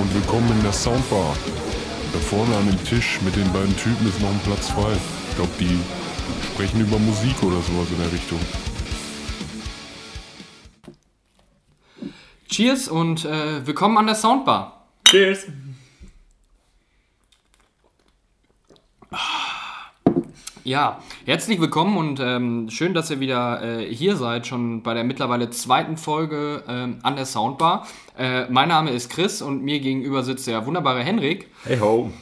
und willkommen in der Soundbar. Da vorne an dem Tisch mit den beiden Typen ist noch ein Platz frei. Ich glaube, die sprechen über Musik oder sowas in der Richtung. Cheers und äh, willkommen an der Soundbar. Cheers. Ja, herzlich willkommen und ähm, schön, dass ihr wieder äh, hier seid, schon bei der mittlerweile zweiten Folge ähm, an der Soundbar. Äh, mein Name ist Chris und mir gegenüber sitzt der wunderbare Henrik. Hey ho.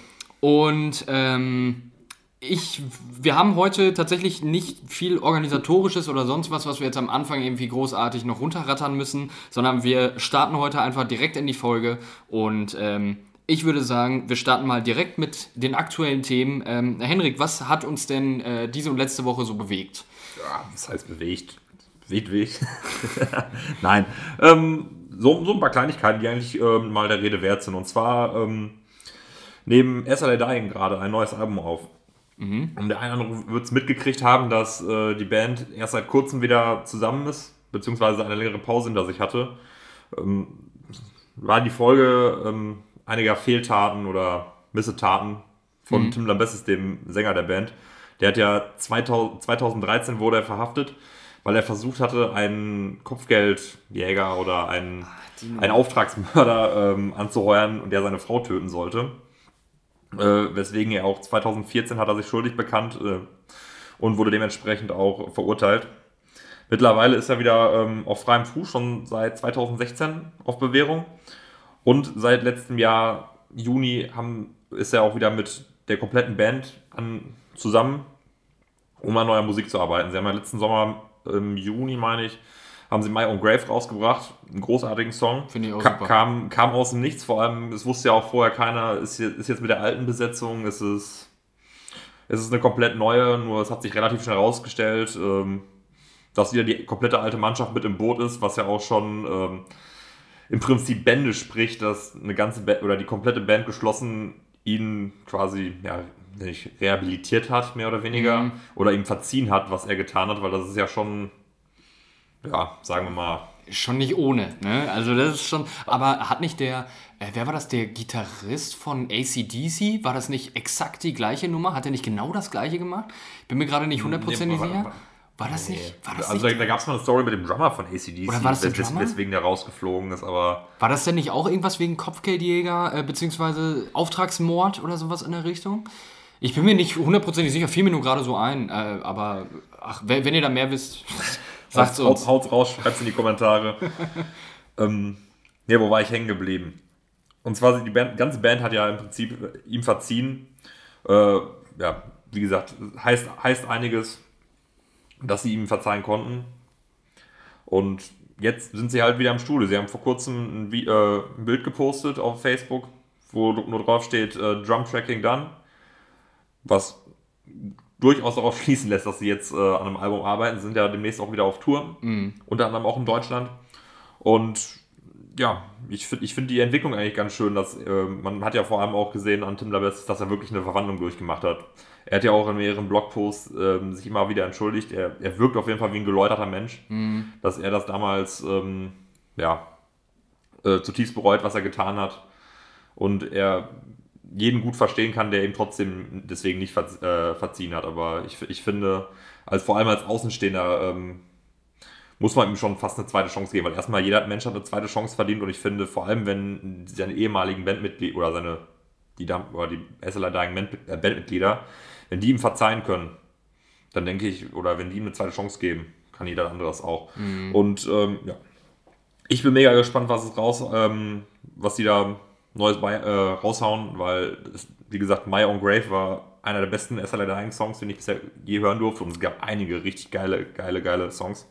Und ähm, ich, wir haben heute tatsächlich nicht viel organisatorisches oder sonst was, was wir jetzt am Anfang irgendwie großartig noch runterrattern müssen, sondern wir starten heute einfach direkt in die Folge und ähm, ich würde sagen, wir starten mal direkt mit den aktuellen Themen. Ähm, Henrik, was hat uns denn äh, diese und letzte Woche so bewegt? Ja, was heißt bewegt? Bewegt, bewegt. Nein. Ähm, so, so ein paar Kleinigkeiten, die eigentlich ähm, mal der Rede wert sind. Und zwar ähm, neben SLA Dying gerade ein neues Album auf. Mhm. Und der eine oder andere wird es mitgekriegt haben, dass äh, die Band erst seit kurzem wieder zusammen ist, beziehungsweise eine längere Pause hinter sich hatte. Ähm, war die Folge ähm, einiger Fehltaten oder Missetaten von mhm. Tim Lambessis, dem Sänger der Band. Der hat ja 2000, 2013 wurde er verhaftet, weil er versucht hatte, einen Kopfgeldjäger oder einen, ah, einen Auftragsmörder ähm, anzuheuern und der seine Frau töten sollte. Äh, weswegen er auch 2014 hat er sich schuldig bekannt äh, und wurde dementsprechend auch verurteilt. Mittlerweile ist er wieder ähm, auf freiem Fuß, schon seit 2016 auf Bewährung. Und seit letztem Jahr, Juni, haben, ist er auch wieder mit der kompletten Band an, zusammen, um an neuer Musik zu arbeiten. Sie haben ja letzten Sommer, im Juni meine ich, haben sie My Own Grave rausgebracht. Einen großartigen Song. Finde ich auch Ka super. Kam, kam aus dem Nichts, vor allem, es wusste ja auch vorher keiner, ist, jetzt, ist jetzt mit der alten Besetzung, es ist, es ist eine komplett neue, nur es hat sich relativ schnell herausgestellt, ähm, dass wieder die komplette alte Mannschaft mit im Boot ist, was ja auch schon ähm, im Prinzip Bände spricht, dass eine ganze Band oder die komplette Band geschlossen ihn quasi ja, nicht rehabilitiert hat, mehr oder weniger, mhm. oder ihm verziehen hat, was er getan hat, weil das ist ja schon, ja, sagen wir mal. Schon nicht ohne, ne? Also das ist schon. Aber hat nicht der, äh, wer war das, der Gitarrist von ACDC? War das nicht exakt die gleiche Nummer? Hat er nicht genau das gleiche gemacht? Bin mir gerade nicht hundertprozentig sicher. War das nicht? War das also nicht da, da gab es mal eine Story mit dem Drummer von ACDC, Oder war das der wes- Drummer? weswegen der rausgeflogen ist, aber War das denn nicht auch irgendwas wegen Kopfgeldjäger, äh, beziehungsweise Auftragsmord oder sowas in der Richtung? Ich bin mir nicht hundertprozentig sicher, fiel mir nur gerade so ein, äh, aber ach, wenn, wenn ihr da mehr wisst, sagt's uns. haut's raus, schreibt's in die Kommentare. ähm, ja, wo war ich hängen geblieben? Und zwar, die Band, ganze Band hat ja im Prinzip äh, ihm verziehen. Äh, ja, wie gesagt, heißt, heißt einiges, dass sie ihm verzeihen konnten. Und jetzt sind sie halt wieder im Studio. Sie haben vor kurzem ein, äh, ein Bild gepostet auf Facebook, wo nur drauf steht, äh, Drum Tracking done. Was durchaus darauf schließen lässt, dass sie jetzt äh, an einem Album arbeiten, Sie sind ja demnächst auch wieder auf Tour, unter anderem auch in Deutschland. Und ja, ich finde ich find die Entwicklung eigentlich ganz schön, dass äh, man hat ja vor allem auch gesehen an Tim Labes, dass er wirklich eine Verwandlung durchgemacht hat. Er hat ja auch in mehreren Blogposts ähm, sich immer wieder entschuldigt. Er, er wirkt auf jeden Fall wie ein geläuterter Mensch, dass er das damals ähm, ja, äh, zutiefst bereut, was er getan hat. Und er jeden gut verstehen kann, der ihm trotzdem deswegen nicht verz äh, verziehen hat. Aber ich, ich finde, als vor allem als Außenstehender ähm, muss man ihm schon fast eine zweite Chance geben, weil erstmal jeder Mensch hat eine zweite Chance verdient und ich finde, vor allem wenn seine ehemaligen Bandmitglieder oder seine die, oder die SLA Dying Band, äh, Bandmitglieder, wenn die ihm verzeihen können, dann denke ich, oder wenn die ihm eine zweite Chance geben, kann jeder andere das auch. Und ähm, ja, ich bin mega gespannt, was es raus, ähm, was die da Neues bei, äh, raushauen, weil, es, wie gesagt, My Own Grave war einer der besten SLA Dying Songs, den ich bisher je hören durfte und es gab einige richtig geile, geile, geile Songs.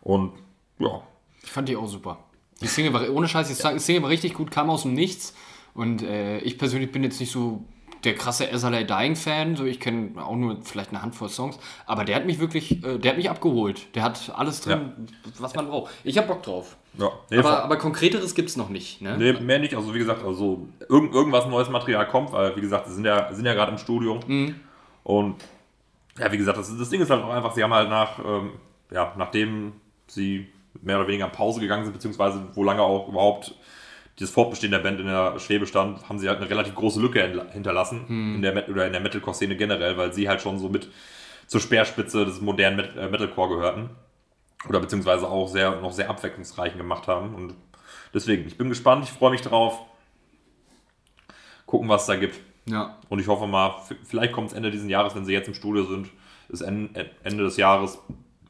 Und ja, Ich fand die auch super. Die Single war, ohne Scheiß, die Single war richtig gut, kam aus dem Nichts. Und äh, ich persönlich bin jetzt nicht so der krasse SLA Dying Fan, so ich kenne auch nur vielleicht eine Handvoll Songs, aber der hat mich wirklich, äh, der hat mich abgeholt. Der hat alles drin, was man braucht. Ich hab Bock drauf. ja. Nee, Aber, aber konkreteres gibt's noch nicht, ne? Nee, mehr nicht. Also wie gesagt, also irgend, irgendwas neues Material kommt, weil wie gesagt, sie sind ja, sind ja gerade im Studio. Und ja, wie gesagt, das, das Ding ist halt auch einfach, sie haben halt nach, ähm, ja, nachdem sie mehr oder weniger Pause gegangen sind, beziehungsweise wo lange auch überhaupt dieses Fortbestehen der Band in der Schwebe stand, haben sie halt eine relativ große Lücke hinterlassen in der Met oder in der Metalcore-Szene generell, weil sie halt schon so mit zur Speerspitze des modernen Met äh, Metalcore gehörten. Oder beziehungsweise auch sehr, noch sehr abwechslungsreichen gemacht haben. Und deswegen, ich bin gespannt, ich freue mich drauf. Gucken, was es da gibt. Ja. Und ich hoffe mal, vielleicht kommt es Ende dieses Jahres, wenn sie jetzt im Studio sind, ist Ende des Jahres,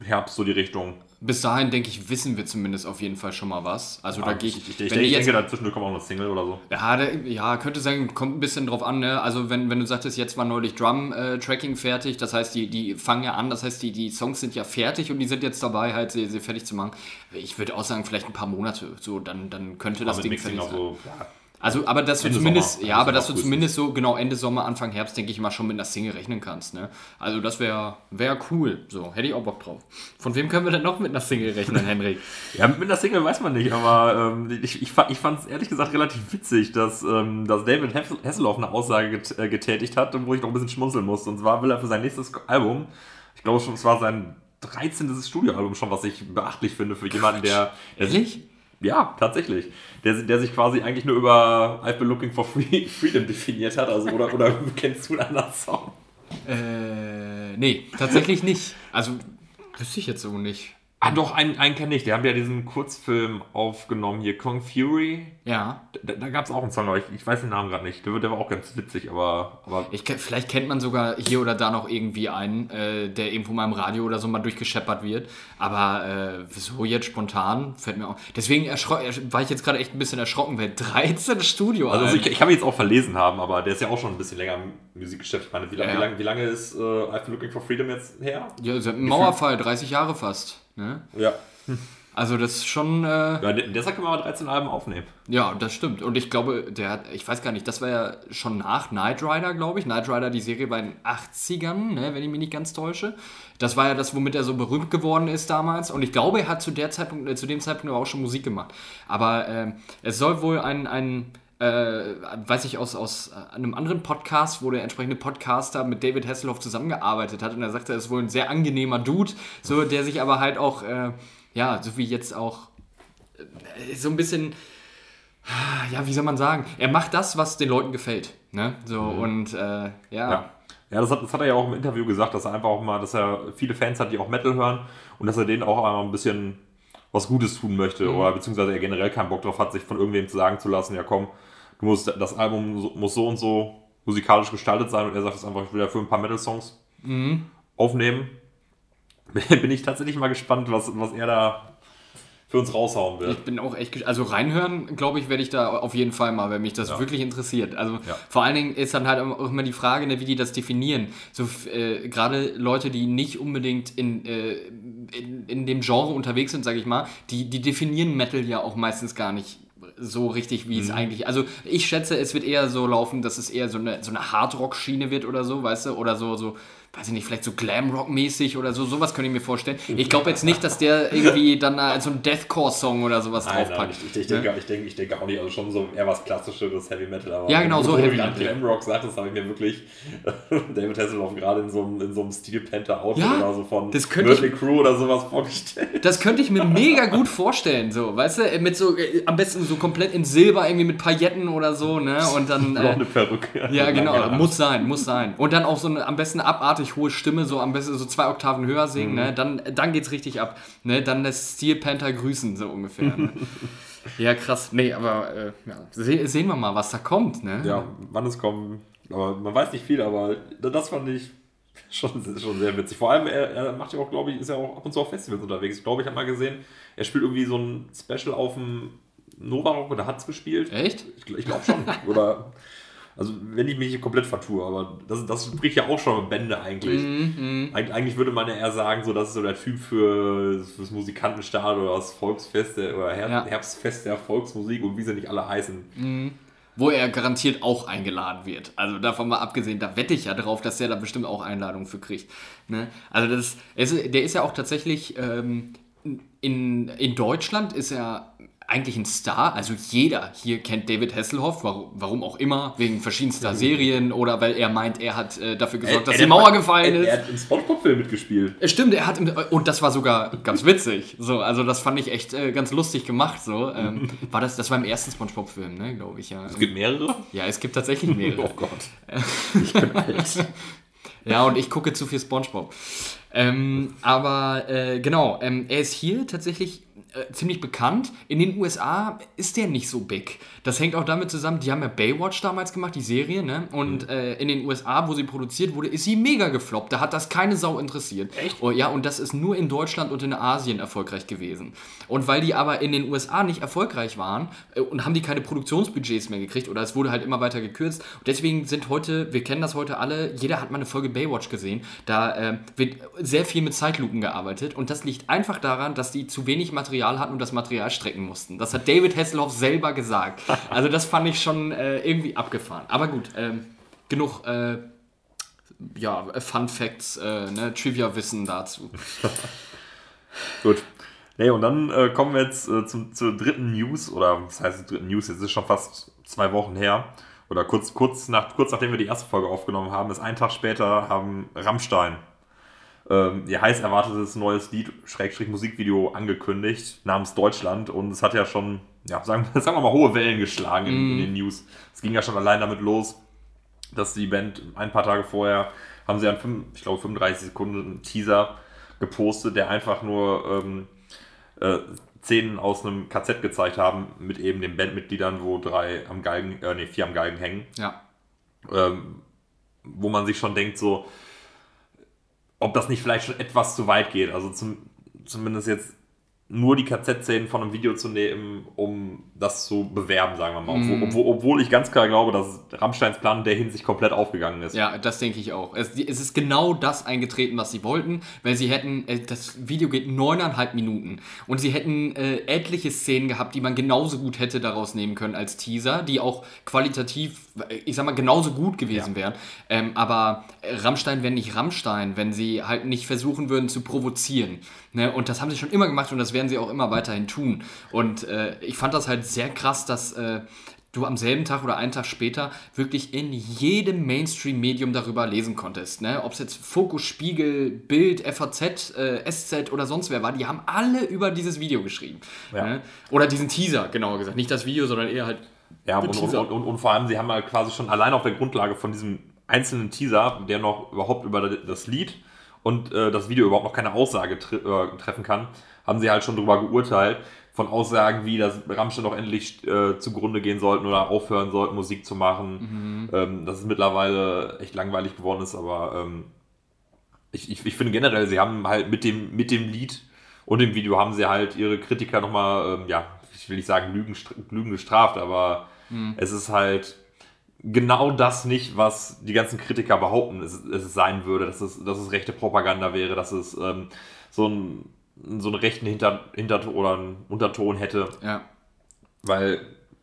Herbst so die Richtung. Bis dahin, denke ich, wissen wir zumindest auf jeden Fall schon mal was. Also da gehe ich, ich, ich, ich denke, jetzt, dazwischen kommt auch eine Single oder so. ja, da, ja, könnte sein, kommt ein bisschen drauf an, ne? Also wenn, wenn du sagtest, jetzt war neulich Drum-Tracking fertig, das heißt, die, die fangen ja an, das heißt, die, die Songs sind ja fertig und die sind jetzt dabei, halt sie, sie fertig zu machen. Ich würde auch sagen, vielleicht ein paar Monate, so, dann, dann könnte das Aber mit Ding fertig sein. so, ja, Also, aber dass du Ende zumindest, Sommer. ja, aber dass du zumindest so genau Ende Sommer, Anfang Herbst, denke ich mal, schon mit einer Single rechnen kannst, ne? Also das wäre wär cool. So, hätte ich auch Bock drauf. Von wem können wir denn noch mit einer Single rechnen, Henrik? Ja, mit einer Single weiß man nicht, aber ähm, ich, ich, ich fand es ehrlich gesagt relativ witzig, dass, ähm, dass David Hasselhoff eine Aussage get, äh, getätigt hat, wo ich noch ein bisschen schmunzeln musste. Und zwar will er für sein nächstes Album, ich glaube schon, es war sein 13. Studioalbum schon, was ich beachtlich finde für jemanden, der. der Ehrlich? Ja, tatsächlich. Der, der sich quasi eigentlich nur über I've been looking for free, freedom definiert hat. Also, oder, oder kennst du einen anderen Song? Äh, nee, tatsächlich nicht. Also, wüsste ich jetzt so nicht. Ah, doch, einen, einen kenne ich. Die haben ja diesen Kurzfilm aufgenommen hier, Kong Fury. Ja. Da, da gab es auch einen Song, aber ich, ich weiß den Namen gerade nicht. Der, der war auch ganz witzig, aber, aber Ich, vielleicht kennt man sogar hier oder da noch irgendwie einen, äh, der irgendwo mal im Radio oder so mal durchgescheppert wird. Aber äh, so jetzt spontan fällt mir auch. Deswegen war ich jetzt gerade echt ein bisschen erschrocken, weil 13 Studio. also ich, ich kann mich jetzt auch verlesen haben, aber der ist ja auch schon ein bisschen länger im Musikgeschäft. Ich meine, wie, lange, Ja, wie, ja. lange, wie lange ist äh, I've been looking for freedom jetzt her? ja, dem Mauerfall, 30 Jahre fast. Ne? Ja. Also das ist schon. Äh, ja de- deshalb können wir mal 13 Alben aufnehmen. Ja, das stimmt. Und ich glaube, der hat, ich weiß gar nicht, das war ja schon nach Knight Rider, glaube ich. Knight Rider, die Serie bei den 80ern, ne, wenn ich mich nicht ganz täusche. Das war ja das, womit er so berühmt geworden ist damals. Und ich glaube, er hat zu, der Zeitpunkt, äh, zu dem Zeitpunkt aber auch schon Musik gemacht. Aber ähm, es soll wohl ein, ein äh, weiß ich aus, aus äh, einem anderen Podcast, wo der entsprechende Podcaster mit David Hasselhoff zusammengearbeitet hat. Und er sagte, er ist wohl ein sehr angenehmer Dude, so, der sich aber halt auch, äh, ja, so wie jetzt auch äh, so ein bisschen ja, wie soll man sagen? Er macht das, was den Leuten gefällt. Ne? So und äh, ja. Ja. Ja, das hat, das hat er ja auch im Interview gesagt, dass er einfach auch mal, dass er viele Fans hat, die auch Metal hören und dass er denen auch einmal ein bisschen was Gutes tun möchte Mhm. oder beziehungsweise er generell keinen Bock drauf hat, sich von irgendwem zu sagen zu lassen, ja komm, du musst, das Album so- muss so und so musikalisch gestaltet sein und er sagt es einfach, ich will dafür ein paar Metal-Songs Mhm. aufnehmen. Bin ich tatsächlich mal gespannt, was, was er da für uns raushauen wird. Ich bin auch echt, gesch- also reinhören, glaube ich, werde ich da auf jeden Fall mal, wenn mich das Ja. wirklich interessiert. Also Ja. vor allen Dingen ist dann halt auch immer die Frage, ne, wie die das definieren. So äh, gerade Leute, die nicht unbedingt in, äh, in, in dem Genre unterwegs sind, sage ich mal, die, die definieren Metal ja auch meistens gar nicht so richtig, wie es eigentlich. Also ich schätze, es wird eher so laufen, dass es eher so eine, so eine Hardrock-Schiene wird oder so, weißt du, oder so, so, weiß ich nicht, vielleicht so Glamrock-mäßig oder so, sowas könnte ich mir vorstellen. Ich glaube jetzt nicht, dass der irgendwie dann äh, so ein Deathcore-Song oder sowas Nein, nein, draufpackt. ich, ich, ich, denke, ich, denke, ich denke auch nicht, also schon so eher was klassischeres Heavy Metal. Aber Ja, genau, so Heavy Metal. Glam Rock sagtest, habe ich mir wirklich David Hasselhoff gerade in so einem, in so einem Steel Panther Outfit Ja, oder so von das Mötley Crew oder sowas vorgestellt. Das könnte ich mir mega gut vorstellen, so, weißt du, mit so, äh, am besten so komplett in Silber, irgendwie mit Pailletten oder so, ne, und dann, äh, Blonde Perücke. ja, genau, muss sein, muss sein. Und dann auch so eine, am besten abartig hohe Stimme, so am besten so zwei Oktaven höher singen, Mhm. ne, dann, dann geht's richtig ab, ne, dann lässt Steel Panther grüßen, so ungefähr, ne. Ja, krass, nee, aber, äh, ja, se sehen wir mal, was da kommt, ne. Ja, wann es kommt, aber man weiß nicht viel, aber das fand ich schon, schon sehr witzig. Vor allem, er, er macht ja auch, glaube ich, ist ja auch ab und zu auf Festivals unterwegs. Ich glaube, ich habe mal gesehen, er spielt irgendwie so ein Special auf dem Nova Rock oder hat es gespielt. Echt? Ich, ich glaube schon. Oder, also, wenn ich mich hier komplett vertue, aber das, das spricht ja auch schon Bände eigentlich. Mhm, Eig eigentlich würde man ja eher sagen, so, das ist so der Typ für das Musikantenstart oder das Volksfest der, oder Her Ja. Herbstfest der Volksmusik und wie sie nicht alle heißen. Wo er garantiert auch eingeladen wird. Also davon mal abgesehen, da wette ich ja drauf, dass der da bestimmt auch Einladungen für kriegt. Ne? Also das, ist, der ist ja auch tatsächlich ähm, in, in Deutschland ist er eigentlich ein Star. Also jeder hier kennt David Hasselhoff, warum, warum auch immer, wegen verschiedenster Serien oder weil er meint, er hat äh, dafür gesorgt, dass die Mauer gefallen er, ist. Er hat im Spongebob-Film mitgespielt. Äh, Stimmt, er hat im, und das war sogar ganz witzig. So, also das fand ich echt äh, ganz lustig gemacht. So, ähm, war das, das war im ersten SpongeBob-Film, ne, glaube ich ja. Es gibt mehrere? Ja, es gibt tatsächlich mehrere. Oh Gott. Ich bin alt. Ja, und ich gucke zu viel SpongeBob. Ähm, aber äh, genau, ähm, er ist hier tatsächlich äh, ziemlich bekannt. In den USA ist der nicht so big. Das hängt auch damit zusammen, die haben ja Baywatch damals gemacht, die Serie, ne? Und äh, in den USA, wo sie produziert wurde, ist sie mega gefloppt. Da hat das keine Sau interessiert. Echt? Oh, ja, und das ist nur in Deutschland und in Asien erfolgreich gewesen. Und weil die aber in den USA nicht erfolgreich waren äh, und haben die keine Produktionsbudgets mehr gekriegt oder es wurde halt immer weiter gekürzt. Und deswegen sind heute, wir kennen das heute alle, jeder hat mal eine Folge Baywatch gesehen. Da äh, wird sehr viel mit Zeitlupen gearbeitet und das liegt einfach daran, dass die zu wenig Material hatten und das Material strecken mussten. Das hat David Hasselhoff selber gesagt. Also das fand ich schon äh, irgendwie abgefahren. Aber gut, ähm, genug äh, ja, Fun Facts, äh, ne, Trivia-Wissen dazu. Gut. Nee, und dann äh, kommen wir jetzt äh, zum, zur dritten News, oder was heißt die dritten News? Jetzt ist schon fast zwei Wochen her. Oder kurz, kurz, nach, kurz nachdem wir die erste Folge aufgenommen haben, ist ein Tag später, haben Rammstein ähm, ihr heiß erwartetes neues Lied, Schrägstrich Musikvideo angekündigt, namens Deutschland. Und es hat ja schon, ja, sagen, sagen wir mal, hohe Wellen geschlagen in, in den News. Es ging ja schon allein damit los, dass die Band ein paar Tage vorher haben sie an, fünf, ich glaube, 35 Sekunden einen Teaser gepostet, der einfach nur ähm, äh, Szenen aus einem KZ gezeigt haben mit eben den Bandmitgliedern, wo drei am Geigen, äh, nee, vier am Geigen hängen. Ja. Ähm, wo man sich schon denkt, so, ob das nicht vielleicht schon etwas zu weit geht. Also zum, zumindest jetzt nur die KZ-Szenen von einem Video zu nehmen, um das zu bewerben, sagen wir mal. Obwohl, obwohl, obwohl ich ganz klar glaube, dass Rammsteins Plan in der Hinsicht komplett aufgegangen ist. Ja, das denke ich auch. Es, es ist genau das eingetreten, was sie wollten, weil sie hätten, äh, das Video geht neuneinhalb Minuten und sie hätten äh, etliche Szenen gehabt, die man genauso gut hätte daraus nehmen können als Teaser, die auch qualitativ, äh, ich sag mal, genauso gut gewesen Ja. wären. Ähm, aber äh, Rammstein wäre nicht Rammstein, wenn sie halt nicht versuchen würden zu provozieren. Ne? Und das haben sie schon immer gemacht und das werden sie auch immer weiterhin tun. Und äh, ich fand das halt sehr krass, dass äh, du am selben Tag oder einen Tag später wirklich in jedem Mainstream-Medium darüber lesen konntest. Ne? Ob es jetzt Fokus, Spiegel, Bild, FAZ, äh, SZ oder sonst wer war, die haben alle über dieses Video geschrieben. Ja. Ne? Oder diesen Teaser, genauer gesagt. Nicht das Video, sondern eher halt Ja, und, und, und, und, und vor allem, sie haben halt quasi schon allein auf der Grundlage von diesem einzelnen Teaser, der noch überhaupt über das Lied und äh, das Video überhaupt noch keine Aussage tre äh, treffen kann, haben sie halt schon darüber geurteilt, von Aussagen wie, dass Rammstein doch endlich äh, zugrunde gehen sollten oder aufhören sollten, Musik zu machen, ähm, dass es mittlerweile echt langweilig geworden ist, aber ähm, ich, ich, ich finde generell, sie haben halt mit dem, mit dem Lied und dem Video haben sie halt ihre Kritiker nochmal, ähm, ja, ich will nicht sagen Lügen, Lügen gestraft, aber es ist halt genau das nicht, was die ganzen Kritiker behaupten, es, es sein würde, dass es, dass es rechte Propaganda wäre, dass es ähm, so, ein, so einen rechten Hinter, Hinterton oder einen Unterton hätte, ja. weil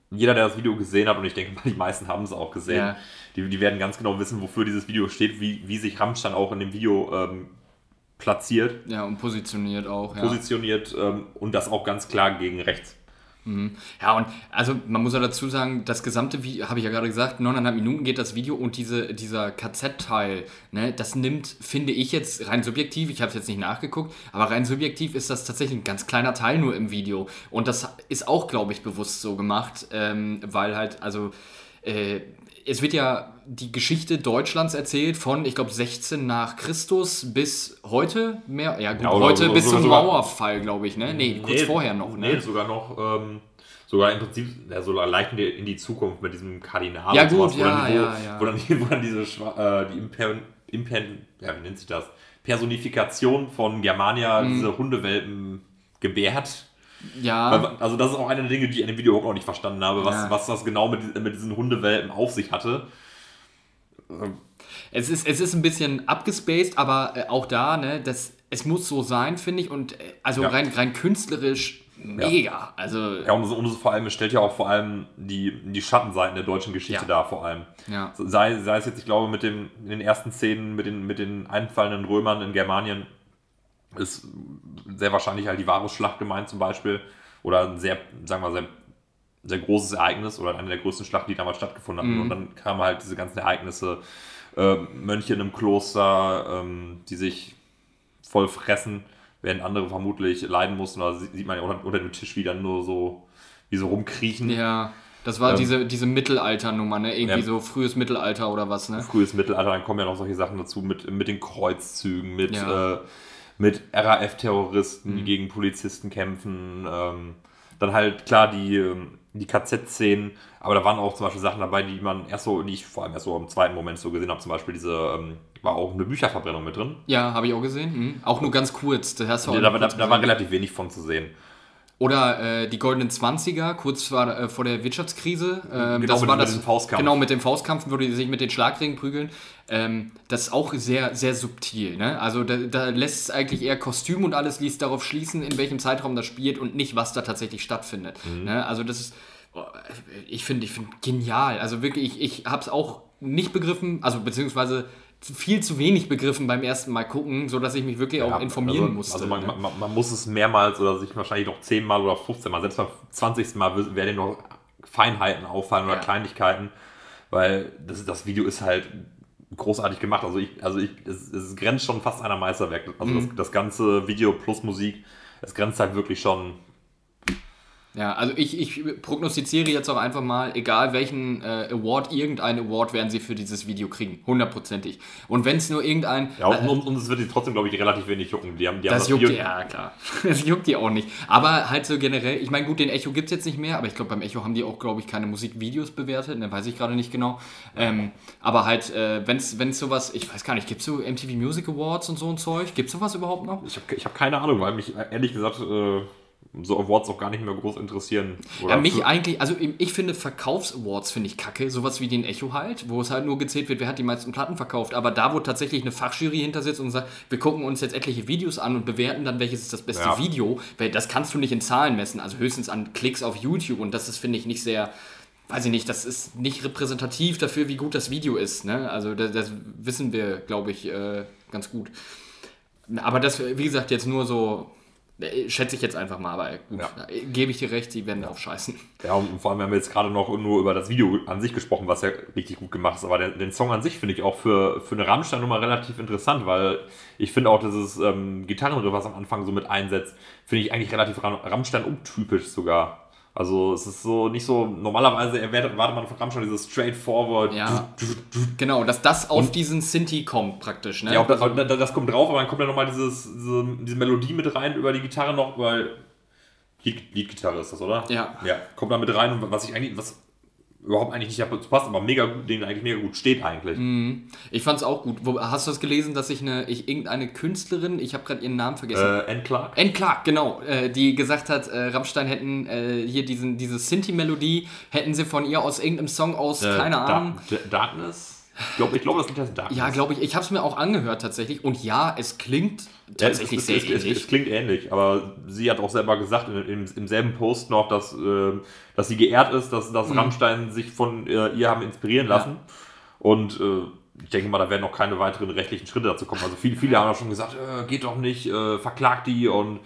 jeder, der das Video gesehen hat, und ich denke mal, die meisten haben es auch gesehen, Ja. die, die werden ganz genau wissen, wofür dieses Video steht, wie, wie sich Rammstein auch in dem Video ähm, platziert, ja, und positioniert auch. Ja. positioniert ähm, und das auch ganz klar gegen rechts. Ja, und also man muss ja dazu sagen, das gesamte Video, habe ich ja gerade gesagt, neuneinhalb Minuten geht das Video und diese, dieser KZ-Teil, ne, das nimmt, finde ich jetzt rein subjektiv, ich habe es jetzt nicht nachgeguckt, aber rein subjektiv ist das tatsächlich ein ganz kleiner Teil nur im Video. Und das ist auch, glaube ich, bewusst so gemacht, ähm, weil halt, also äh, es wird ja die Geschichte Deutschlands erzählt von, ich glaube, 16 nach Christus bis heute mehr, ja gut, Ja, heute bis zum Mauerfall, glaube ich, ne? Nee, kurz vorher noch, ne? Nee, sogar noch, ähm, sogar im Prinzip, ja, so leicht in die, Zukunft mit diesem Kardinal. Ja, und sowas, gut, wo dann ja, ja, ja. Wo dann, wo dann diese äh, die Imper, Imper, ja, wie nennt sich das? Personifikation von Germania, Mhm. diese Hundewelpen gebärt. Ja. Also das ist auch eine der Dinge, die ich in dem Video auch noch nicht verstanden habe, was, Ja. was das genau mit, mit diesen Hundewelpen auf sich hatte. Es ist, es ist ein bisschen abgespaced, aber äh, auch da, ne, das, es muss so sein, finde ich. Und äh, also Ja. rein, rein künstlerisch mega. Also, Ja, und, so- und so vor allem, es stellt ja auch vor allem die, die Schattenseiten der deutschen Geschichte Ja. dar, vor allem. Ja. Sei, sei es jetzt, ich glaube, mit dem, in den ersten Szenen mit den, mit den einfallenden Römern in Germanien ist sehr wahrscheinlich halt die Varusschlacht gemeint zum Beispiel, oder ein sehr, sagen wir mal, sehr, sehr großes Ereignis oder eine der größten Schlachten, die damals stattgefunden hatten. Mhm. Und dann kamen halt diese ganzen Ereignisse, äh, Mönche in einem Kloster, ähm, die sich voll fressen, während andere vermutlich leiden mussten. Oder sie- sieht man ja unter, unter dem Tisch wieder nur so, wie so rumkriechen. Ja, das war Ähm, diese, diese Mittelalternummer, ne? Irgendwie Ja. so frühes Mittelalter oder was, ne? frühes Mittelalter, dann kommen ja noch solche Sachen dazu mit, mit den Kreuzzügen, mit, Ja. äh, mit RAF-Terroristen, Mhm. die gegen Polizisten kämpfen. Ähm, dann halt klar die, ähm, die KZ-Szenen, aber da waren auch zum Beispiel Sachen dabei, die man erst so, die ich vor allem erst so im zweiten Moment so gesehen habe. Zum Beispiel diese, ähm, war auch eine Bücherverbrennung mit drin. Ja, habe ich auch gesehen. Mhm. Auch nur ganz kurz. Das hast du auch Da, nur da, da, da war relativ wenig von zu sehen. Oder äh, die goldenen 20er, kurz vor, äh, vor der Wirtschaftskrise. Ähm, Genau, das mit- war mit das, diesem Faustkampf. Genau, mit dem Faustkampf, wo die sich mit den Schlagringen prügeln. Ähm, das ist auch sehr, sehr subtil. Ne? Also da, da lässt es eigentlich eher Kostüm und alles ließ darauf schließen, in welchem Zeitraum das spielt und nicht, was da tatsächlich stattfindet. Mhm. Ne? Also das ist, ich finde, ich finde genial. Also wirklich, ich, ich habe es auch nicht begriffen, also beziehungsweise viel zu wenig begriffen beim ersten Mal gucken, sodass ich mich wirklich auch Ja, informieren also, musste. Also man, ne? man, man, muss es mehrmals oder sich wahrscheinlich noch 10 Mal oder 15 Mal, selbst beim 20. Mal werden noch Feinheiten auffallen oder Ja. Kleinigkeiten, weil das, das Video ist halt großartig gemacht. Also ich, also ich, es, es grenzt schon fast an ein Meisterwerk. Also Mhm. das, das ganze Video plus Musik, es grenzt halt wirklich schon. Ja, also ich, ich prognostiziere jetzt auch einfach mal, egal welchen äh, Award, irgendein Award werden sie für dieses Video kriegen. Hundertprozentig. Und wenn es nur irgendein. Ja, und, und, und es wird die trotzdem, glaube ich, relativ wenig jucken. Die haben, die haben das juckt die, ja klar. Das juckt die auch nicht. Aber halt so generell, ich meine, gut, den Echo gibt es jetzt nicht mehr, aber ich glaube, beim Echo haben die auch, glaube ich, keine Musikvideos bewertet, ne, weiß ich gerade nicht genau. Ähm, aber halt, äh, wenn es sowas, ich weiß gar nicht, gibt es so MTV Music Awards und so ein Zeug? Gibt es sowas überhaupt noch? Ich habe ich hab keine Ahnung, weil mich ehrlich gesagt äh, so Awards auch gar nicht mehr groß interessieren. Ja, mich eigentlich, also ich finde Verkaufsawards finde ich kacke, sowas wie den Echo halt, wo es halt nur gezählt wird, wer hat die meisten Platten verkauft, aber da, wo tatsächlich eine Fachjury hinter sitzt und sagt, wir gucken uns jetzt etliche Videos an und bewerten dann, welches ist das beste Ja. Video, weil das kannst du nicht in Zahlen messen, also höchstens an Klicks auf YouTube und das ist, finde ich, nicht sehr, weiß ich nicht, das ist nicht repräsentativ dafür, wie gut das Video ist, ne? also das, das wissen wir, glaube ich, äh, ganz gut. Aber das, wie gesagt, jetzt nur so, schätze ich jetzt einfach mal, aber gut, Ja. äh, gebe ich dir recht, sie werden drauf scheißen. Ja, und vor allem haben wir jetzt gerade noch nur über das Video an sich gesprochen, was ja richtig gut gemacht ist. Aber den, den Song an sich finde ich auch für, für eine Rammstein-Nummer relativ interessant, weil ich finde auch dieses ähm, Gitarrenriff, was am Anfang so mit einsetzt, finde ich eigentlich relativ Ram- Rammstein-untypisch sogar. Also es ist so nicht so, normalerweise erwartet man von Rammstein dieses straightforward. Ja. Genau, dass das auf diesen Sinti kommt praktisch, ne? Ja, auch das, das, kommt drauf, aber dann kommt ja nochmal dieses, diese, diese Melodie mit rein über die Gitarre noch, weil Leadgitarre ist das, oder? Ja. Ja, kommt da mit rein und was ich eigentlich, was überhaupt eigentlich nicht dazu passt, aber mega gut, denen eigentlich mega gut steht eigentlich. Ich fand's auch gut. Hast du das gelesen, dass ich eine, ich irgendeine Künstlerin, ich habe gerade ihren Namen vergessen. Äh, N. Clark? N. Clark, genau, äh, die gesagt hat, äh, Rammstein hätten äh, hier diesen, diese Sinti-Melodie, hätten sie von ihr aus irgendeinem Song aus, Äh, keine Da- Ahnung. D- Darkness? Ich glaube, ich glaub, das Lied heißt Darkness. Ja, glaube ich. Ich habe es mir auch angehört tatsächlich. Und ja, es klingt Ja, es, tatsächlich es, sehr es, es, ähnlich. es klingt ähnlich, aber sie hat auch selber gesagt in, im, im selben Post noch, dass, äh, dass sie geehrt ist, dass, Mhm. dass Rammstein sich von äh, ihr haben inspirieren lassen. Und äh, ich denke mal, da werden noch keine weiteren rechtlichen Schritte dazu kommen. Also viele, viele haben ja schon gesagt, äh, geht doch nicht, äh, verklagt die und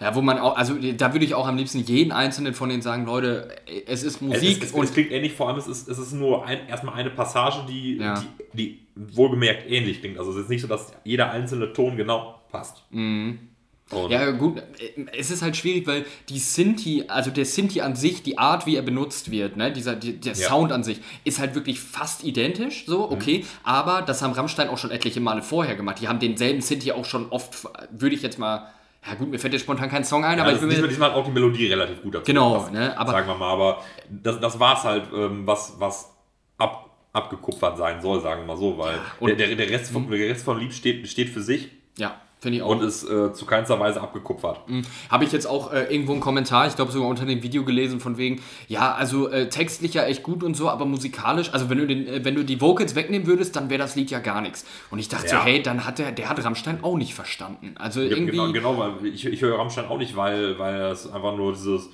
Ja, wo man auch, also da würde ich auch am liebsten jeden einzelnen von denen sagen, Leute, es ist Musik es, es, und es klingt ähnlich, vor allem es ist, es ist nur ein, erstmal eine Passage, die, Ja. die, die wohlgemerkt ähnlich klingt. Also es ist nicht so, dass jeder einzelne Ton genau passt. Und Ja, gut, äh, es ist halt schwierig, weil die Sinti, also der Sinti an sich, die Art, wie er benutzt wird, ne, dieser, die, der Ja. Sound an sich, ist halt wirklich fast identisch, so, okay, aber das haben Rammstein auch schon etliche Male vorher gemacht. Die haben denselben Sinti auch schon oft, würde ich jetzt mal, ja gut, mir fällt jetzt spontan kein Song ein, Ja, aber das ich diesmal, mir, diesmal auch die Melodie relativ gut dazu. Genau, gepasst, ne, aber- sagen wir mal, aber das, das war es halt, ähm, was, was ab, abgekupfert sein soll, sagen wir mal so, weil Mhm. der, der, der, Rest von, der Rest von Lied steht, steht für sich ja, finde ich auch. und ist äh, zu keinster Weise abgekupfert. Habe ich jetzt auch äh, irgendwo einen Kommentar, ich glaube sogar unter dem Video gelesen, von wegen, ja, also äh, textlich ja echt gut und so, aber musikalisch, also wenn du, den, äh, wenn du die Vocals wegnehmen würdest, dann wäre das Lied ja gar nichts. Und ich dachte so, Ja. hey, dann hat der, der hat Rammstein auch nicht verstanden. Also Ja, irgendwie. Genau, genau, weil ich, ich höre Rammstein auch nicht, weil, weil es einfach nur dieses.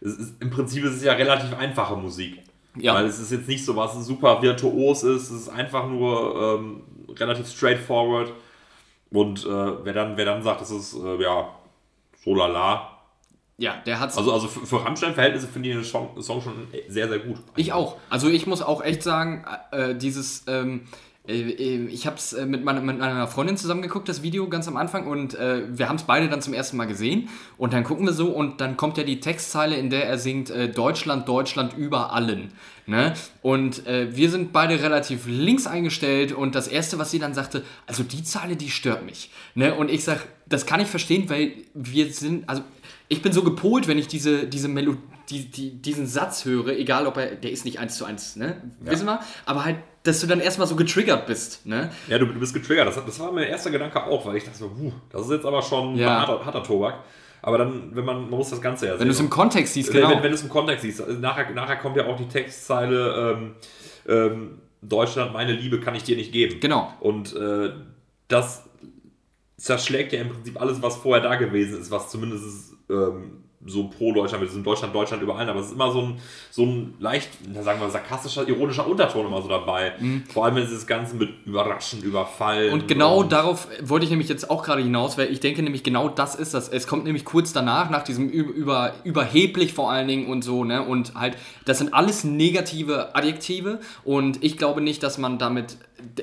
Es ist, Im Prinzip ist es ja relativ einfache Musik. Ja. Weil es ist jetzt nicht so was super virtuos ist, es ist einfach nur ähm, relativ straightforward. Und äh, wer, dann, wer dann sagt, das ist äh, ja so lala, Ja, der hat's. Also, also für, für Rammstein-Verhältnisse finde ich den Song, Song schon sehr, sehr gut. Ich auch. Also ich muss auch echt sagen, äh, dieses, ähm, äh, äh, ich habe es mit, meiner, mit meiner Freundin zusammen geguckt, das Video ganz am Anfang und äh, wir haben es beide dann zum ersten Mal gesehen und dann gucken wir so und dann kommt ja die Textzeile, in der er singt äh, Deutschland, Deutschland über allen. Ne? Und äh, wir sind beide relativ links eingestellt und das erste, was sie dann sagte, also die Zeile, die stört mich. Ne? Und ich sag, das kann ich verstehen, weil wir sind, also ich bin so gepolt, wenn ich diese, diese Melodie, die, die, diesen Satz höre, egal ob er, der ist nicht eins zu eins, ne? Ja. Wissen wir? Aber halt, dass du dann erstmal so getriggert bist, ne? Ja, du, du bist getriggert. Das, das war mein erster Gedanke auch, weil ich dachte so, puh, das ist jetzt aber schon Ja. harter, harter Tobak. Aber dann, wenn man, man muss das Ganze ja sehen. Wenn du es im Kontext siehst, Wenn- genau. Wenn, wenn du es im Kontext siehst, also nachher, nachher kommt ja auch die Textzeile, ähm, ähm, Deutschland, meine Liebe kann ich dir nicht geben. Genau. Und äh, das zerschlägt ja im Prinzip alles, was vorher da gewesen ist, was zumindest ähm, so pro Deutschland, wir sind Deutschland, Deutschland überall, aber es ist immer so ein, so ein leicht, sagen wir, sarkastischer, ironischer Unterton immer so dabei. Vor allem dieses Ganze mit überraschend, überfallen. Mhm. Und genau darauf wollte ich nämlich jetzt auch gerade hinaus, weil ich denke nämlich genau das ist das. Es kommt nämlich kurz danach, nach diesem über, über, überheblich vor allen Dingen und so, ne? Und halt, das sind alles negative Adjektive und ich glaube nicht, dass man damit,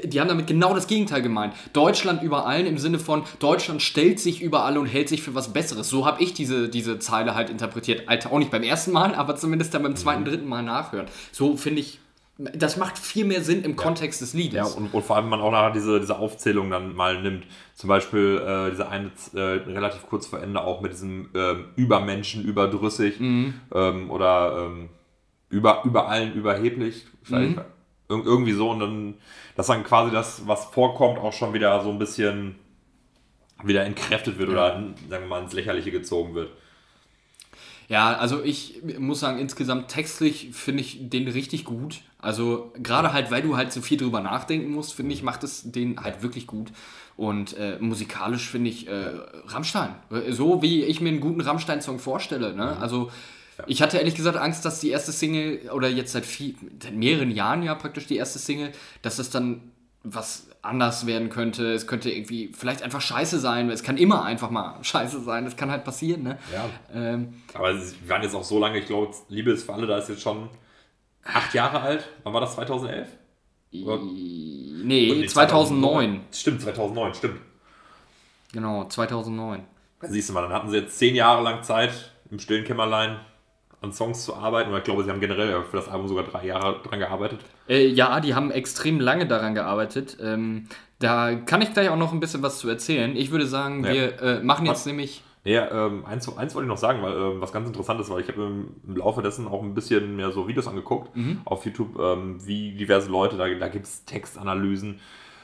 die haben damit genau das Gegenteil gemeint. Deutschland über allen im Sinne von Deutschland stellt sich über alle und hält sich für was Besseres. So habe ich diese, diese Zeile halt interpretiert. Alter, auch nicht beim ersten Mal, aber zumindest dann beim zweiten, dritten Mal nachhören. So finde ich, das macht viel mehr Sinn im Kontext des Liedes. Ja, und, und vor allem, wenn man auch nachher diese, diese Aufzählung dann mal nimmt. Zum Beispiel äh, diese eine äh, relativ kurz vor Ende auch mit diesem ähm, Übermenschen, überdrüssig ähm, oder ähm, über, über allen überheblich. Vielleicht ir irgendwie so. Und dann, dass dann quasi das, was vorkommt, auch schon wieder so ein bisschen wieder entkräftet wird oder sagen wir mal ins Lächerliche gezogen wird. Ja, also ich muss sagen, insgesamt textlich finde ich den richtig gut. Also gerade halt, weil du halt so viel drüber nachdenken musst, finde ich, macht es den halt wirklich gut. Und äh, musikalisch finde ich äh, Rammstein. So wie ich mir einen guten Rammstein-Song vorstelle. Ne? Also ich hatte ehrlich gesagt Angst, dass die erste Single, oder jetzt seit, viel, seit mehreren Jahren ja praktisch die erste Single, dass das dann was anders werden könnte. Es könnte irgendwie vielleicht einfach scheiße sein. Es kann immer einfach mal scheiße sein. Das kann halt passieren. Ne? Ja. Ähm, Aber sie waren jetzt auch so lange, ich glaube, Liebe ist für alle, da ist jetzt schon acht Jahre alt. Wann war das? 2011? Oder- Nee, Nee, 2009. Stimmt, 2009, stimmt. Genau, 2009. Da siehst du mal, dann hatten sie jetzt zehn Jahre lang Zeit, im stillen Kämmerlein an Songs zu arbeiten. Und ich glaube, sie haben generell ja für das Album sogar drei Jahre dran gearbeitet. Äh, ja, die haben extrem lange daran gearbeitet. Ähm, da kann ich gleich auch noch ein bisschen was zu erzählen. Ich würde sagen, Ja. wir äh, machen jetzt Was? nämlich. Nee, ähm, eins, eins wollte ich noch sagen, weil ähm, was ganz interessant ist, weil ich habe im, im Laufe dessen auch ein bisschen mehr so Videos angeguckt auf YouTube, ähm, wie diverse Leute, da, da gibt es Textanalysen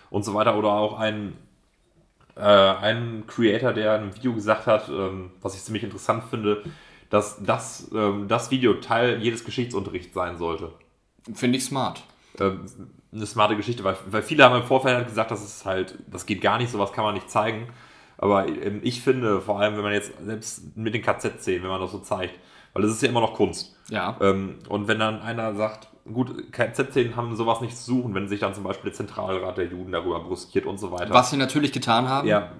und so weiter. Oder auch ein, äh, ein Creator, der in einem Video gesagt hat, ähm, was ich ziemlich interessant finde, dass das, ähm, das Video Teil jedes Geschichtsunterrichts sein sollte. Finde ich smart. ähm, eine smarte Geschichte, weil, weil viele haben im Vorfeld halt gesagt, das ist halt, das geht gar nicht, sowas kann man nicht zeigen. Aber ähm, ich finde, vor allem, wenn man jetzt selbst mit den KZ-Szenen, wenn man das so zeigt, weil das ist ja immer noch Kunst. Ja. Ähm, und wenn dann einer sagt, gut, KZ-Szenen haben sowas nicht zu suchen, wenn sich dann zum Beispiel der Zentralrat der Juden darüber brüskiert und so weiter. Was sie natürlich getan haben. Ja.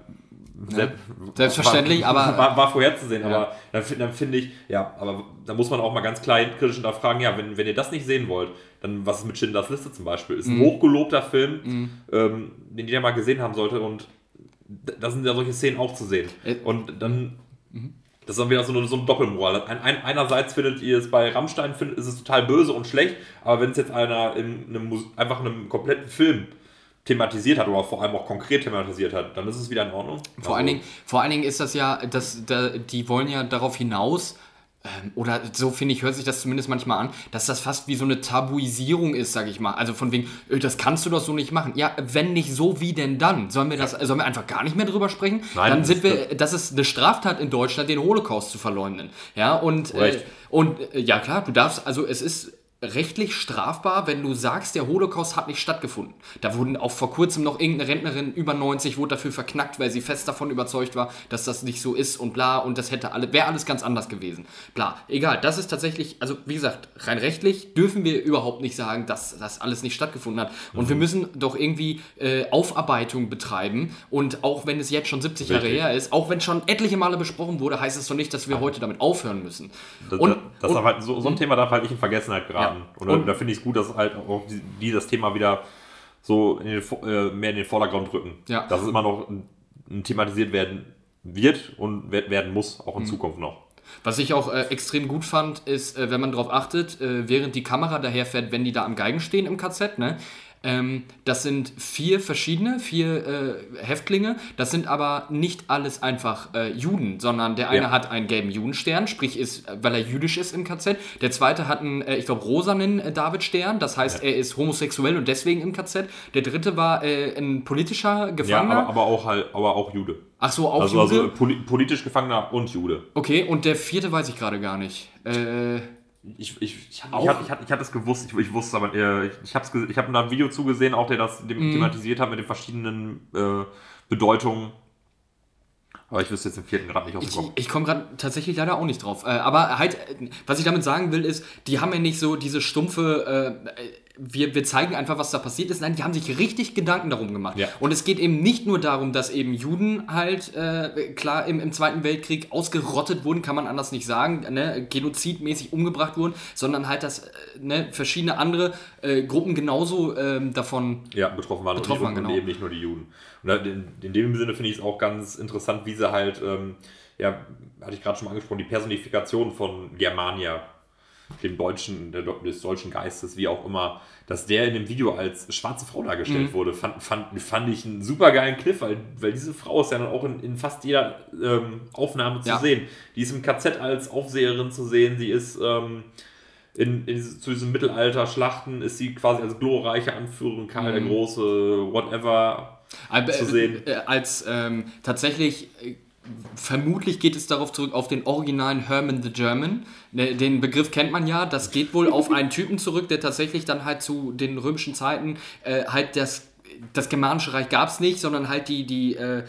Selbst, Selbstverständlich, war, aber- War, war vorherzusehen, Ja. aber dann, dann finde ich, ja, aber da muss man auch mal ganz klar kritisch hinterfragen, ja, wenn, wenn ihr das nicht sehen wollt, dann was ist mit Schindlers Liste zum Beispiel? Ist ein Mhm. hochgelobter Film, ähm, den jeder mal gesehen haben sollte und da sind ja solche Szenen auch zu sehen. Äh, Und dann. Das ist dann wieder so eine, so eine Doppelmoral. Ein, ein, einerseits findet ihr es bei Rammstein, findet, ist es total böse und schlecht, aber wenn es jetzt einer in einem, einfach in einem kompletten Film thematisiert hat oder vor allem auch konkret thematisiert hat, dann ist es wieder in Ordnung. Vor, allen Dingen, vor allen Dingen ist das ja, das, da, die wollen ja darauf hinaus, ähm, oder so finde ich, hört sich das zumindest manchmal an, dass das fast wie so eine Tabuisierung ist, sage ich mal. Also von wegen, äh, das kannst du doch so nicht machen. Ja, wenn nicht so, wie denn dann? Sollen wir, das, sollen wir einfach gar nicht mehr drüber sprechen? Nein, dann sind wir, das ist eine Straftat in Deutschland, den Holocaust zu verleugnen. Ja, und, äh, und äh, ja klar, du darfst, also es ist rechtlich strafbar, wenn du sagst, der Holocaust hat nicht stattgefunden. Da wurden auch vor kurzem noch irgendeine Rentnerin über 90 wurde dafür verknackt, weil sie fest davon überzeugt war, dass das nicht so ist und bla und das hätte alle wäre alles ganz anders gewesen. Bla, egal, das ist tatsächlich, also wie gesagt, rein rechtlich dürfen wir überhaupt nicht sagen, dass das alles nicht stattgefunden hat und wir müssen doch irgendwie äh, Aufarbeitung betreiben und auch wenn es jetzt schon 70 Jahre her ist, auch wenn schon etliche Male besprochen wurde, heißt es doch nicht, dass wir heute damit aufhören müssen. Das, Und- das und- halt, so, so ein Thema darf halt nicht in Vergessenheit geraten. Ja. Und, da- Und- da finde ich es gut, dass halt auch die, die das Thema wieder so in den, äh, mehr in den Vordergrund rücken. Ja. Dass es immer noch thematisiert werden wird und wer- werden muss, auch in Mhm. Zukunft noch. Was ich auch äh, extrem gut fand, ist, äh, wenn man darauf achtet, äh, während die Kamera daherfährt, wenn die da am Geigen stehen im KZ, ne? Ähm, das sind vier verschiedene, vier äh, Häftlinge. Das sind aber nicht alles einfach äh, Juden, sondern der eine Ja. hat einen gelben Judenstern, sprich ist, weil er jüdisch ist im KZ. Der zweite hat einen, äh, ich glaube, rosanen äh, Davidstern, das heißt, er ist homosexuell und deswegen im KZ. Der dritte war äh, ein politischer Ja, Gefangener. aber, aber auch halt, aber auch Jude. Ach so, auch Also, Jude. also poli politisch Gefangener und Jude. okay, und der vierte weiß ich gerade gar nicht. Äh, Ich, ich, ich, Auch? ich, hab, ich, hab, ich hatte es gewusst, ich, ich wusste aber, äh, ich, ich habe ich hab da ein Video zugesehen, auch der das dem, Mhm. thematisiert hat mit den verschiedenen äh, Bedeutungen. Aber ich wüsste jetzt den vierten gerade nicht aus dem Ich, Kopf. ich komme gerade tatsächlich leider auch nicht drauf. Äh, aber halt, äh, was ich damit sagen will, ist, die haben ja nicht so diese stumpfe, äh, äh, wir, wir zeigen einfach, was da passiert ist. Nein, die haben sich richtig Gedanken darum gemacht. Ja. Und es geht eben nicht nur darum, dass eben Juden halt, äh, klar, im, im Zweiten Weltkrieg ausgerottet wurden, kann man anders nicht sagen, ne, genozidmäßig umgebracht wurden, sondern halt, dass äh, ne, verschiedene andere äh, Gruppen genauso ähm, davon Ja, betroffen waren, Betroffen und, waren, nicht, und genau. eben nicht nur die Juden. Und in, in dem Sinne finde ich es auch ganz interessant, wie sie halt, ähm, ja, hatte ich gerade schon mal angesprochen, die Personifikation von Germania, dem deutschen, der, des deutschen Geistes, wie auch immer, dass der in dem Video als schwarze Frau dargestellt Mhm. wurde, fand, fand, fand ich einen super geilen Cliff, weil, weil diese Frau ist ja dann auch in, in fast jeder ähm, Aufnahme zu Ja. sehen. Die ist im KZ als Aufseherin zu sehen, sie ist ähm, in, in zu diesen Mittelalter-Schlachten ist sie quasi als glorreiche Anführerin, Karl der Mhm. Große, whatever. Aber, zu äh, sehen. Äh, als ähm, tatsächlich, äh, vermutlich geht es darauf zurück, auf den originalen Herman the German. Ne, Den Begriff kennt man ja. Das geht wohl auf einen Typen zurück, der tatsächlich dann halt zu den römischen Zeiten äh, halt das, das Germanische Reich gab es nicht, sondern halt die, die äh,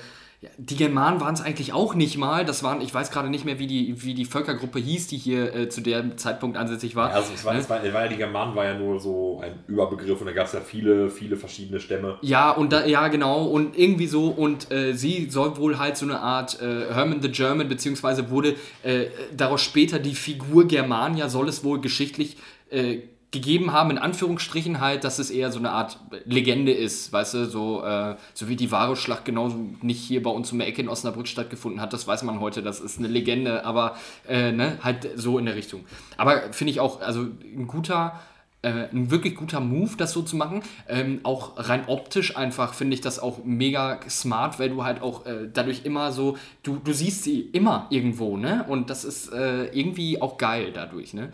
die Germanen waren es eigentlich auch nicht mal. Das waren, ich weiß gerade nicht mehr, wie die, wie die Völkergruppe hieß, die hier äh, zu dem Zeitpunkt ansässig war. Also es war, Ne? es war, es war ja die Germanen war ja nur so ein Überbegriff und da gab es ja viele, viele verschiedene Stämme. Ja, und da, ja, genau, und irgendwie so, und äh, sie soll wohl halt so eine Art äh, Herman the German, beziehungsweise wurde äh, daraus später die Figur Germania, soll es wohl geschichtlich äh, gegeben haben, in Anführungsstrichen halt, dass es eher so eine Art Legende ist, weißt du, so, äh, so wie die wahre Schlacht genauso nicht hier bei uns um die Ecke in Osnabrück stattgefunden hat, das weiß man heute, das ist eine Legende, aber äh, ne, halt so in der Richtung. Aber finde ich auch, also ein guter äh, ein wirklich guter Move, das so zu machen. Ähm, auch rein optisch einfach finde ich das auch mega smart, weil du halt auch äh, dadurch immer so, du, du siehst sie immer irgendwo, ne? Und das ist äh, irgendwie auch geil dadurch, ne?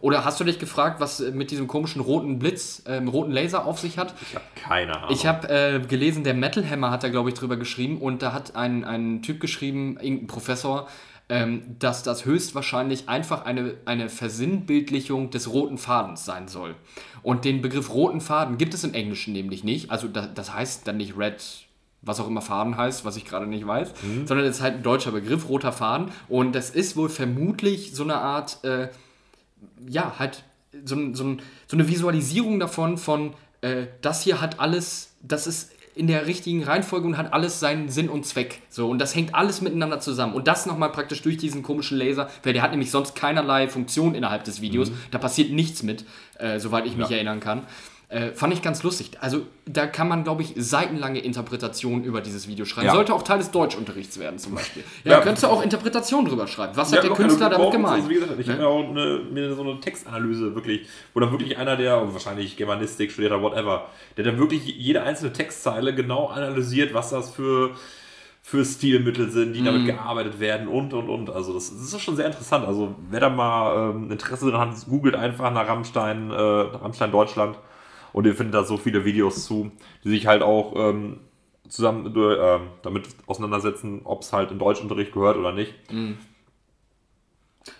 Oder hast du dich gefragt, was äh, mit diesem komischen roten Blitz, ähm, roten Laser auf sich hat? Ich habe keine Ahnung. Ich habe äh, gelesen, der Metal Hammer hat da, glaube ich, drüber geschrieben und da hat ein, ein Typ geschrieben, irgendein Professor, ähm, dass das höchstwahrscheinlich einfach eine, eine Versinnbildlichung des roten Fadens sein soll. Und den Begriff roten Faden gibt es im Englischen nämlich nicht. Also da, das heißt dann nicht Red, was auch immer Faden heißt, was ich gerade nicht weiß, sondern es ist halt ein deutscher Begriff, roter Faden. Und das ist wohl vermutlich so eine Art, äh, ja, halt so, so, so eine Visualisierung davon, von äh, das hier hat alles, das ist in der richtigen Reihenfolge und hat alles seinen Sinn und Zweck. So, und das hängt alles miteinander zusammen. Und das nochmal praktisch durch diesen komischen Laser, weil der hat nämlich sonst keinerlei Funktion innerhalb des Videos. Da passiert nichts mit, äh, soweit ich mich Ja. erinnern kann. Äh, fand ich ganz lustig. Also da kann man, glaube ich, seitenlange Interpretationen über dieses Video schreiben. Ja. Sollte auch Teil des Deutschunterrichts werden zum Beispiel. Ja, Ja. könntest du auch Interpretationen drüber schreiben. Was Ja, hat der Künstler locker, damit gemeint? Also wie gesagt, ich Ne? habe ja auch eine, mir so eine Textanalyse wirklich, wo dann wirklich einer, der wahrscheinlich Germanistik studiert hat, whatever, der dann wirklich jede einzelne Textzeile genau analysiert, was das für, für Stilmittel sind, die Mhm. damit gearbeitet werden und und und. Also das, das ist schon sehr interessant. Also wer da mal ähm, Interesse dran hat, googelt einfach nach Rammstein, äh, Rammstein Deutschland und ihr findet da so viele Videos zu, die sich halt auch ähm, zusammen äh, damit auseinandersetzen, ob es halt in Deutschunterricht gehört oder nicht.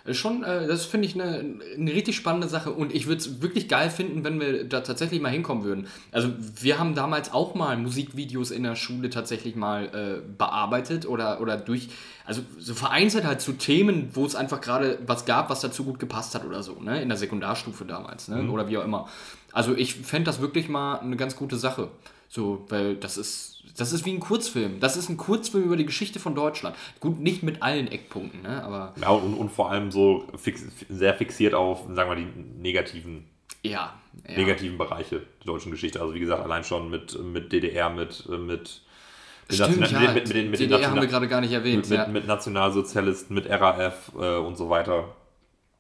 Äh, Schon, äh, das finde ich eine, eine richtig spannende Sache und ich würde es wirklich geil finden, wenn wir da tatsächlich mal hinkommen würden. Also wir haben damals auch mal Musikvideos in der Schule tatsächlich mal äh, bearbeitet oder, oder durch, also so vereinzelt halt zu Themen, wo es einfach gerade was gab, was dazu gut gepasst hat oder so, ne? In der Sekundarstufe damals, ne? Oder wie auch immer. Also ich fände das wirklich mal eine ganz gute Sache. So, weil das ist, das ist wie ein Kurzfilm. Das ist ein Kurzfilm über die Geschichte von Deutschland. Gut, nicht mit allen Eckpunkten, ne? Aber Ja, und, und vor allem so fix, sehr fixiert auf, sagen wir, die negativen, ja. ja. negativen Bereiche der deutschen Geschichte. Also wie gesagt, allein schon mit, mit DDR, mit, mit, mit, Stimmt, Nation- ja. mit, mit, den, mit, den DDR haben wir gerade gar nicht erwähnt. mit, ja, mit, mit Nationalsozialisten, mit RAF äh, und so weiter.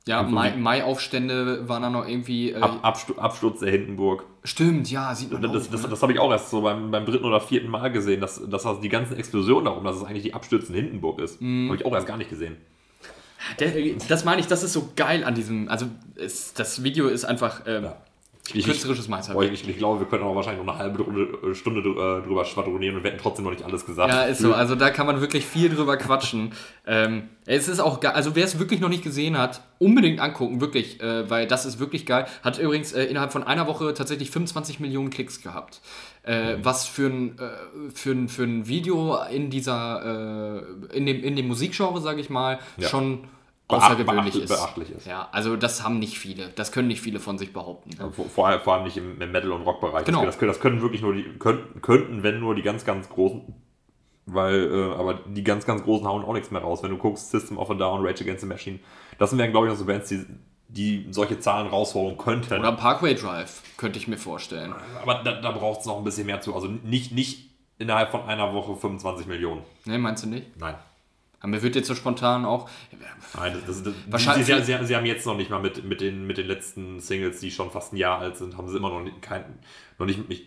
Ja Mai, Mai-Aufstände waren da noch irgendwie. Äh, Ab, Abstu Absturz der Hindenburg. stimmt, ja, sieht man Das, auch, das, ne? das habe ich auch erst so beim, beim dritten oder vierten Mal gesehen, dass, dass das die ganzen Explosionen darum, dass es eigentlich die abstürzende Hindenburg ist. Mhm. Habe ich auch erst gar nicht gesehen. Der, das meine ich, das ist so geil an diesem. Also, es, das Video ist einfach ähm, Ich, künstlerisches Meisterwerk. ich, ich glaube, wir können auch wahrscheinlich noch eine halbe Stunde, Stunde drü- äh, drüber schwadronieren und wir hätten trotzdem noch nicht alles gesagt. Ja, ist so. Also da kann man wirklich viel drüber quatschen. Ähm, es ist auch geil. Also wer es wirklich noch nicht gesehen hat, unbedingt angucken, wirklich, äh, weil das ist wirklich geil. Hat übrigens äh, innerhalb von einer Woche tatsächlich 25 Millionen Klicks gehabt. Äh, Was für ein, äh, für, ein, für ein Video in dieser, äh, in, dem, in dem Musikgenre, sage ich mal, Ja. schon außergewöhnlich beacht- ist. beachtlich ist. Ja, also das haben nicht viele. Das können nicht viele von sich behaupten. Ne? Vor, vor, allem- vor allem nicht im, im Metal- und Rock-Bereich. Genau. Das, können, das können wirklich nur die, könnten, könnten, wenn nur die ganz, ganz großen. Weil, äh, aber die ganz, ganz großen hauen auch nichts mehr raus. Wenn du guckst, System of a Down, Rage Against the Machine, das wären, glaube ich, noch so Bands, die, die solche Zahlen rausholen könnten. Oder Parkway Drive, könnte ich mir vorstellen. aber da, da braucht es noch ein bisschen mehr zu. Also nicht, nicht innerhalb von einer Woche 25 Millionen. Ne, meinst du nicht? Nein. Aber mir wird jetzt so spontan auch. Nein, das, das, Wahrscheinlich- sie, sie, sie, sie haben jetzt noch nicht mal mit, mit, den, mit den letzten Singles, die schon fast ein Jahr alt sind, haben sie immer noch nicht, kein, noch nicht, nicht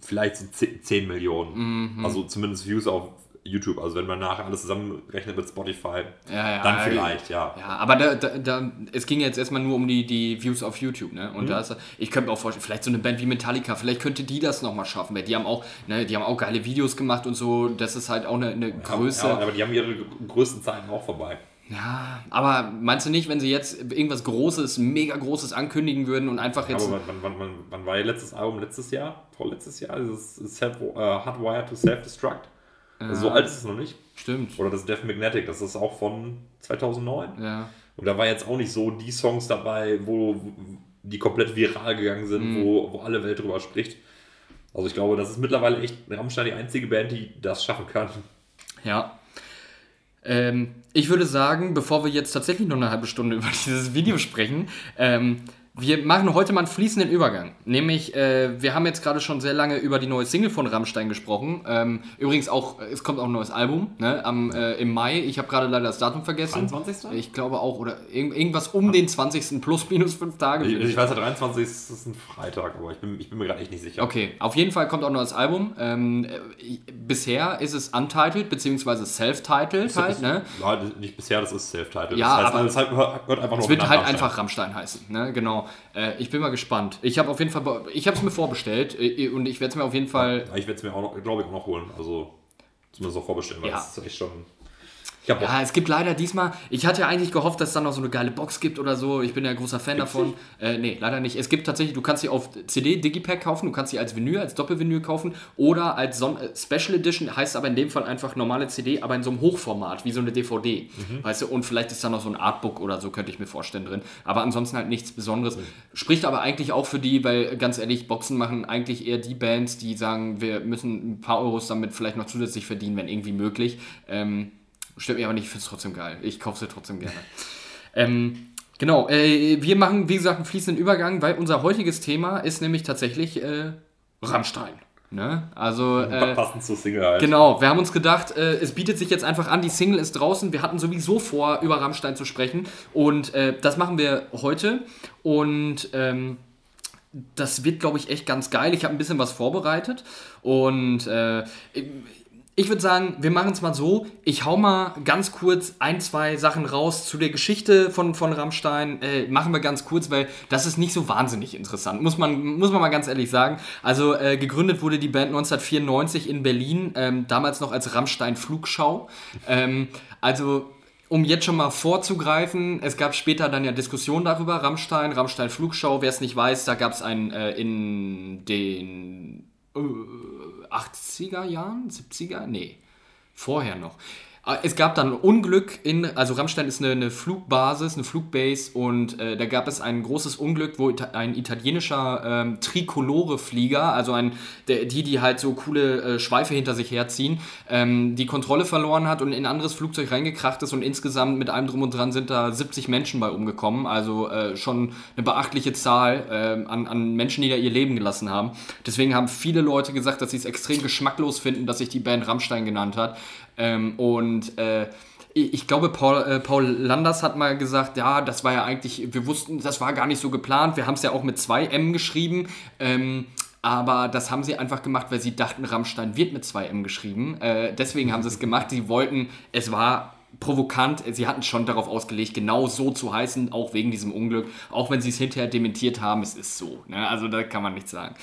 vielleicht so 10, 10 Millionen. Mhm. Also zumindest Views auf YouTube. Also wenn man nachher alles zusammenrechnet mit Spotify, Ja, ja, dann vielleicht, ja. Ja, aber da, da, da, es ging jetzt erstmal nur um die, die Views auf YouTube, ne? Und da ist, ich könnte mir auch vorstellen, vielleicht so eine Band wie Metallica, vielleicht könnte die das nochmal schaffen, weil die haben auch, ne, die haben auch geile Videos gemacht und so, das ist halt auch eine, eine Größe. Ja, aber die haben ihre größten Zeiten auch vorbei. Ja, aber meinst du nicht, wenn sie jetzt irgendwas Großes, mega Großes ankündigen würden und einfach jetzt. Aber wann, wann, wann, wann, war ihr letztes Album? Letztes Jahr? Vorletztes Jahr? Dieses Self, äh, Hardwired to Self-Destruct? Also so alt ist es noch nicht. Stimmt. Oder das Death Magnetic, das ist auch von 2009. Ja. Und da war jetzt auch nicht so die Songs dabei, wo die komplett viral gegangen sind, wo, wo alle Welt drüber spricht. Also ich glaube, das ist mittlerweile echt Rammstein die einzige Band, die das schaffen kann. Ja. Ähm, ich würde sagen, bevor wir jetzt tatsächlich noch eine halbe Stunde über dieses Video sprechen, ähm, wir machen heute mal einen fließenden Übergang. Nämlich, äh, wir haben jetzt gerade schon sehr lange über die neue Single von Rammstein gesprochen. Ähm, übrigens auch, es kommt auch ein neues Album ne, am, äh, im Mai. Ich habe gerade leider das Datum vergessen. 23.? Ich glaube auch, oder irg irgendwas um den 20. plus minus fünf Tage. Ich, ich weiß, der 23. ist ein Freitag, aber ich bin, ich bin mir gerade echt nicht sicher. Okay, auf jeden Fall kommt auch noch das Album. Ähm, äh, bisher ist es untitled, beziehungsweise self-titled halt, ne? Ja, nicht bisher, das ist Self-Titled. Ja, das heißt, aber es halt, hört einfach nur Es wird halt einfach Rammstein heißen, ne? Genau. Äh, ich bin mal gespannt. Ich habe auf jeden Fall, ich habe es mir vorbestellt äh, und ich werde es mir auf jeden Fall. Ja, ich werde es mir auch noch, glaube ich, auch noch holen. Also zumindest auch vorbestellen, weil Ja. das ist echt schon. Habe Ja, es gibt leider diesmal. Ich hatte ja eigentlich gehofft, dass es dann noch so eine geile Box gibt oder so. Ich bin ja großer Fan davon. Äh, nee, leider nicht. Es gibt tatsächlich, du kannst sie auf CD Digipack kaufen, du kannst sie als Vinyl, als Doppelvinyl kaufen oder als Son äh, Special Edition, heißt aber in dem Fall einfach normale CD, aber in so einem Hochformat, wie so eine DVD. Weißt du, und vielleicht ist da noch so ein Artbook oder so, könnte ich mir vorstellen drin. Aber ansonsten halt nichts Besonderes. Spricht aber eigentlich auch für die, weil ganz ehrlich, Boxen machen eigentlich eher die Bands, die sagen, wir müssen ein paar Euros damit vielleicht noch zusätzlich verdienen, wenn irgendwie möglich. Ähm, Stimmt mir aber nicht, ich finde es trotzdem geil. Ich kaufe sie trotzdem gerne. ähm, genau, äh, wir machen, wie gesagt, einen fließenden Übergang, weil unser heutiges Thema ist nämlich tatsächlich äh, Rammstein. Ne? Also, äh, passend zur Single halt. Genau, wir haben uns gedacht, äh, es bietet sich jetzt einfach an, die Single ist draußen. Wir hatten sowieso vor, über Rammstein zu sprechen. Und äh, das machen wir heute. Und ähm, das wird, glaube ich, echt ganz geil. Ich habe ein bisschen was vorbereitet. Und äh, ich würde sagen, wir machen es mal so. Ich hau mal ganz kurz ein, zwei Sachen raus zu der Geschichte von, von Rammstein. Äh, machen wir ganz kurz, weil das ist nicht so wahnsinnig interessant, muss man, muss man mal ganz ehrlich sagen. Also äh, gegründet wurde die Band 1994 in Berlin, ähm, damals noch als Rammstein Flugschau. Ähm, also um jetzt schon mal vorzugreifen, es gab später dann ja Diskussionen darüber, Rammstein, Rammstein Flugschau, wer es nicht weiß, da gab es einen äh, in den 80er Jahren, 70er, nee, vorher noch. Äh, Es gab dann Unglück in, also Rammstein ist eine, eine Flugbasis, eine Flugbase und äh, da gab es ein großes Unglück, wo ein italienischer ähm, Tricolore-Flieger, also ein, der, die, die halt so coole äh, Schweife hinter sich herziehen, ähm, die Kontrolle verloren hat und in ein anderes Flugzeug reingekracht ist und insgesamt mit allem drum und dran sind da 70 Menschen bei umgekommen, also äh, schon eine beachtliche Zahl äh, an, an Menschen, die da ihr Leben gelassen haben. Deswegen haben viele Leute gesagt, dass sie es extrem geschmacklos finden, dass sich die Band Rammstein genannt hat. Ähm, und äh, ich glaube, Paul, äh, Paul Landers hat mal gesagt, ja, das war ja eigentlich, wir wussten, das war gar nicht so geplant. Wir haben es ja auch mit 2 M geschrieben. Ähm, aber das haben sie einfach gemacht, weil sie dachten, Rammstein wird mit 2M geschrieben. Äh, deswegen haben sie es gemacht. Sie wollten, es war provokant, sie hatten schon darauf ausgelegt, genau so zu heißen, auch wegen diesem Unglück. Auch wenn sie es hinterher dementiert haben, es ist so. Ne? Also da kann man nichts sagen.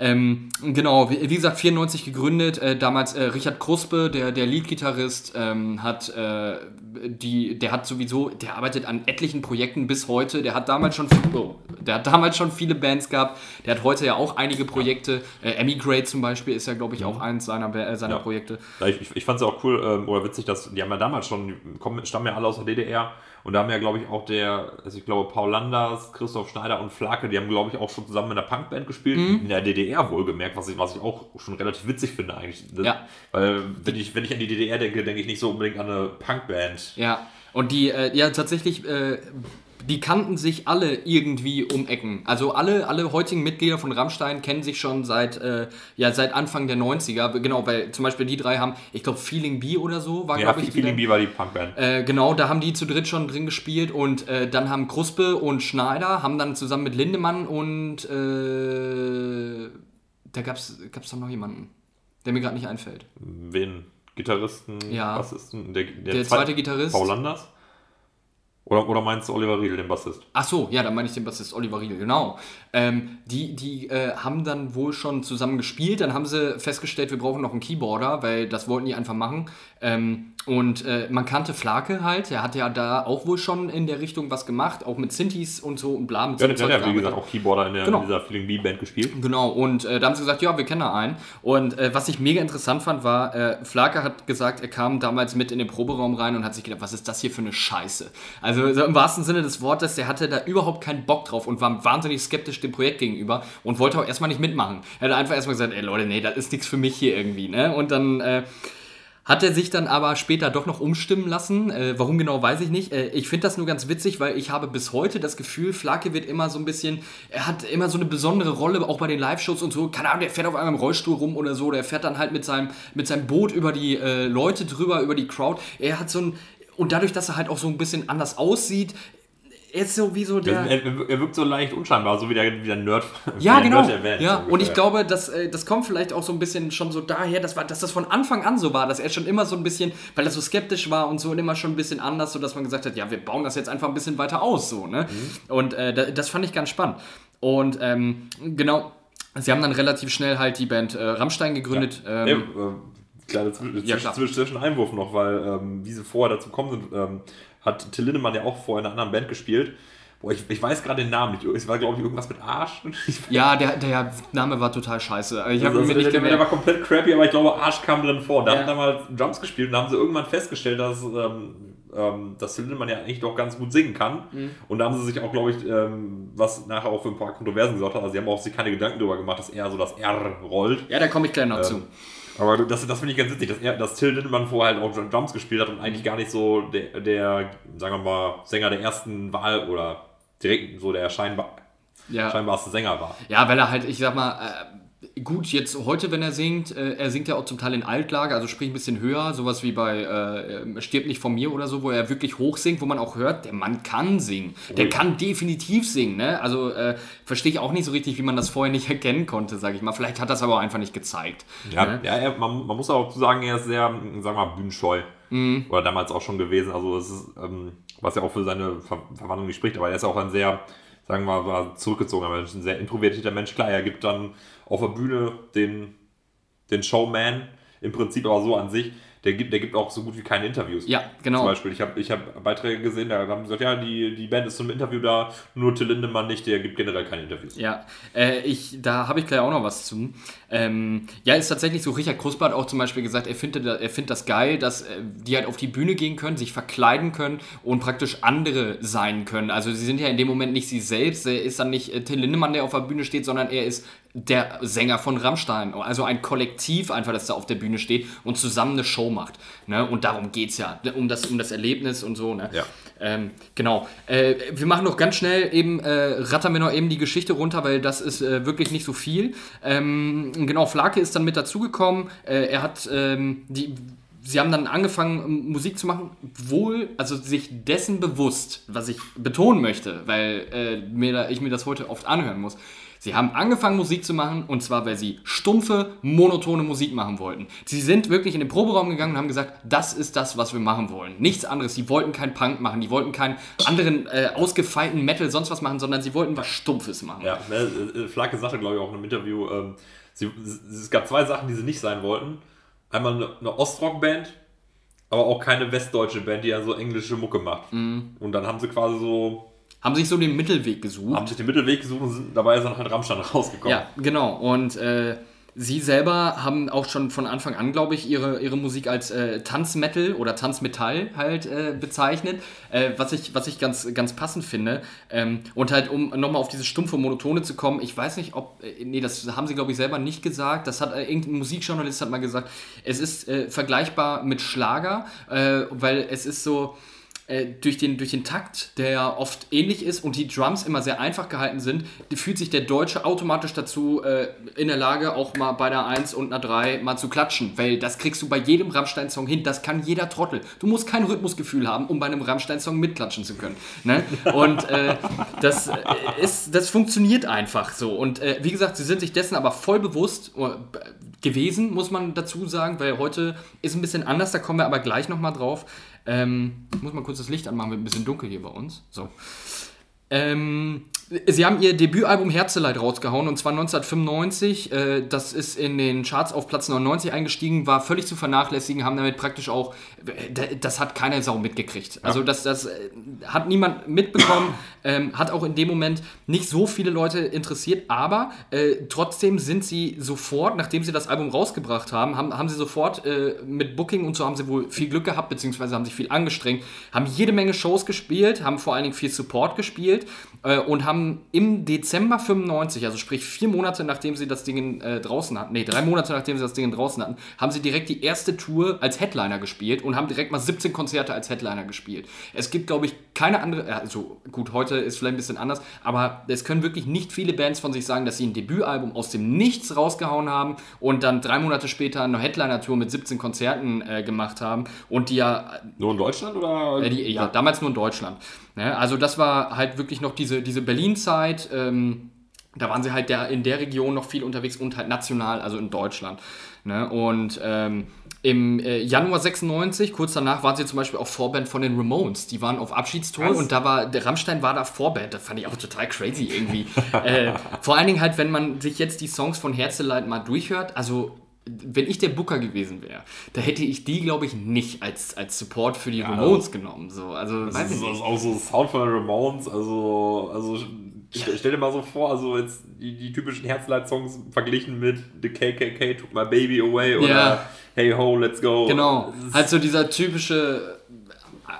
Ähm, genau, wie, wie gesagt, 94 gegründet. Äh, damals äh, Richard Kruspe, der, der Lead-Gitarrist, ähm, hat äh, die, der hat sowieso, der arbeitet an etlichen Projekten bis heute. Der hat damals schon, oh, der hat damals schon viele Bands gehabt. Der hat heute ja auch einige Projekte. Äh, Emigrate zum Beispiel ist ja, glaube ich, auch eins seiner, äh, seiner Ja. Projekte. Ja, Ich, ich, ich fand es auch cool ähm, oder witzig, dass die haben ja damals schon, kommen, stammen ja alle aus der DDR und da haben ja, glaube ich, auch der, also ich glaube, Paul Landers, Christoph Schneider und Flake, die haben, glaube ich, auch schon zusammen in einer Punkband gespielt, Mhm. in der DDR wohlgemerkt, was ich, was ich auch schon relativ witzig finde eigentlich. Ja. Weil wenn ich, wenn ich an die DDR denke, denke ich nicht so unbedingt an eine Punkband. Ja, und die, äh, ja, tatsächlich, äh, die kannten sich alle irgendwie um Ecken. Also alle, alle heutigen Mitglieder von Rammstein kennen sich schon seit, äh, ja, seit Anfang der 90er. Genau, weil zum Beispiel die drei haben, ich glaube, Feeling B oder so war, Ja, glaube ich, Feeling. B war die Punkband. Äh, genau, da haben die zu dritt schon drin gespielt und äh, dann haben Kruspe und Schneider haben dann zusammen mit Lindemann und äh, da gab's gab's doch noch jemanden, der mir gerade nicht einfällt. Wen? Gitarristen, Ja. Bassisten? Der, der, Der zweite Gitarrist. Paul Landers? Oder, oder meinst du Oliver Riedel, den Bassist? Ach so, ja, dann meine ich den Bassist Oliver Riedel, genau. Ähm, die die äh, haben dann wohl schon zusammen gespielt, dann haben sie festgestellt, wir brauchen noch einen Keyboarder, weil das wollten die einfach machen. Ähm, und äh, man kannte Flake halt, der hat ja da auch wohl schon in der Richtung was gemacht, auch mit Synthes und so und bla. Mit Ja, der hat ja, wie gesagt, auch Keyboarder in, der, Genau. in dieser Feeling B-Band gespielt. Genau, und äh, da haben sie gesagt, ja, wir kennen da einen. Und äh, was ich mega interessant fand, war, äh, Flake hat gesagt, er kam damals mit in den Proberaum rein und hat sich gedacht, was ist das hier für eine Scheiße? Also so im wahrsten Sinne des Wortes, der hatte da überhaupt keinen Bock drauf und war wahnsinnig skeptisch dem Projekt gegenüber und wollte auch erstmal nicht mitmachen. Er hat einfach erstmal gesagt, ey Leute, nee, das ist nichts für mich hier irgendwie, ne? Und dann äh, hat er sich dann aber später doch noch umstimmen lassen. Äh, warum genau, weiß ich nicht. Äh, ich finde das nur ganz witzig, weil ich habe bis heute das Gefühl, Flake wird immer so ein bisschen, er hat immer so eine besondere Rolle, auch bei den Live-Shows und so. Keine Ahnung, der fährt auf einmal im Rollstuhl rum oder so. Der fährt dann halt mit seinem, mit seinem Boot über die äh, Leute drüber, über die Crowd. Er hat so ein, und dadurch, dass er halt auch so ein bisschen anders aussieht, er ist so wie so der... Er, er wirkt so leicht unscheinbar, so wie der, wie der Nerd. Ja, genau. Nerd Band, ja, so und ich glaube, dass, äh, das kommt vielleicht auch so ein bisschen schon so daher, dass, dass das von Anfang an so war, dass er schon immer so ein bisschen, weil er so skeptisch war und so und immer schon ein bisschen anders, so dass man gesagt hat, ja, wir bauen das jetzt einfach ein bisschen weiter aus, so, ne? Mhm. Und äh, da- das fand ich ganz spannend. Und ähm, genau, sie haben dann relativ schnell halt die Band äh, Rammstein gegründet. Ja, Ähm, äh, kleine Zwisch- Ja, Zwisch- Zwischeneinwurf noch, weil ähm, wie sie vorher dazu gekommen sind, ähm, hat Till Lindemann ja auch vorher in einer anderen Band gespielt. Boah, ich, ich weiß gerade den Namen nicht. Es war, glaube ich, irgendwas mit Arsch. Ich ja, der, der Name war total scheiße. Ich also, mir der, nicht der, der war komplett crappy, aber ich glaube, Arsch kam drin vor. Da Ja. haben damals Drums gespielt und da haben sie irgendwann festgestellt, dass, ähm, ähm, dass Till Lindemann ja eigentlich doch ganz gut singen kann. Mhm. Und da haben sie sich auch, glaube ich, ähm, was nachher auch für ein paar Kontroversen gesorgt hat. Also, sie haben auch sich keine Gedanken darüber gemacht, dass er so das R rollt. Ja, da komme ich gleich noch zu. Aber das, das finde ich ganz witzig, dass, er, dass Till Lindemann vorher halt auch Drums gespielt hat und eigentlich gar nicht so der, der, sagen wir mal, Sänger der ersten Wahl oder direkt so der scheinbar, Ja. scheinbarste Sänger war. Ja, weil er halt, ich sag mal, äh, gut, jetzt heute, wenn er singt, äh, er singt ja auch zum Teil in Altlage, also sprich ein bisschen höher, sowas wie bei äh, Stirb nicht von mir oder so, wo er wirklich hoch singt, wo man auch hört, der Mann kann singen. Der kann definitiv singen, ne? Also äh, verstehe ich auch nicht so richtig, wie man das vorher nicht erkennen konnte, sag ich mal. Vielleicht hat das aber auch einfach nicht gezeigt. Ja, ne? ja er, man, man muss auch zu sagen, er ist sehr, sagen wir mal, bühnenscheu. Mhm. Oder damals auch schon gewesen. Also, es ist, ähm, was ja auch für seine Ver Verwandlung nicht spricht, aber er ist auch ein sehr, sagen wir mal, zurückgezogener Mensch, ein sehr introvertierter Mensch. Klar, er gibt dann auf der Bühne den, den Showman im Prinzip aber so an sich. der gibt, der gibt auch so gut wie keine Interviews. Ja, genau. Zum Beispiel, ich habe ich hab Beiträge gesehen, da haben sie gesagt, ja, die, die Band ist zum Interview da, nur Till Lindemann nicht, der gibt generell keine Interviews. Ja, äh, ich, da habe ich gleich auch noch was zu. Ähm, ja, ist tatsächlich so, Richard Kruspe hat auch zum Beispiel gesagt, er findet, er findet das geil, dass äh, die halt auf die Bühne gehen können, sich verkleiden können und praktisch andere sein können. Also sie sind ja in dem Moment nicht sie selbst, er ist dann nicht äh, Till Lindemann, der auf der Bühne steht, sondern er ist der Sänger von Rammstein. Also ein Kollektiv einfach, das da auf der Bühne steht und zusammen eine Show macht. Ne? Und darum geht es ja, um das, um das Erlebnis und so. Ne? Ja. Ähm, genau. Äh, wir machen noch ganz schnell eben, äh, rattern wir noch eben die Geschichte runter, weil das ist äh, wirklich nicht so viel. Ähm, genau, Flake ist dann mit dazugekommen. Äh, er hat ähm, die. Sie haben dann angefangen, Musik zu machen, wohl, also sich dessen bewusst, was ich betonen möchte, weil äh, mir da, ich mir das heute oft anhören muss. Sie haben angefangen, Musik zu machen, und zwar, weil sie stumpfe, monotone Musik machen wollten. Sie sind wirklich in den Proberaum gegangen und haben gesagt, das ist das, was wir machen wollen. Nichts anderes. Sie wollten keinen Punk machen, die wollten keinen anderen äh, ausgefeilten Metal, sonst was machen, sondern sie wollten was Stumpfes machen. Ja, ne, äh, Flake sagte, glaube ich, auch in einem Interview, ähm, sie, es gab zwei Sachen, die sie nicht sein wollten. Einmal eine, eine Ostrock-Band, aber auch keine westdeutsche Band, die ja so englische Mucke macht. Mhm. Und dann haben sie quasi so Haben sich so den Mittelweg gesucht. haben sich den Mittelweg gesucht und sind dabei ist dann halt Rammstein rausgekommen. Ja, genau. Und äh, sie selber haben auch schon von Anfang an, glaube ich, ihre, ihre Musik als äh, Tanzmetal oder Tanzmetall halt äh, bezeichnet, äh, was, ich, was ich ganz, ganz passend finde. Ähm, und halt, um nochmal auf diese stumpfe Monotone zu kommen, ich weiß nicht, ob, äh, nee, das haben sie, glaube ich, selber nicht gesagt. Das hat äh, irgendein Musikjournalist hat mal gesagt, es ist vergleichbar mit Schlager, weil es ist so äh, durch, den, durch den Takt, der ja oft ähnlich ist und die Drums immer sehr einfach gehalten sind, fühlt sich der Deutsche automatisch dazu äh, in der Lage, auch mal bei der 1 und einer 3 mal zu klatschen. Weil das kriegst du bei jedem Rammstein-Song hin. Das kann jeder Trottel. Du musst kein Rhythmusgefühl haben, um bei einem Rammstein-Song mitklatschen zu können. Ne? Und äh, das, äh, ist, das funktioniert einfach so. Und äh, wie gesagt, sie sind sich dessen aber voll bewusst gewesen, muss man dazu sagen, weil heute ist ein bisschen anders, da kommen wir aber gleich nochmal drauf. Ähm, ich muss mal kurz das Licht anmachen, wird ein bisschen dunkel hier bei uns. So. Ähm, sie haben ihr Debütalbum Herzeleid rausgehauen und zwar 1995. Äh, das ist in den Charts auf Platz 99 eingestiegen, war völlig zu vernachlässigen, haben damit praktisch auch, äh, das hat keine Sau mitgekriegt. Also das, das äh, hat niemand mitbekommen, ähm, hat auch in dem Moment nicht so viele Leute interessiert, aber äh, trotzdem sind sie sofort, nachdem sie das Album rausgebracht haben, haben, haben sie sofort äh, mit Booking und so haben sie wohl viel Glück gehabt, beziehungsweise haben sich viel angestrengt, haben jede Menge Shows gespielt, haben vor allen Dingen viel Support gespielt äh, und haben im Dezember 95, also sprich vier Monate nachdem sie das Ding äh, draußen hatten, nee, drei Monate nachdem sie das Ding draußen hatten, haben sie direkt die erste Tour als Headliner gespielt und haben direkt mal 17 Konzerte als Headliner gespielt. Es gibt, glaube ich, keine andere, äh, also gut, heute ist vielleicht ein bisschen anders, aber es können wirklich nicht viele Bands von sich sagen, dass sie ein Debütalbum aus dem Nichts rausgehauen haben und dann drei Monate später eine Headliner-Tour mit 17 Konzerten äh, gemacht haben und die ja Nur in Deutschland oder? äh, die, ja, damals nur in Deutschland. Ne? Also das war halt wirklich noch diese, diese Berlin-Zeit. Ähm, da waren sie halt der, in der Region noch viel unterwegs und halt national, also in Deutschland. Ne? Und ähm, im äh, Januar 96, kurz danach, waren sie zum Beispiel auch Vorband von den Ramones. Die waren auf Abschiedstour und da war, der Rammstein war da Vorband. Das fand ich auch total crazy irgendwie. äh, vor allen Dingen halt, wenn man sich jetzt die Songs von Herzeleid mal durchhört, also wenn ich der Booker gewesen wäre, da hätte ich die, glaube ich, nicht als, als Support für die Ramones genommen. So, also, Das weiß ist ich nicht. auch so Sound von Ramones, also, also stell, dir mal so vor, also jetzt die, die typischen Herzleit-Songs verglichen mit The KKK Took My Baby Away oder Ja. Hey Ho, Let's Go. Genau, halt so dieser typische,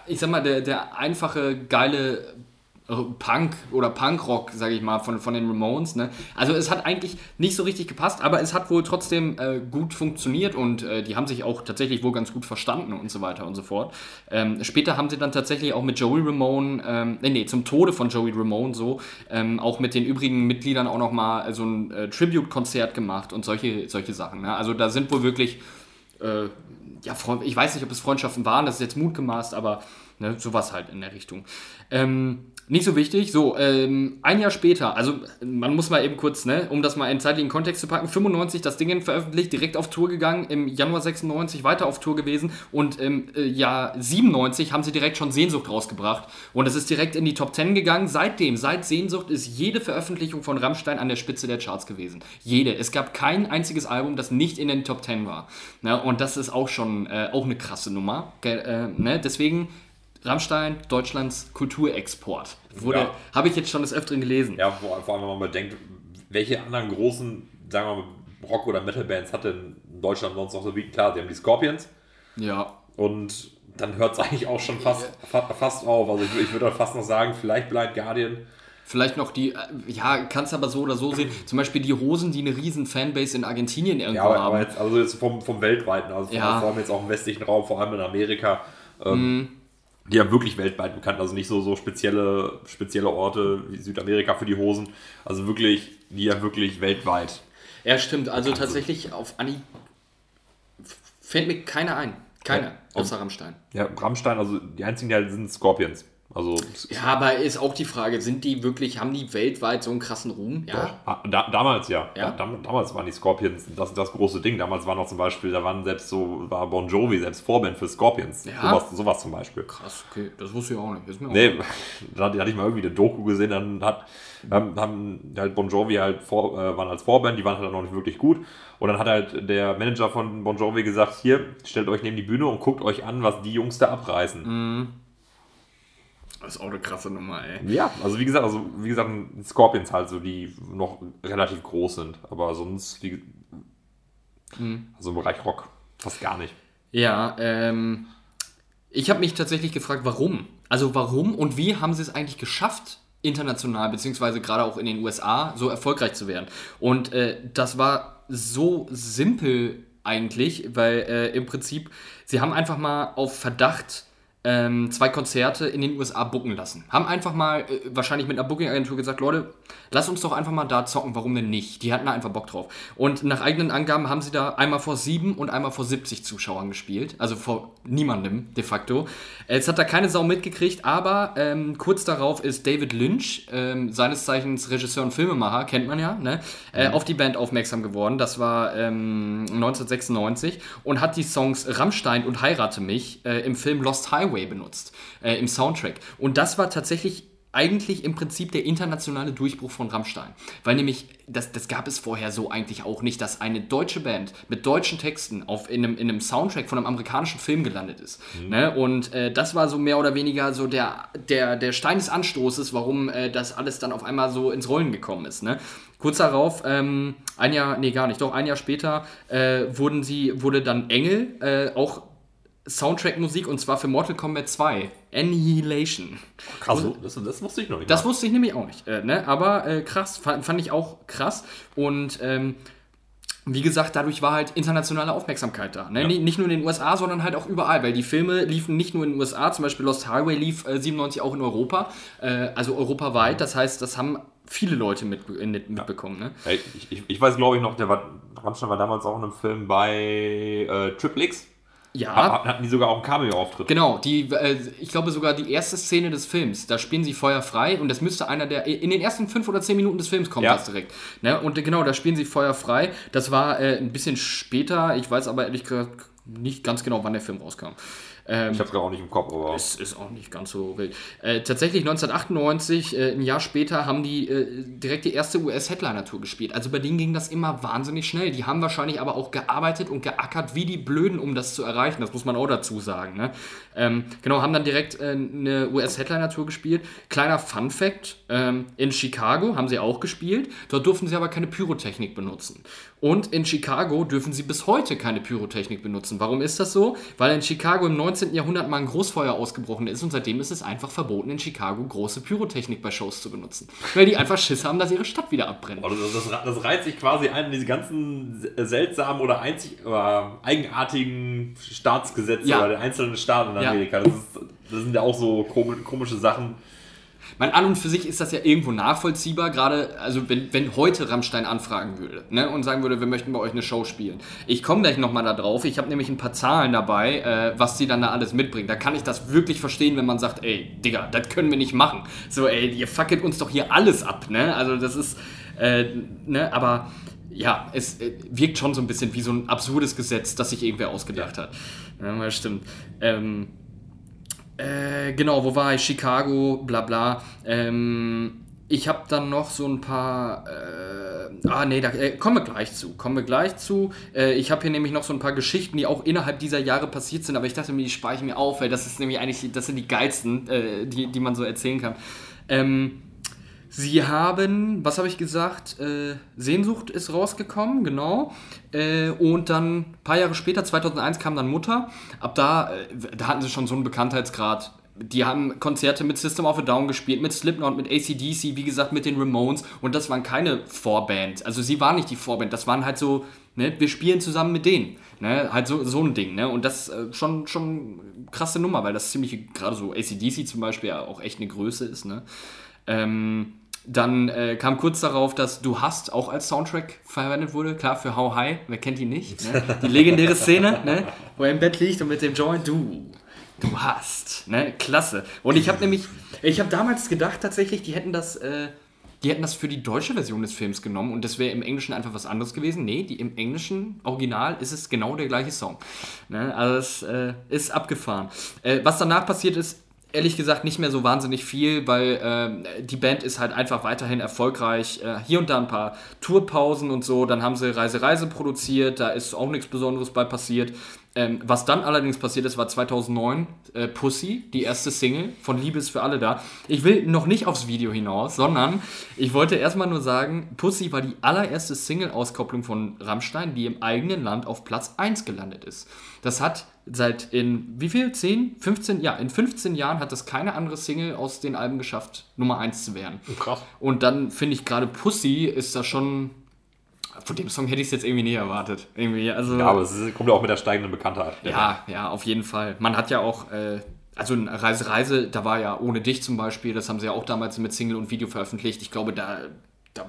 ich sag mal, der, der einfache, geile Punk oder Punkrock, sage ich mal, von, von den Ramones. Ne? Also es hat eigentlich nicht so richtig gepasst, aber es hat wohl trotzdem äh, gut funktioniert und äh, die haben sich auch tatsächlich wohl ganz gut verstanden und so weiter und so fort. Ähm, später haben sie dann tatsächlich auch mit Joey Ramone, ähm, nee, nee, zum Tode von Joey Ramone so, ähm, auch mit den übrigen Mitgliedern auch nochmal so ein äh, Tribute-Konzert gemacht und solche, solche Sachen. Ne? Also da sind wohl wirklich äh, ja, ich weiß nicht, ob es Freundschaften waren, das ist jetzt mutgemaßt, aber Ne, sowas halt in der Richtung. Ähm, nicht so wichtig. So, ähm, ein Jahr später, also man muss mal eben kurz, ne, um das mal in zeitlichen Kontext zu packen, 95 das Ding veröffentlicht, direkt auf Tour gegangen, im Januar 96 weiter auf Tour gewesen und im äh, Jahr 97 haben sie direkt schon Sehnsucht rausgebracht und es ist direkt in die Top 10 gegangen. Seitdem, seit Sehnsucht ist jede Veröffentlichung von Rammstein an der Spitze der Charts gewesen. Jede. Es gab kein einziges Album, das nicht in den Top 10 war. Ne, und das ist auch schon äh, auch eine krasse Nummer. Äh, ne? Deswegen Rammstein, Deutschlands Kulturexport. Wurde, Ja. habe ich jetzt schon des Öfteren gelesen. Ja, vor, vor allem, wenn man bedenkt, welche anderen großen, sagen wir mal, Rock- oder Metal-Bands hat denn Deutschland sonst noch so wie? Klar, die haben die Scorpions Ja. und dann hört es eigentlich auch schon fast, fa fast auf. Also ich, ich würde fast noch sagen, vielleicht Blind Guardian. Vielleicht noch die, äh, ja, kannst aber so oder so sehen. Zum Beispiel die Hosen, die eine riesen Fanbase in Argentinien irgendwo Ja, aber, haben. aber jetzt, also jetzt vom, vom weltweiten, also Ja. vor allem jetzt auch im westlichen Raum, vor allem in Amerika. Ähm, Mhm. Die ja wirklich weltweit bekannt, also nicht so, so spezielle, spezielle Orte wie Südamerika für die Hosen. Also wirklich, die ja wirklich weltweit. ja, stimmt. Also tatsächlich auf Anni fällt mir keiner ein. Keiner. Ja. Außer Rammstein. Ja, Rammstein, also die einzigen, die halt sind Scorpions. Also Ja, aber ist auch die Frage, sind die wirklich, haben die weltweit so einen krassen Ruhm? Ja. Ah, Da, damals ja. Ja? Da, damals waren die Scorpions das, das große Ding. Damals war noch zum Beispiel, da waren selbst so, war Bon Jovi selbst Vorband für Scorpions. Ja? Sowas, sowas zum Beispiel. Krass, okay. Das wusste ich auch nicht. Ist mir auch Nee, da hatte hatte ich mal irgendwie eine Doku gesehen, dann hat, haben, haben halt Bon Jovi halt vor, äh, waren als Vorband, die waren halt noch nicht wirklich gut. Und dann hat halt der Manager von Bon Jovi gesagt, hier, stellt euch neben die Bühne und guckt euch an, was die Jungs da abreißen. Mhm. Das ist auch eine krasse Nummer, ey. Ja, also wie gesagt, also wie gesagt, Scorpions halt so, die noch relativ groß sind. Aber sonst, wie, also im Bereich Rock fast gar nicht. Ja, ähm, ich habe mich tatsächlich gefragt, warum? Also warum und wie haben sie es eigentlich geschafft, international, beziehungsweise gerade auch in den USA, so erfolgreich zu werden? Und äh, das war so simpel eigentlich, weil äh, im Prinzip, sie haben einfach mal auf Verdacht ähm, zwei Konzerte in den USA booken lassen. Haben einfach mal, äh, wahrscheinlich mit einer Booking-Agentur gesagt, Leute, lass uns doch einfach mal da zocken, warum denn nicht? Die hatten da einfach Bock drauf. Und nach eigenen Angaben haben sie da einmal vor sieben und einmal vor 70 Zuschauern gespielt. Also vor niemandem de facto. Jetzt hat da keine Sau mitgekriegt, aber ähm, kurz darauf ist David Lynch, ähm, seines Zeichens Regisseur und Filmemacher, kennt man ja, ne? äh, auf die Band aufmerksam geworden. Das war ähm, 1996 und hat die Songs Rammstein und Heirate mich äh, im Film Lost Highway benutzt, äh, im Soundtrack. Und das war tatsächlich eigentlich im Prinzip der internationale Durchbruch von Rammstein. Weil nämlich, das, das gab es vorher so eigentlich auch nicht, dass eine deutsche Band mit deutschen Texten auf, in, einem, in einem Soundtrack von einem amerikanischen Film gelandet ist. Ne? Und äh, das war so mehr oder weniger so der, der, der Stein des Anstoßes, warum äh, das alles dann auf einmal so ins Rollen gekommen ist. Ne? Kurz darauf, ähm, ein Jahr, nee, gar nicht, doch ein Jahr später äh, wurden sie, wurde dann Engel äh, auch Soundtrack-Musik und zwar für Mortal Kombat 2. Annihilation. Krass, das, das wusste ich noch nicht. Das mal. wusste ich nämlich auch nicht. Äh, ne? Aber äh, krass, fand, fand ich auch krass. Und ähm, wie gesagt, dadurch war halt internationale Aufmerksamkeit da. Ne? Ja. Nicht, nur in den USA, sondern halt auch überall, weil die Filme liefen nicht nur in den USA, zum Beispiel Lost Highway lief äh, 97 auch in Europa, äh, also europaweit. Das heißt, das haben viele Leute mit, mit, mitbekommen. Ne? Ich, ich, ich weiß, glaube ich, noch, der war, Rammstein war damals auch in einem Film bei äh, Triple X. Ja. Ha- Hatten die sogar auch einen Cameo-Auftritt. Genau, die, äh, ich glaube sogar die erste Szene des Films, da spielen sie Feuer frei und das müsste einer der, in den ersten fünf oder zehn Minuten des Films kommt Ja. das direkt. Ne? Und genau, da spielen sie Feuer frei. Das war äh, ein bisschen später, ich weiß aber ehrlich gesagt nicht ganz genau, wann der Film rauskam. Ähm, Ich hab's gerade auch nicht im Kopf, aber. es ist auch nicht ganz so wild. Äh, tatsächlich 1998, äh, ein Jahr später, haben die äh, direkt die erste US-Headliner-Tour gespielt. Also bei denen ging das immer wahnsinnig schnell. Die haben wahrscheinlich aber auch gearbeitet und geackert wie die Blöden, um das zu erreichen. Das muss man auch dazu sagen. Ne? Ähm, genau, haben dann direkt äh, eine US-Headliner-Tour gespielt. Kleiner Fun-Fact: ähm, In Chicago haben sie auch gespielt. Dort durften sie aber keine Pyrotechnik benutzen. Und in Chicago dürfen sie bis heute keine Pyrotechnik benutzen. Warum ist das so? Weil in Chicago im 19. Jahrhundert mal ein Großfeuer ausgebrochen ist und seitdem ist es einfach verboten, in Chicago große Pyrotechnik bei Shows zu benutzen. Weil die einfach Schiss haben, dass ihre Stadt wieder abbrennt. Also das, das, das reiht sich quasi ein in diese ganzen seltsamen oder einzig oder eigenartigen Staatsgesetze Ja. oder der einzelnen Staaten in Ja. Amerika. Das, ist, das sind ja auch so komi- komische Sachen. Mein an und für sich ist das ja irgendwo nachvollziehbar, gerade, also wenn, wenn heute Rammstein anfragen würde ne, und sagen würde, wir möchten bei euch eine Show spielen. Ich komme gleich nochmal da drauf, ich habe nämlich ein paar Zahlen dabei, äh, was sie dann da alles mitbringen. Da kann ich das wirklich verstehen, wenn man sagt, ey, Digga, das können wir nicht machen. So, ey, ihr fucket uns doch hier alles ab, ne? Also das ist, äh, ne, aber ja, es äh, wirkt schon so ein bisschen wie so ein absurdes Gesetz, das sich irgendwer ausgedacht hat. Ja, stimmt. Ähm, äh, genau, wo war ich? Chicago, bla bla. Ähm, ich habe dann noch so ein paar. Äh, ah, nee, da äh, kommen wir gleich zu. Kommen wir gleich zu. Äh, ich habe hier nämlich noch so ein paar Geschichten, die auch innerhalb dieser Jahre passiert sind, aber ich dachte mir, die spare ich mir auf, weil das ist nämlich eigentlich, das sind die geilsten, äh, die, die man so erzählen kann. Ähm, Sie haben, was habe ich gesagt? Äh, Sehnsucht ist rausgekommen, genau. Äh, und dann ein paar Jahre später, 2001, kam dann Mutter. Ab da, äh, da hatten sie schon so einen Bekanntheitsgrad. Die haben Konzerte mit System of a Down gespielt, mit Slipknot, mit ACDC, wie gesagt, mit den Ramones. Und das waren keine Vorband. Also sie waren nicht die Vorband, das waren halt so, ne, wir spielen zusammen mit denen. Ne, halt so, so ein Ding, ne? Und das äh, schon, schon krasse Nummer, weil das ziemlich, gerade so ACDC zum Beispiel ja auch echt eine Größe ist, ne? Ähm, dann äh, kam kurz darauf, dass Du hast auch als Soundtrack verwendet wurde. Klar, für How High, wer kennt ihn nicht? Ne? Die legendäre Szene, ne? wo er im Bett liegt und mit dem Joint, du, du hast. Ne? Klasse. Und ich habe nämlich, ich habe damals gedacht tatsächlich, die hätten das... Äh, die hätten das für die deutsche Version des Films genommen und das wäre im Englischen einfach was anderes gewesen. Nee, die, im englischen Original ist es genau der gleiche Song. Ne? Also es äh, ist abgefahren. Äh, was danach passiert ist, ehrlich gesagt nicht mehr so wahnsinnig viel, weil äh, die Band ist halt einfach weiterhin erfolgreich. Äh, hier und da ein paar Tourpausen und so. Dann haben sie Reise Reise produziert, da ist auch nichts Besonderes bei passiert. Ähm, was dann allerdings passiert ist, war 2009 äh, Pussy, die erste Single von Liebe ist für alle da. Ich will noch nicht aufs Video hinaus, sondern ich wollte erstmal nur sagen, Pussy war die allererste Single-Auskopplung von Rammstein, die im eigenen Land auf Platz 1 gelandet ist. Das hat seit in wie viel? 10, 15? Ja, in 15 Jahren hat das keine andere Single aus den Alben geschafft, Nummer 1 zu werden. Krass. Und dann finde ich gerade Pussy ist da schon von dem Song hätte ich es jetzt irgendwie nie erwartet. Irgendwie, also, Ja, aber es ist- kommt ja auch mit der steigenden Bekanntheit. ja, ja, auf jeden Fall. Man hat ja auch, äh, also Reise Reise, da war ja ohne dich zum Beispiel, das haben sie ja auch damals mit Single und Video veröffentlicht. Ich glaube, da, da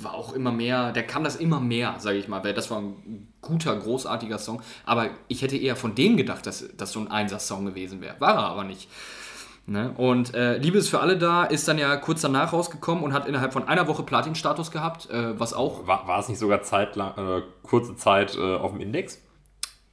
war auch immer mehr, da kam das immer mehr, sage ich mal, weil das war ein guter, großartiger Song. Aber ich hätte eher von dem gedacht, dass das so ein Einsatz-Song gewesen wäre. War er aber nicht. Ne? Und äh, Liebe ist für alle da ist dann ja kurz danach rausgekommen und hat innerhalb von einer Woche Platin-Status gehabt, äh, was auch War, war es nicht sogar zeitlang, äh, kurze Zeit äh, auf dem Index?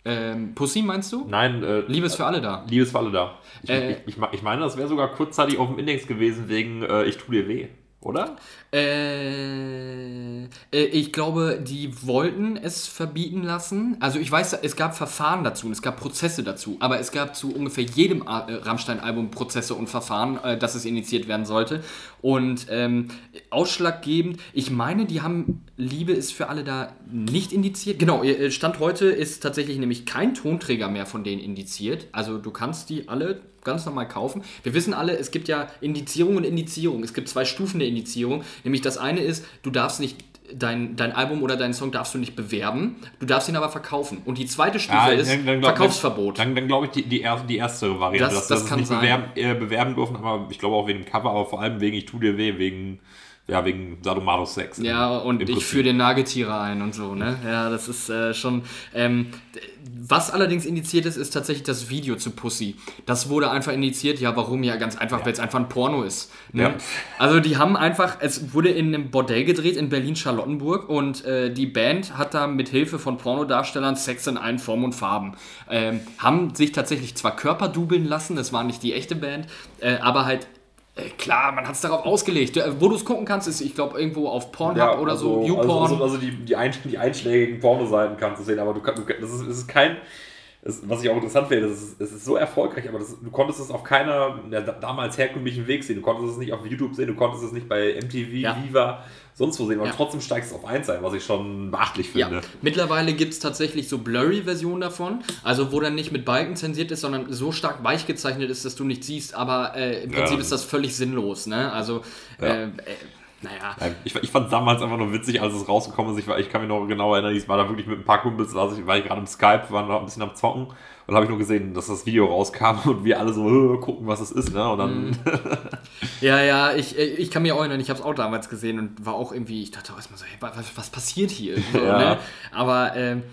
ähm, Pussy meinst du? Nein, äh, Liebe ist für alle da. Liebe ist für alle da. Ich, Äh, ich, ich, ich meine, das wäre sogar kurzzeitig auf dem Index gewesen wegen äh, Ich tu dir weh, oder? Äh, äh, ich glaube, die wollten es verbieten lassen. Also ich weiß, es gab Verfahren dazu und es gab Prozesse dazu, aber es gab zu ungefähr jedem äh, Rammstein-Album Prozesse und Verfahren, äh, dass es initiiert werden sollte. Und ähm, ausschlaggebend, ich meine, die haben Liebe ist für alle da nicht indiziert. Genau, Stand heute ist tatsächlich nämlich kein Tonträger mehr von denen indiziert. Also du kannst die alle ganz normal kaufen. Wir wissen alle, es gibt ja Indizierung und Indizierung. Es gibt zwei Stufen der Indizierung. Nämlich das eine ist, du darfst nicht dein, dein Album oder deinen Song darfst du nicht bewerben, du darfst ihn aber verkaufen. Und die zweite Stufe ist glaub- Verkaufsverbot. Dann, dann glaube ich die, die, erste, die erste Variante, Das- dass, das dass kann es nicht sein. bewerben, äh, bewerben dürfen, aber ich glaube auch wegen dem Cover, aber vor allem wegen Ich tu dir weh, wegen, ja, wegen Sadomaso-Sex. Ja, und ich führe den Nagetiere ein und so, ne? Ja, das ist äh, schon. Ähm, was allerdings indiziert ist, ist tatsächlich das Video zu Pussy. Das wurde einfach indiziert. Ja, warum? Ja, ganz einfach, weil es einfach ein Porno ist. Ne? Ja. Also, die haben einfach. Es wurde in einem Bordell gedreht in Berlin-Charlottenburg und äh, die Band hat da mit Hilfe von Pornodarstellern Sex in allen Formen und Farben. Ähm, haben sich tatsächlich zwar Körper dubeln lassen, das war nicht die echte Band, äh, aber halt. Äh, Klar, man hat es darauf ausgelegt. Äh, Wo du es gucken kannst, ist, ich glaube, irgendwo auf Pornhub oder so, also, YouPorn. also, also die, die, ein, die einschlägigen Pornoseiten kannst du sehen, aber du kannst, du, das, ist, es ist kein, es, was ich auch interessant finde, es ist, ist so erfolgreich, aber das, du konntest es auf keiner ja, da- damals herkömmlichen Weg sehen. Du konntest es nicht auf YouTube sehen, du konntest es nicht bei MTV, Ja. Viva, sonst wo sehen, aber Ja. trotzdem steigst du auf 1 ein, was ich schon beachtlich Ja, finde. mittlerweile gibt es tatsächlich so Blurry-Versionen davon, also wo dann nicht mit Balken zensiert ist, sondern so stark weich gezeichnet ist, dass du nicht siehst, aber äh, im Ja. Prinzip ist das völlig sinnlos, ne? Also, Ja. äh, äh, naja. Ich, ich fand es damals einfach nur witzig, als es rausgekommen ist. Ich, war, ich kann mich noch genau erinnern, ich war da wirklich mit ein paar Kumpels, also ich war gerade im Skype, waren noch ein bisschen am Zocken und habe ich nur gesehen, dass das Video rauskam und wir alle so äh, gucken, was es ist. Ne? Und dann. Mhm. ja, ja, ich, ich kann mir erinnern, ich habe es auch damals gesehen und war auch irgendwie, ich dachte auch erstmal so, hey, was, was passiert hier? So, ja. ne? Aber ähm,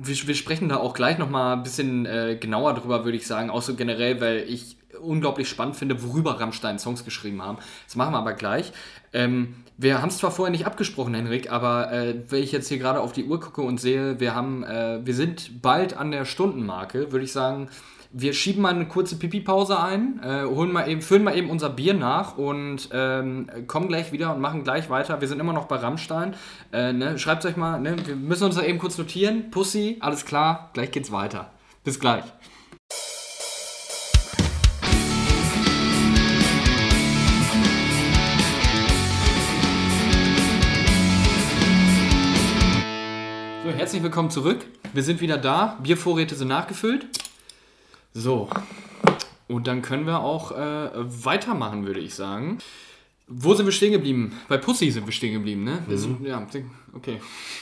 wir, wir, sprechen da auch gleich nochmal ein bisschen äh, genauer drüber, würde ich sagen, auch so generell, weil ich unglaublich spannend finde, worüber Rammstein Songs geschrieben haben. Das machen wir aber gleich. Ähm, wir haben es zwar vorher nicht abgesprochen, Henrik, aber äh, wenn ich jetzt hier gerade auf die Uhr gucke und sehe, wir haben, äh, wir sind bald an der Stundenmarke, würde ich sagen, wir schieben mal eine kurze Pipi-Pause ein, äh, holen mal eben, füllen mal eben unser Bier nach und ähm, kommen gleich wieder und machen gleich weiter. Wir sind immer noch bei Rammstein. Äh, ne? Schreibt euch mal, ne? wir müssen uns da eben kurz notieren. Pussy, alles klar, gleich geht's weiter. Bis gleich. Herzlich willkommen zurück. Wir sind wieder da. Biervorräte sind nachgefüllt. So. Und dann können wir auch äh, weitermachen, würde ich sagen. Wo sind wir stehen geblieben? Bei Pussy sind wir stehen geblieben, ne? Mhm. Sind, ja, okay.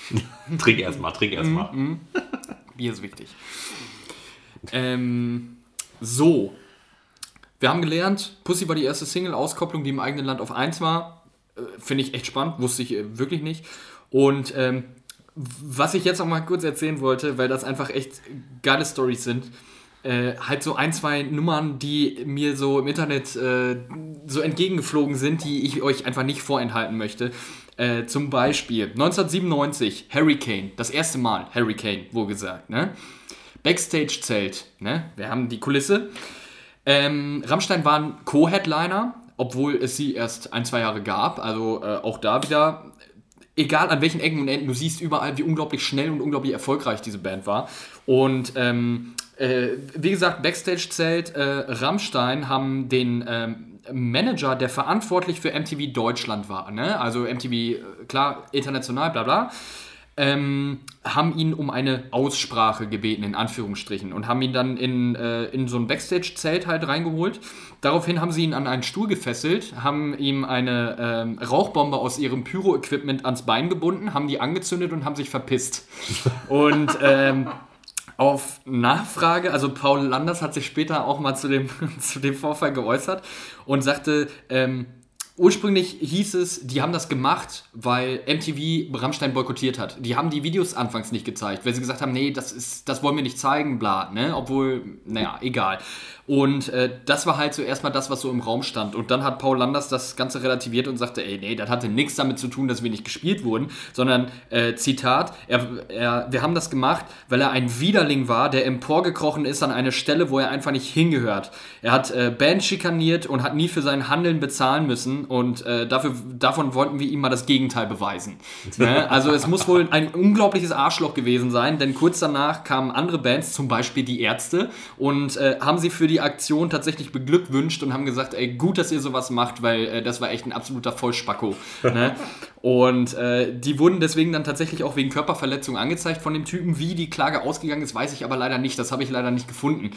trink erstmal, trink erstmal. Mhm, mhm. Bier ist wichtig. Ähm, so. Wir haben gelernt, Pussy war die erste Single-Auskopplung, die im eigenen Land auf 1 war. Äh, Finde ich echt spannend, wusste ich äh, wirklich nicht. Und ähm, was ich jetzt noch mal kurz erzählen wollte, weil das einfach echt geile Stories sind. Äh, halt so ein, zwei Nummern, die mir so im Internet äh, so entgegengeflogen sind, die ich euch einfach nicht vorenthalten möchte. Äh, zum Beispiel 1997, Hurricane, das erste Mal Hurricane, wo gesagt, ne? Backstage-Zelt, ne? Wir haben die Kulisse. Ähm, Rammstein waren Co-Headliner, obwohl es sie erst ein, zwei Jahre gab. Also äh, auch da wieder egal an welchen Ecken und Enden, du siehst überall, wie unglaublich schnell und unglaublich erfolgreich diese Band war. Und ähm, äh, wie gesagt, Backstage-Zelt, äh, Rammstein haben den ähm, Manager, der verantwortlich für MTV Deutschland war, ne? also MTV, äh, klar, international, bla bla, ähm, haben ihn um eine Aussprache gebeten, in Anführungsstrichen, und haben ihn dann in, äh, in so ein Backstage-Zelt halt reingeholt. Daraufhin haben sie ihn an einen Stuhl gefesselt, haben ihm eine ähm, Rauchbombe aus ihrem Pyro-Equipment ans Bein gebunden, haben die angezündet und haben sich verpisst. und ähm, auf Nachfrage, also Paul Landers hat sich später auch mal zu dem, zu dem Vorfall geäußert und sagte, ähm, Ursprünglich hieß es, die haben das gemacht, weil MTV Rammstein boykottiert hat. Die haben die Videos anfangs nicht gezeigt, weil sie gesagt haben, nee, das, ist, das wollen wir nicht zeigen, bla, ne? Obwohl, naja, egal. Und äh, das war halt so erstmal das, was so im Raum stand. Und dann hat Paul Landers das Ganze relativiert und sagte, ey, nee, das hatte nichts damit zu tun, dass wir nicht gespielt wurden, sondern, äh, Zitat, er, er, wir haben das gemacht, weil er ein Widerling war, der emporgekrochen ist an eine Stelle, wo er einfach nicht hingehört. Er hat äh, Band schikaniert und hat nie für sein Handeln bezahlen müssen und äh, dafür, davon wollten wir ihm mal das Gegenteil beweisen. ne? Also es muss wohl ein unglaubliches Arschloch gewesen sein, denn kurz danach kamen andere Bands, zum Beispiel die Ärzte, und äh, haben sie für die die Aktion tatsächlich beglückwünscht und haben gesagt, ey, gut, dass ihr sowas macht, weil äh, das war echt ein absoluter Vollspacko. ne? Und äh, die wurden deswegen dann tatsächlich auch wegen Körperverletzung angezeigt von dem Typen. Wie die Klage ausgegangen ist, weiß ich aber leider nicht. Das habe ich leider nicht gefunden.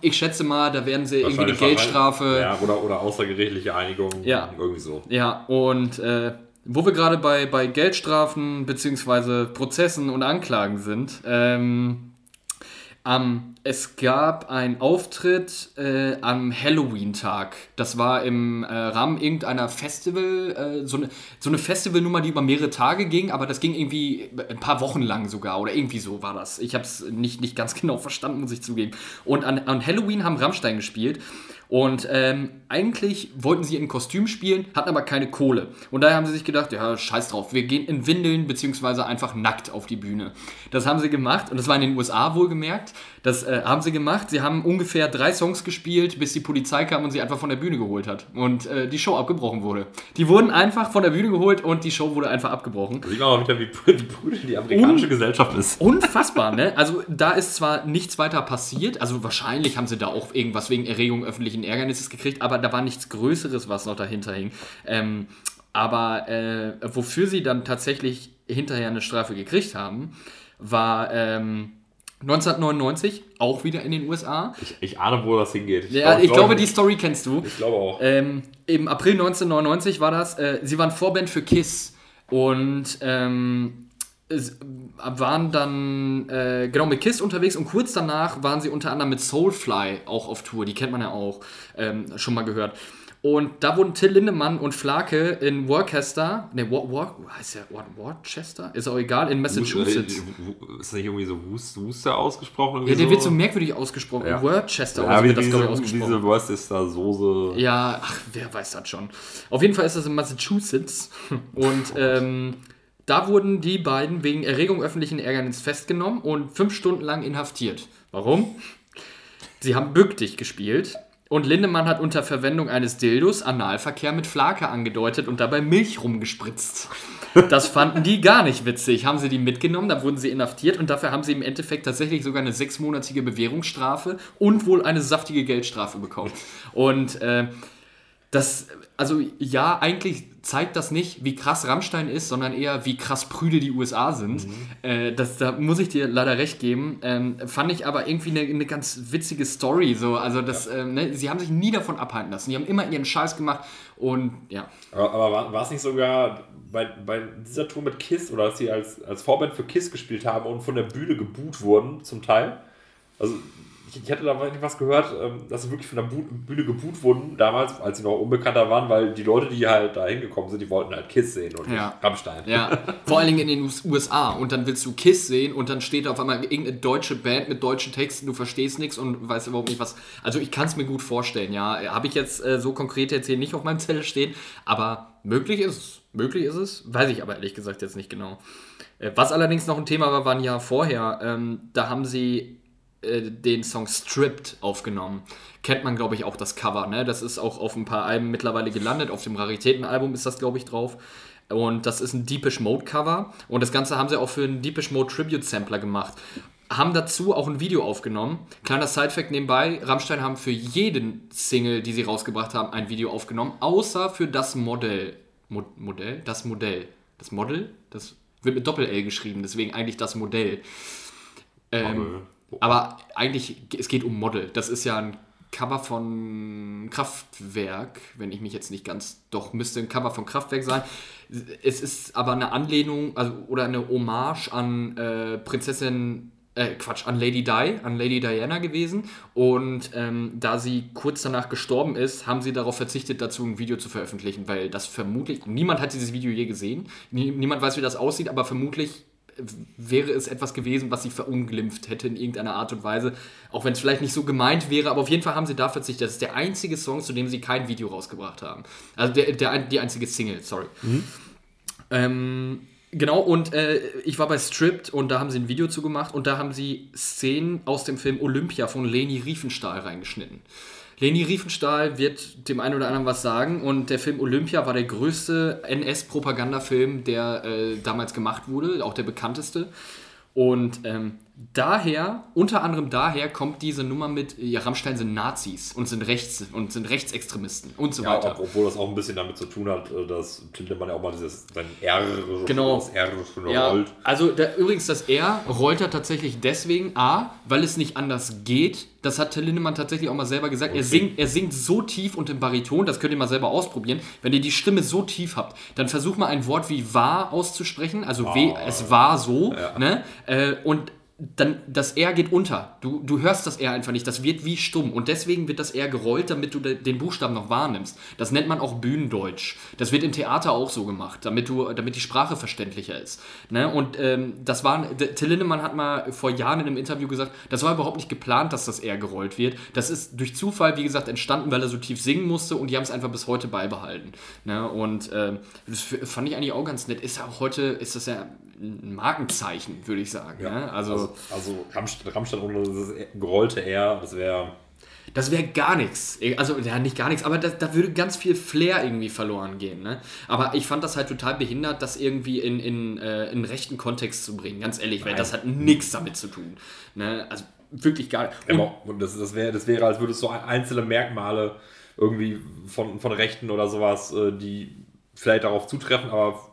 Ich schätze mal, da werden sie irgendwie eine Geldstrafe. Ja, oder, oder außergerichtliche Einigung. Ja. Irgendwie so. Ja, und äh, wo wir gerade bei, bei Geldstrafen bzw. Prozessen und Anklagen sind, ähm, ähm, es gab einen Auftritt äh, am Halloween-Tag. Das war im äh, Rahmen irgendeiner Festival, äh, so, eine, so eine Festivalnummer, die über mehrere Tage ging, aber das ging irgendwie ein paar Wochen lang sogar oder irgendwie so war das. Ich habe es nicht, nicht ganz genau verstanden, muss ich zugeben. Und an, an Halloween haben Rammstein gespielt und ähm, eigentlich wollten sie in Kostüm spielen, hatten aber keine Kohle. Und daher haben sie sich gedacht, ja, scheiß drauf, wir gehen in Windeln beziehungsweise einfach nackt auf die Bühne. Das haben sie gemacht und das war in den USA wohlgemerkt. Das äh, haben sie gemacht. Sie haben ungefähr drei Songs gespielt, bis die Polizei kam und sie einfach von der Bühne geholt hat und äh, die Show abgebrochen wurde. Die wurden einfach von der Bühne geholt und die Show wurde einfach abgebrochen. Sieht man mal wieder, wie, wie brutal die amerikanische Un Gesellschaft ist. Unfassbar, ne? Also da ist zwar nichts weiter passiert, also wahrscheinlich haben sie da auch irgendwas wegen Erregung öffentlichen Ärgernisses gekriegt, aber da war nichts Größeres, was noch dahinter hing. Ähm, aber äh, wofür sie dann tatsächlich hinterher eine Strafe gekriegt haben, war... Ähm, 1999, auch wieder in den USA. Ich, ich ahne, wo das hingeht. Ich, Ja, glaub- ich glaube, die Story kennst du. Ich glaube auch. Ähm, Im April 1999 war das. Äh, sie waren Vorband für Kiss und ähm, waren dann äh, genau mit Kiss unterwegs und kurz danach waren sie unter anderem mit Soulfly auch auf Tour. Die kennt man ja auch ähm, schon mal gehört. Und da wurden Till Lindemann und Flake in Worcester, ne, War, War, heißt War, Worcester? Ist auch egal, in Massachusetts. Ist das nicht irgendwie so Worcester ausgesprochen? Ja, der wird so merkwürdig ausgesprochen. Ja. Worcester Ja, so wird das, diese, glaube ich, ausgesprochen. diese Worcester-Soße. Ja, ach, wer weiß das schon. Auf jeden Fall ist das in Massachusetts. Und ähm, da wurden die beiden wegen Erregung öffentlichen Ärgernisses festgenommen und fünf Stunden lang inhaftiert. Warum? Sie haben Bück dich gespielt. Und Lindemann hat unter Verwendung eines Dildos Analverkehr mit Flake angedeutet und dabei Milch rumgespritzt. Das fanden die gar nicht witzig. Haben sie die mitgenommen, dann wurden sie inhaftiert und dafür haben sie im Endeffekt tatsächlich sogar eine sechsmonatige Bewährungsstrafe und wohl eine saftige Geldstrafe bekommen. Und äh, das, also ja, eigentlich zeigt das nicht, wie krass Rammstein ist, sondern eher, wie krass prüde die USA sind. Äh, das, da muss ich dir leider recht geben. Ähm, fand ich aber irgendwie eine, eine ganz witzige Story. So. Also das, ähm, ne, sie haben sich nie davon abhalten lassen. Die haben immer ihren Scheiß gemacht und ja. Aber, aber war, war es nicht sogar bei, bei dieser Tour mit Kiss oder dass sie als, als Vorband für Kiss gespielt haben und von der Bühne geboot wurden, zum Teil? Also, ich, ich hatte da wirklich was gehört, ähm, dass sie wirklich von der Bühne geboot wurden, damals, als sie noch unbekannter waren, weil die Leute, die halt da hingekommen sind, die wollten halt Kiss sehen und Ja. Rammstein. Ja, vor allen Dingen in den US- USA. Und dann willst du Kiss sehen und dann steht da auf einmal irgendeine deutsche Band mit deutschen Texten, du verstehst nichts und weißt überhaupt nicht was. Also ich kann es mir gut vorstellen, ja. Habe ich jetzt äh, so konkret jetzt hier nicht auf meinem Zettel stehen, aber möglich ist es. Möglich ist es, weiß ich aber ehrlich gesagt jetzt nicht genau. Äh, was allerdings noch ein Thema war, war ein Jahr vorher. Ähm, da haben sie äh, den Song Stripped aufgenommen. Kennt man, glaube ich, auch das Cover. Ne? Das ist auch auf ein paar Alben mittlerweile gelandet. Auf dem Raritätenalbum ist das, glaube ich, drauf. Und das ist ein Deepish Mode Cover. Und das Ganze haben sie auch für einen Deepish Mode Tribute Sampler gemacht. Haben dazu auch ein Video aufgenommen. Kleiner Sidefact nebenbei: Rammstein haben für jeden Single, die sie rausgebracht haben, ein Video aufgenommen, außer für das Modell. Mo Modell? Das Modell. Das Model? Das wird mit Doppel-L geschrieben, deswegen eigentlich das Modell. Ähm, aber eigentlich, es geht um Model. Das ist ja ein Cover von Kraftwerk, wenn ich mich jetzt nicht ganz, doch müsste ein Cover von Kraftwerk sein. Es ist aber eine Anlehnung also, oder eine Hommage an äh, Prinzessin, äh, Quatsch, an Lady Di, an Lady Diana gewesen. Und ähm, da sie kurz danach gestorben ist, haben sie darauf verzichtet, dazu ein Video zu veröffentlichen, weil das vermutlich, niemand hat dieses Video je gesehen, Nie, niemand weiß, wie das aussieht, aber vermutlich wäre es etwas gewesen, was sie verunglimpft hätte in irgendeiner Art und Weise. Auch wenn es vielleicht nicht so gemeint wäre, aber auf jeden Fall haben sie da verzichtet. Das ist der einzige Song, zu dem sie kein Video rausgebracht haben. Also der, der, die einzige Single, sorry. Ähm, genau, und äh, ich war bei Stripped und da haben sie ein Video zu gemacht und da haben sie Szenen aus dem Film Olympia von Leni Riefenstahl reingeschnitten. Leni Riefenstahl wird dem einen oder anderen was sagen und der Film Olympia war der größte NS-Propagandafilm, der äh, damals gemacht wurde, auch der bekannteste. Und ähm, daher, unter anderem daher, kommt diese Nummer mit, ja, Rammstein sind Nazis und sind rechts und sind Rechtsextremisten und so Ja, weiter. ob- obwohl das auch ein bisschen damit zu tun hat, äh, dass Lindemann ja auch mal dieses sein R Genau. das R Ja, rollt. also da, übrigens das R rollt er tatsächlich deswegen, A, weil es nicht anders geht. Das hat Till Lindemann tatsächlich auch mal selber gesagt. Er, singt, er singt so tief und im Bariton, das könnt ihr mal selber ausprobieren. Wenn ihr die Stimme so tief habt, dann versucht mal ein Wort wie war auszusprechen. Also w, es war so. Ne? Äh, und dann das R geht unter. Du, du hörst das R einfach nicht. Das wird wie stumm. Und deswegen wird das R gerollt, damit du de, den Buchstaben noch wahrnimmst. Das nennt man auch Bühnendeutsch. Das wird im Theater auch so gemacht, damit, du, damit die Sprache verständlicher ist. Ne? Und ähm, das war, Till Lindemann hat mal vor Jahren in einem Interview gesagt, das war überhaupt nicht geplant, dass das R gerollt wird. Das ist durch Zufall, wie gesagt, entstanden, weil er so tief singen musste und die haben es einfach bis heute beibehalten. Ne? Und ähm, das fand ich eigentlich auch ganz nett. Ist ja auch heute, ist das ja ein Markenzeichen, würde ich sagen. Ne? Also, also Rammstein, Rammstein ohne das gerollte R, das wäre. Das wäre gar nichts. Also, ja, nicht gar nichts, aber da, da würde ganz viel Flair irgendwie verloren gehen. Ne? Aber ich fand das halt total behindert, das irgendwie in, in, äh, in rechten Kontext zu bringen. Ganz ehrlich, weil das hat nichts damit zu tun. Ne? Also wirklich gar nicht. Und, Aber das, das, wäre, das wäre, als würde es so einzelne Merkmale irgendwie von, von Rechten oder sowas, äh, die vielleicht darauf zutreffen, aber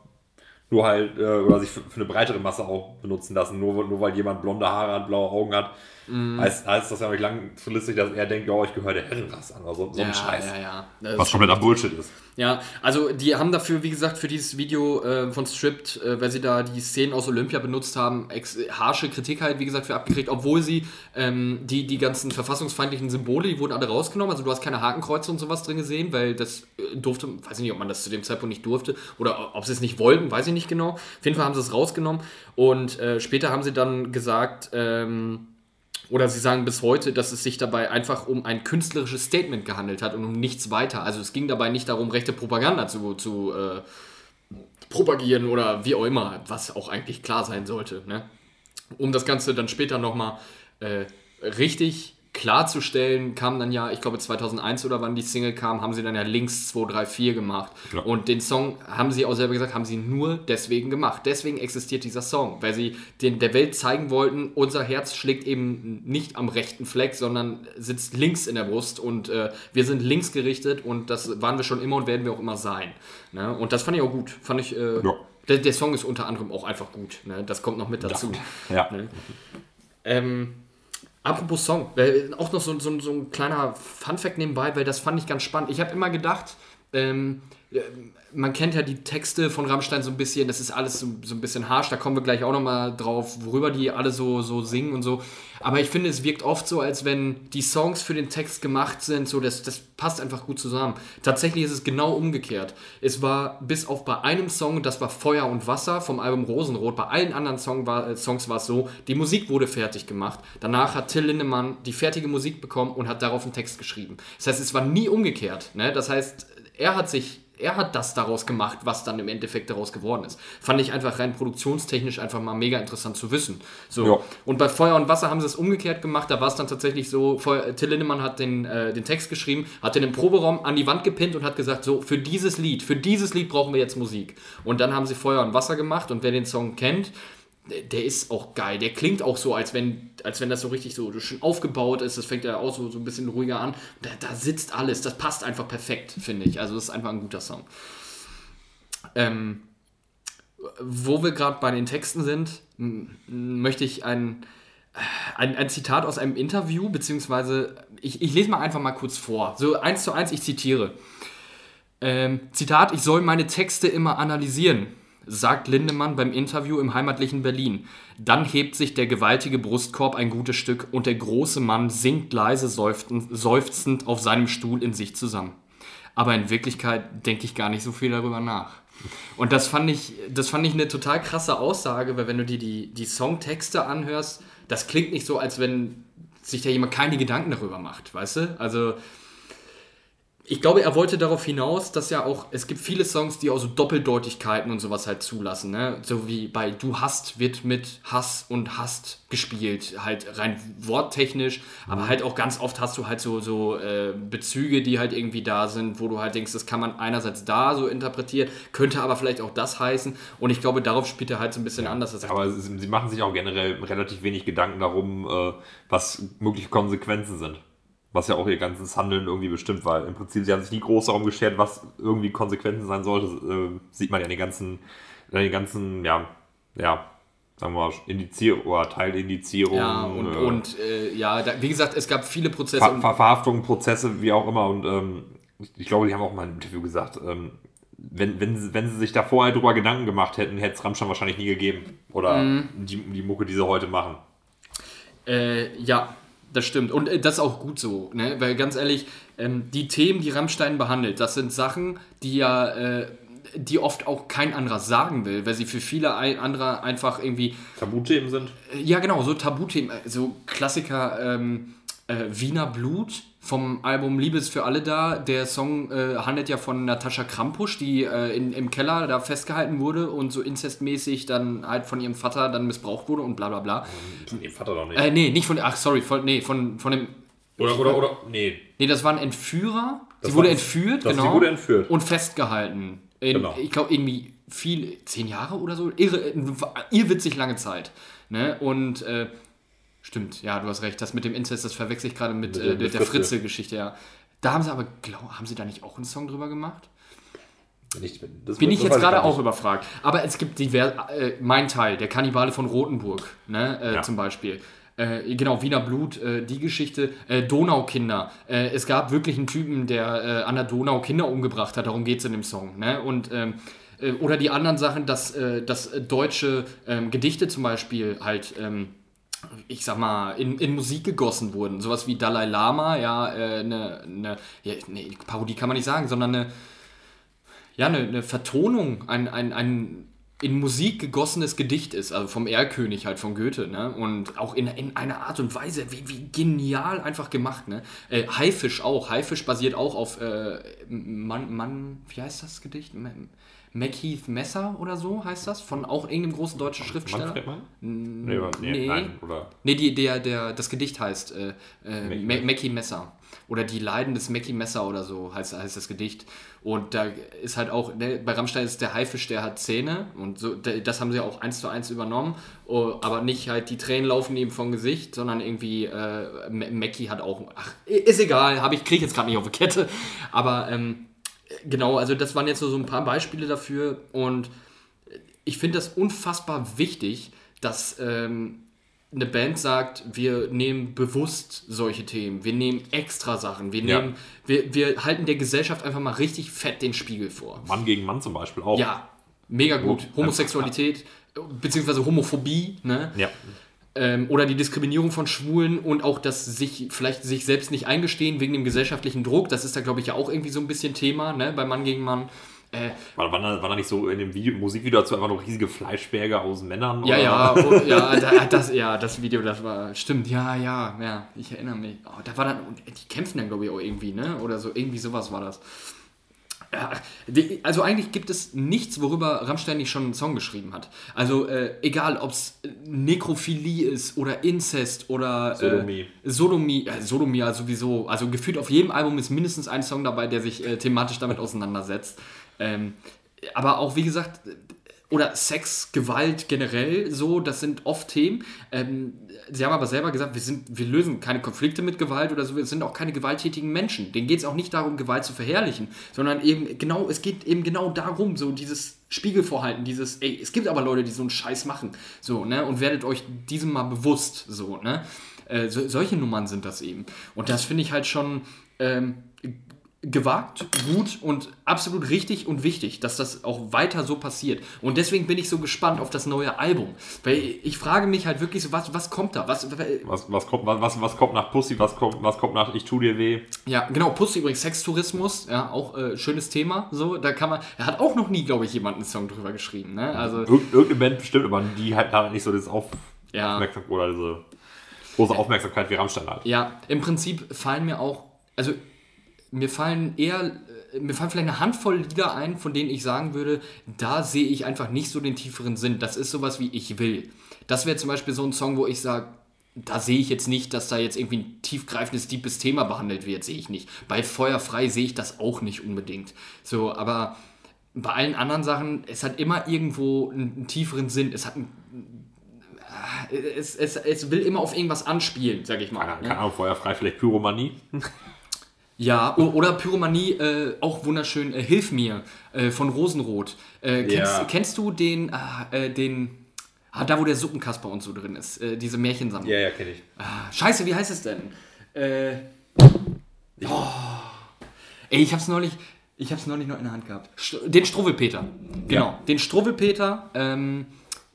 nur halt, äh, oder sich für, für, eine breitere Masse auch benutzen lassen. Nur, nur weil jemand blonde Haare hat, blaue Augen hat, mm. heißt, heißt das ja nicht langfristig, dass er denkt, ja, ich gehöre der Herrenrasse an. Oder so, so ja, ein Scheiß. Ja, ja. Was kompletter Bullshit ist. Ja, also die haben dafür, wie gesagt, für dieses Video äh, von Stripped, äh, weil sie da die Szenen aus Olympia benutzt haben, harsche Kritik halt, wie gesagt, für abgekriegt, obwohl sie ähm, die, die ganzen verfassungsfeindlichen Symbole, die wurden alle rausgenommen. Also du hast keine Hakenkreuze und sowas drin gesehen, weil das äh, durfte, weiß ich nicht, ob man das zu dem Zeitpunkt nicht durfte oder ob sie es nicht wollten, weiß ich nicht genau. Auf jeden Fall haben sie es rausgenommen und äh, später haben sie dann gesagt, ähm, oder sie sagen bis heute, dass es sich dabei einfach um ein künstlerisches Statement gehandelt hat und um nichts weiter. Also es ging dabei nicht darum, rechte Propaganda zu, zu äh, propagieren oder wie auch immer, was auch eigentlich klar sein sollte. Ne? Um das Ganze dann später nochmal äh, richtig klarzustellen, kam dann ja, ich glaube 2001 oder wann die Single kam, haben sie dann ja Links 2, 3, 4 gemacht. Ja. Und den Song, haben sie auch selber gesagt, haben sie nur deswegen gemacht. Deswegen existiert dieser Song, weil sie den, der Welt zeigen wollten, unser Herz schlägt eben nicht am rechten Fleck, sondern sitzt links in der Brust und äh, wir sind links gerichtet und das waren wir schon immer und werden wir auch immer sein. Ne? Und das fand ich auch gut. Fand ich, äh, ja. der, der, Song ist unter anderem auch einfach gut. Ne? Das kommt noch mit dazu. Ja. Ne? Ähm, Apropos Song, äh, auch noch so, so, so ein kleiner Fun-Fact nebenbei, weil das fand ich ganz spannend. Ich habe immer gedacht, ähm, äh, man kennt ja die Texte von Rammstein so ein bisschen, das ist alles so, so ein bisschen harsch, da kommen wir gleich auch nochmal drauf, worüber die alle so, so singen und so. Aber ich finde, es wirkt oft so, als wenn die Songs für den Text gemacht sind, so das, das passt einfach gut zusammen. Tatsächlich ist es genau umgekehrt. Es war bis auf bei einem Song, das war Feuer und Wasser vom Album Rosenrot, bei allen anderen Song war, äh, Songs war es so, die Musik wurde fertig gemacht. Danach hat Till Lindemann die fertige Musik bekommen und hat darauf einen Text geschrieben. Das heißt, es war nie umgekehrt. Ne? Das heißt, er hat sich er hat das daraus gemacht, was dann im Endeffekt daraus geworden ist. Fand ich einfach rein produktionstechnisch einfach mal mega interessant zu wissen. So. Ja. Und bei Feuer und Wasser haben sie es umgekehrt gemacht. Da war es dann tatsächlich so, Till Lindemann hat den, äh, den Text geschrieben, hat den im Proberaum an die Wand gepinnt und hat gesagt, so, für dieses Lied, für dieses Lied brauchen wir jetzt Musik. Und dann haben sie Feuer und Wasser gemacht und wer den Song kennt, der ist auch geil. Der klingt auch so, als wenn, als wenn das so richtig so schön aufgebaut ist. Das fängt ja auch so, so ein bisschen ruhiger an. Da, da sitzt alles. Das passt einfach perfekt, finde ich. Also, das ist einfach ein guter Song. Ähm, wo wir gerade bei den Texten sind, möchte ich ein, ein, ein, Zitat aus einem Interview, beziehungsweise ich, ich lese mal einfach mal kurz vor. So eins zu eins, ich zitiere. Ähm, Zitat, ich soll meine Texte immer analysieren sagt Lindemann beim Interview im heimatlichen Berlin. Dann hebt sich der gewaltige Brustkorb ein gutes Stück und der große Mann sinkt leise seufzend auf seinem Stuhl in sich zusammen. Aber in Wirklichkeit denke ich gar nicht so viel darüber nach. Und das fand ich, das fand ich eine total krasse Aussage, weil wenn du dir die, die Songtexte anhörst, das klingt nicht so, als wenn sich da jemand keine Gedanken darüber macht, weißt du? Also ich glaube, er wollte darauf hinaus, dass ja auch, es gibt viele Songs, die auch so Doppeldeutigkeiten und sowas halt zulassen, ne? So wie bei Du hast wird mit Hass und Hast gespielt, halt rein worttechnisch, aber mhm. halt auch ganz oft hast du halt so, so äh, Bezüge, die halt irgendwie da sind, wo du halt denkst, das kann man einerseits da so interpretieren, könnte aber vielleicht auch das heißen und ich glaube, darauf spielt er halt so ein bisschen ja, anders. aber sie machen sich auch generell relativ wenig Gedanken darum, äh, was mögliche Konsequenzen sind. Was ja auch ihr ganzes Handeln irgendwie bestimmt, weil im Prinzip sie haben sich nie groß darum geschert, was irgendwie Konsequenzen sein sollte. Äh, sieht man ja in den ganzen, in den ganzen, ja, ja, sagen wir mal, Indizierung oder Teilindizierung. Ja, und, äh, und äh, ja, da, wie gesagt, es gab viele Prozesse. Ver Ver Verhaftungen, Prozesse, wie auch immer. Und ähm, ich glaube, die haben auch mal im Interview gesagt, ähm, wenn, wenn, wenn sie sich da vorher drüber Gedanken gemacht hätten, hätte es Rammstein wahrscheinlich nie gegeben. Oder mm. die, die Mucke, die sie heute machen. Äh, ja, das stimmt. Und äh, das ist auch gut so, ne? Weil ganz ehrlich, ähm, die Themen, die Rammstein behandelt, das sind Sachen, die ja, äh, die oft auch kein anderer sagen will, weil sie für viele andere einfach irgendwie. Tabuthemen sind? Äh, ja, genau, so Tabuthemen, äh, so Klassiker ähm, äh, Wiener Blut vom Album Liebe ist für alle da. Der Song äh, handelt ja von Natascha Krampusch, die äh, in, im Keller da festgehalten wurde und so inzestmäßig dann halt von ihrem Vater dann missbraucht wurde und bla bla bla. Von ihrem Vater doch nicht. Äh, nee, nicht von, ach sorry, von, nee, von, von dem... Oder, oder, oder, nee. Nee, das war ein Entführer. Das sie wurde entführt, genau. Sie wurde entführt. Und festgehalten. In, genau. Ich glaube irgendwie viel, zehn Jahre oder so. Irre, irrwitzig lange Zeit. Ne? Und äh, Stimmt, ja, du hast recht. Das mit dem Inzest, das verwechsel ich gerade mit, mit, äh, der Fritze-Geschichte, ja. Da haben sie aber, glaub, haben sie da nicht auch einen Song drüber gemacht? Nicht, das Bin ich jetzt gerade auch überfragt. Aber es gibt divers, äh, mein Teil, der Kannibale von Rothenburg, ne, äh, Ja. zum Beispiel. Äh, genau, Wiener Blut, äh, die Geschichte, äh, Donaukinder. Äh, es gab wirklich einen Typen, der äh, an der Donau Kinder umgebracht hat, darum geht es in dem Song. Ne? Und, ähm, äh, oder die anderen Sachen, dass, dass deutsche ähm, Gedichte zum Beispiel halt, ähm, ich sag mal, in, in Musik gegossen wurden. Sowas wie Dalai Lama, ja, äh, eine, eine ja, nee, Parodie kann man nicht sagen, sondern eine, ja, eine, eine Vertonung, ein, ein, ein in Musik gegossenes Gedicht ist, also vom Erlkönig halt von Goethe, ne? Und auch in, in einer Art und Weise, wie, wie genial einfach gemacht, ne? Äh, Haifisch auch. Haifisch basiert auch auf äh, Mann, Mann, wie heißt das Gedicht? Ma- Macheath Messer oder so heißt das? Von auch irgendeinem großen deutschen Schriftsteller. Manfred Mann? Nee, nee, nein, oder? Nee, die, der, der, das Gedicht heißt äh, äh, Mackie Ma- Mackie Messer. Oder die Leiden des Mackie Messer oder so heißt, heißt das Gedicht. Und da ist halt auch, ne, bei Rammstein ist der Haifisch, der hat Zähne. Und so, da- das haben sie auch eins zu eins übernommen. Oh, aber nicht halt, die Tränen laufen ihm vom Gesicht, sondern irgendwie, äh, Ma- Mackie hat auch, ach, ist egal, ich, kriege ich jetzt gerade nicht auf die Kette. Aber ähm, genau, also das waren jetzt so, so ein paar Beispiele dafür. Und ich finde das unfassbar wichtig, dass ähm, eine Band sagt, wir nehmen bewusst solche Themen, wir nehmen extra Sachen, wir, Ja. nehmen, wir, wir halten der Gesellschaft einfach mal richtig fett den Spiegel vor. Mann gegen Mann zum Beispiel auch. Ja, mega gut. Homosexualität, beziehungsweise Homophobie, ne? Ja. Ähm, oder die Diskriminierung von Schwulen und auch das sich vielleicht sich selbst nicht eingestehen wegen dem gesellschaftlichen Druck, das ist da glaube ich ja auch irgendwie so ein bisschen Thema, ne? bei Mann gegen Mann. Äh, War, war, da, war da nicht so in dem Video, Musikvideo dazu einfach noch riesige Fleischberge aus Männern? Ja, ja, oh, ja, da, das, ja, das Video, das war, stimmt, ja, ja, ja, ich erinnere mich. Oh, da war dann, die kämpfen dann, glaube ich, auch irgendwie, ne? Oder so, irgendwie sowas war das. Also eigentlich gibt es nichts, worüber Rammstein nicht schon einen Song geschrieben hat. Also äh, egal, ob es Nekrophilie ist oder Inzest oder Sodomie. Äh, Sodomie, äh, Sodomie ja sowieso. Also gefühlt auf jedem Album ist mindestens ein Song dabei, der sich äh, thematisch damit auseinandersetzt. Ähm, aber auch, wie gesagt, oder Sex, Gewalt generell so, das sind oft Themen. Ähm, sie haben aber selber gesagt, wir, sind, wir lösen keine Konflikte mit Gewalt oder so, wir sind auch keine gewalttätigen Menschen. Denen geht es auch nicht darum, Gewalt zu verherrlichen, sondern eben genau, es geht eben genau darum, so dieses Spiegelvorhalten, dieses, ey, es gibt aber Leute, die so einen Scheiß machen, so, ne, und werdet euch diesem mal bewusst, so, ne. Äh, so, solche Nummern sind das eben. Und das finde ich halt schon, ähm, gewagt, gut und absolut richtig und wichtig, dass das auch weiter so passiert. Und deswegen bin ich so gespannt auf das neue Album. Weil ich frage mich halt wirklich so, was, was kommt da? Was, Was, was, kommt, was, was kommt nach Pussy, was kommt, was kommt nach Ich tu dir weh? ja, genau, Pussy übrigens, Sextourismus, ja, auch äh, schönes Thema. So, da kann man, er hat auch noch nie, glaube ich, jemand einen Song drüber geschrieben. Ne? Also, Irgend, irgendeine Band bestimmt, aber die halt da nicht so das Auf Ja. Aufmerksamkeit oder diese große Aufmerksamkeit wie Rammstein hat. Ja, im Prinzip fallen mir auch, also mir fallen eher, äh, mir fallen vielleicht eine Handvoll Lieder ein, von denen ich sagen würde, da sehe ich einfach nicht so den tieferen Sinn. Das ist sowas wie Ich will. Das wäre zum Beispiel so ein Song, wo ich sage, da sehe ich jetzt nicht, dass da jetzt irgendwie ein tiefgreifendes, deepes Thema behandelt wird, sehe ich nicht. Bei Feuerfrei sehe ich das auch nicht unbedingt. So, aber bei allen anderen Sachen, es hat immer irgendwo einen, tieferen Sinn. Es hat einen, es, es, es will immer auf irgendwas anspielen, sag ich mal. Keine, ne? keine Ahnung, Feuerfrei, vielleicht Pyromanie. Ja, oder Pyromanie, äh, auch wunderschön, äh, Hilf mir äh, von Rosenrot. Äh, kennst, Ja. kennst du den, ah, äh, den, ah, da wo der Suppenkasper und so drin ist, äh, diese Märchensammlung? ja, kenne ich. Ah, Scheiße, wie heißt es denn? Äh, oh. Ey, ich hab's neulich, ich hab's neulich noch in der Hand gehabt. Den Struwwelpeter. Genau, Ja. den Struwwelpeter. Ähm,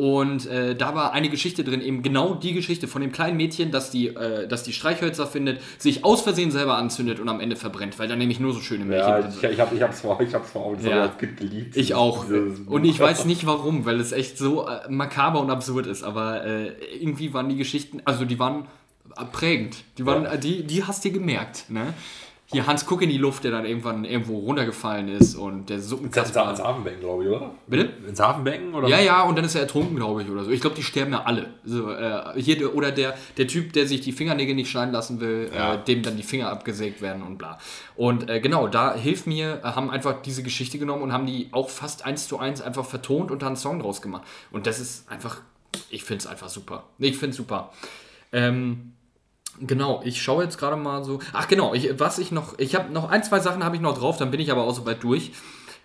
und äh, da war eine Geschichte drin, eben genau die Geschichte von dem kleinen Mädchen, das die, äh, das die Streichhölzer findet, sich aus Versehen selber anzündet und am Ende verbrennt, weil da nämlich nur so schöne Märchen Ja, drin ich, sind. ich, hab, ich hab's vor, ich hab's vor Augen, Ja. als Kind geliebt. Ich auch. Und ich weiß nicht warum, weil es echt so äh, makaber und absurd ist. Aber äh, irgendwie waren die Geschichten, also die waren äh, prägend. Die, waren, Ja. äh, die, die hast du dir gemerkt. Ne? Hier Hans Kuck in die Luft, der dann irgendwann irgendwo runtergefallen ist und der Suppenkasper. ins Hafenbecken, glaube ich, oder? Bitte? Ins Hafenbecken? Oder? Ja, ja, und dann ist er ertrunken, glaube ich, oder so. Ich glaube, die sterben ja alle. So, äh, hier, der- oder der, der Typ, der sich die Fingernägel nicht schneiden lassen will, Ja. äh, dem dann die Finger abgesägt werden und bla. Und äh, genau, da hilft mir, äh, haben einfach diese Geschichte genommen und haben die auch fast eins zu eins einfach vertont und da einen Song draus gemacht. Und das ist einfach, ich finde es einfach super. Ich finde es super. Ähm, Genau, ich schaue jetzt gerade mal so. Ach genau, ich, was ich noch, ich habe noch ein, zwei Sachen habe ich noch drauf, dann bin ich aber auch soweit durch.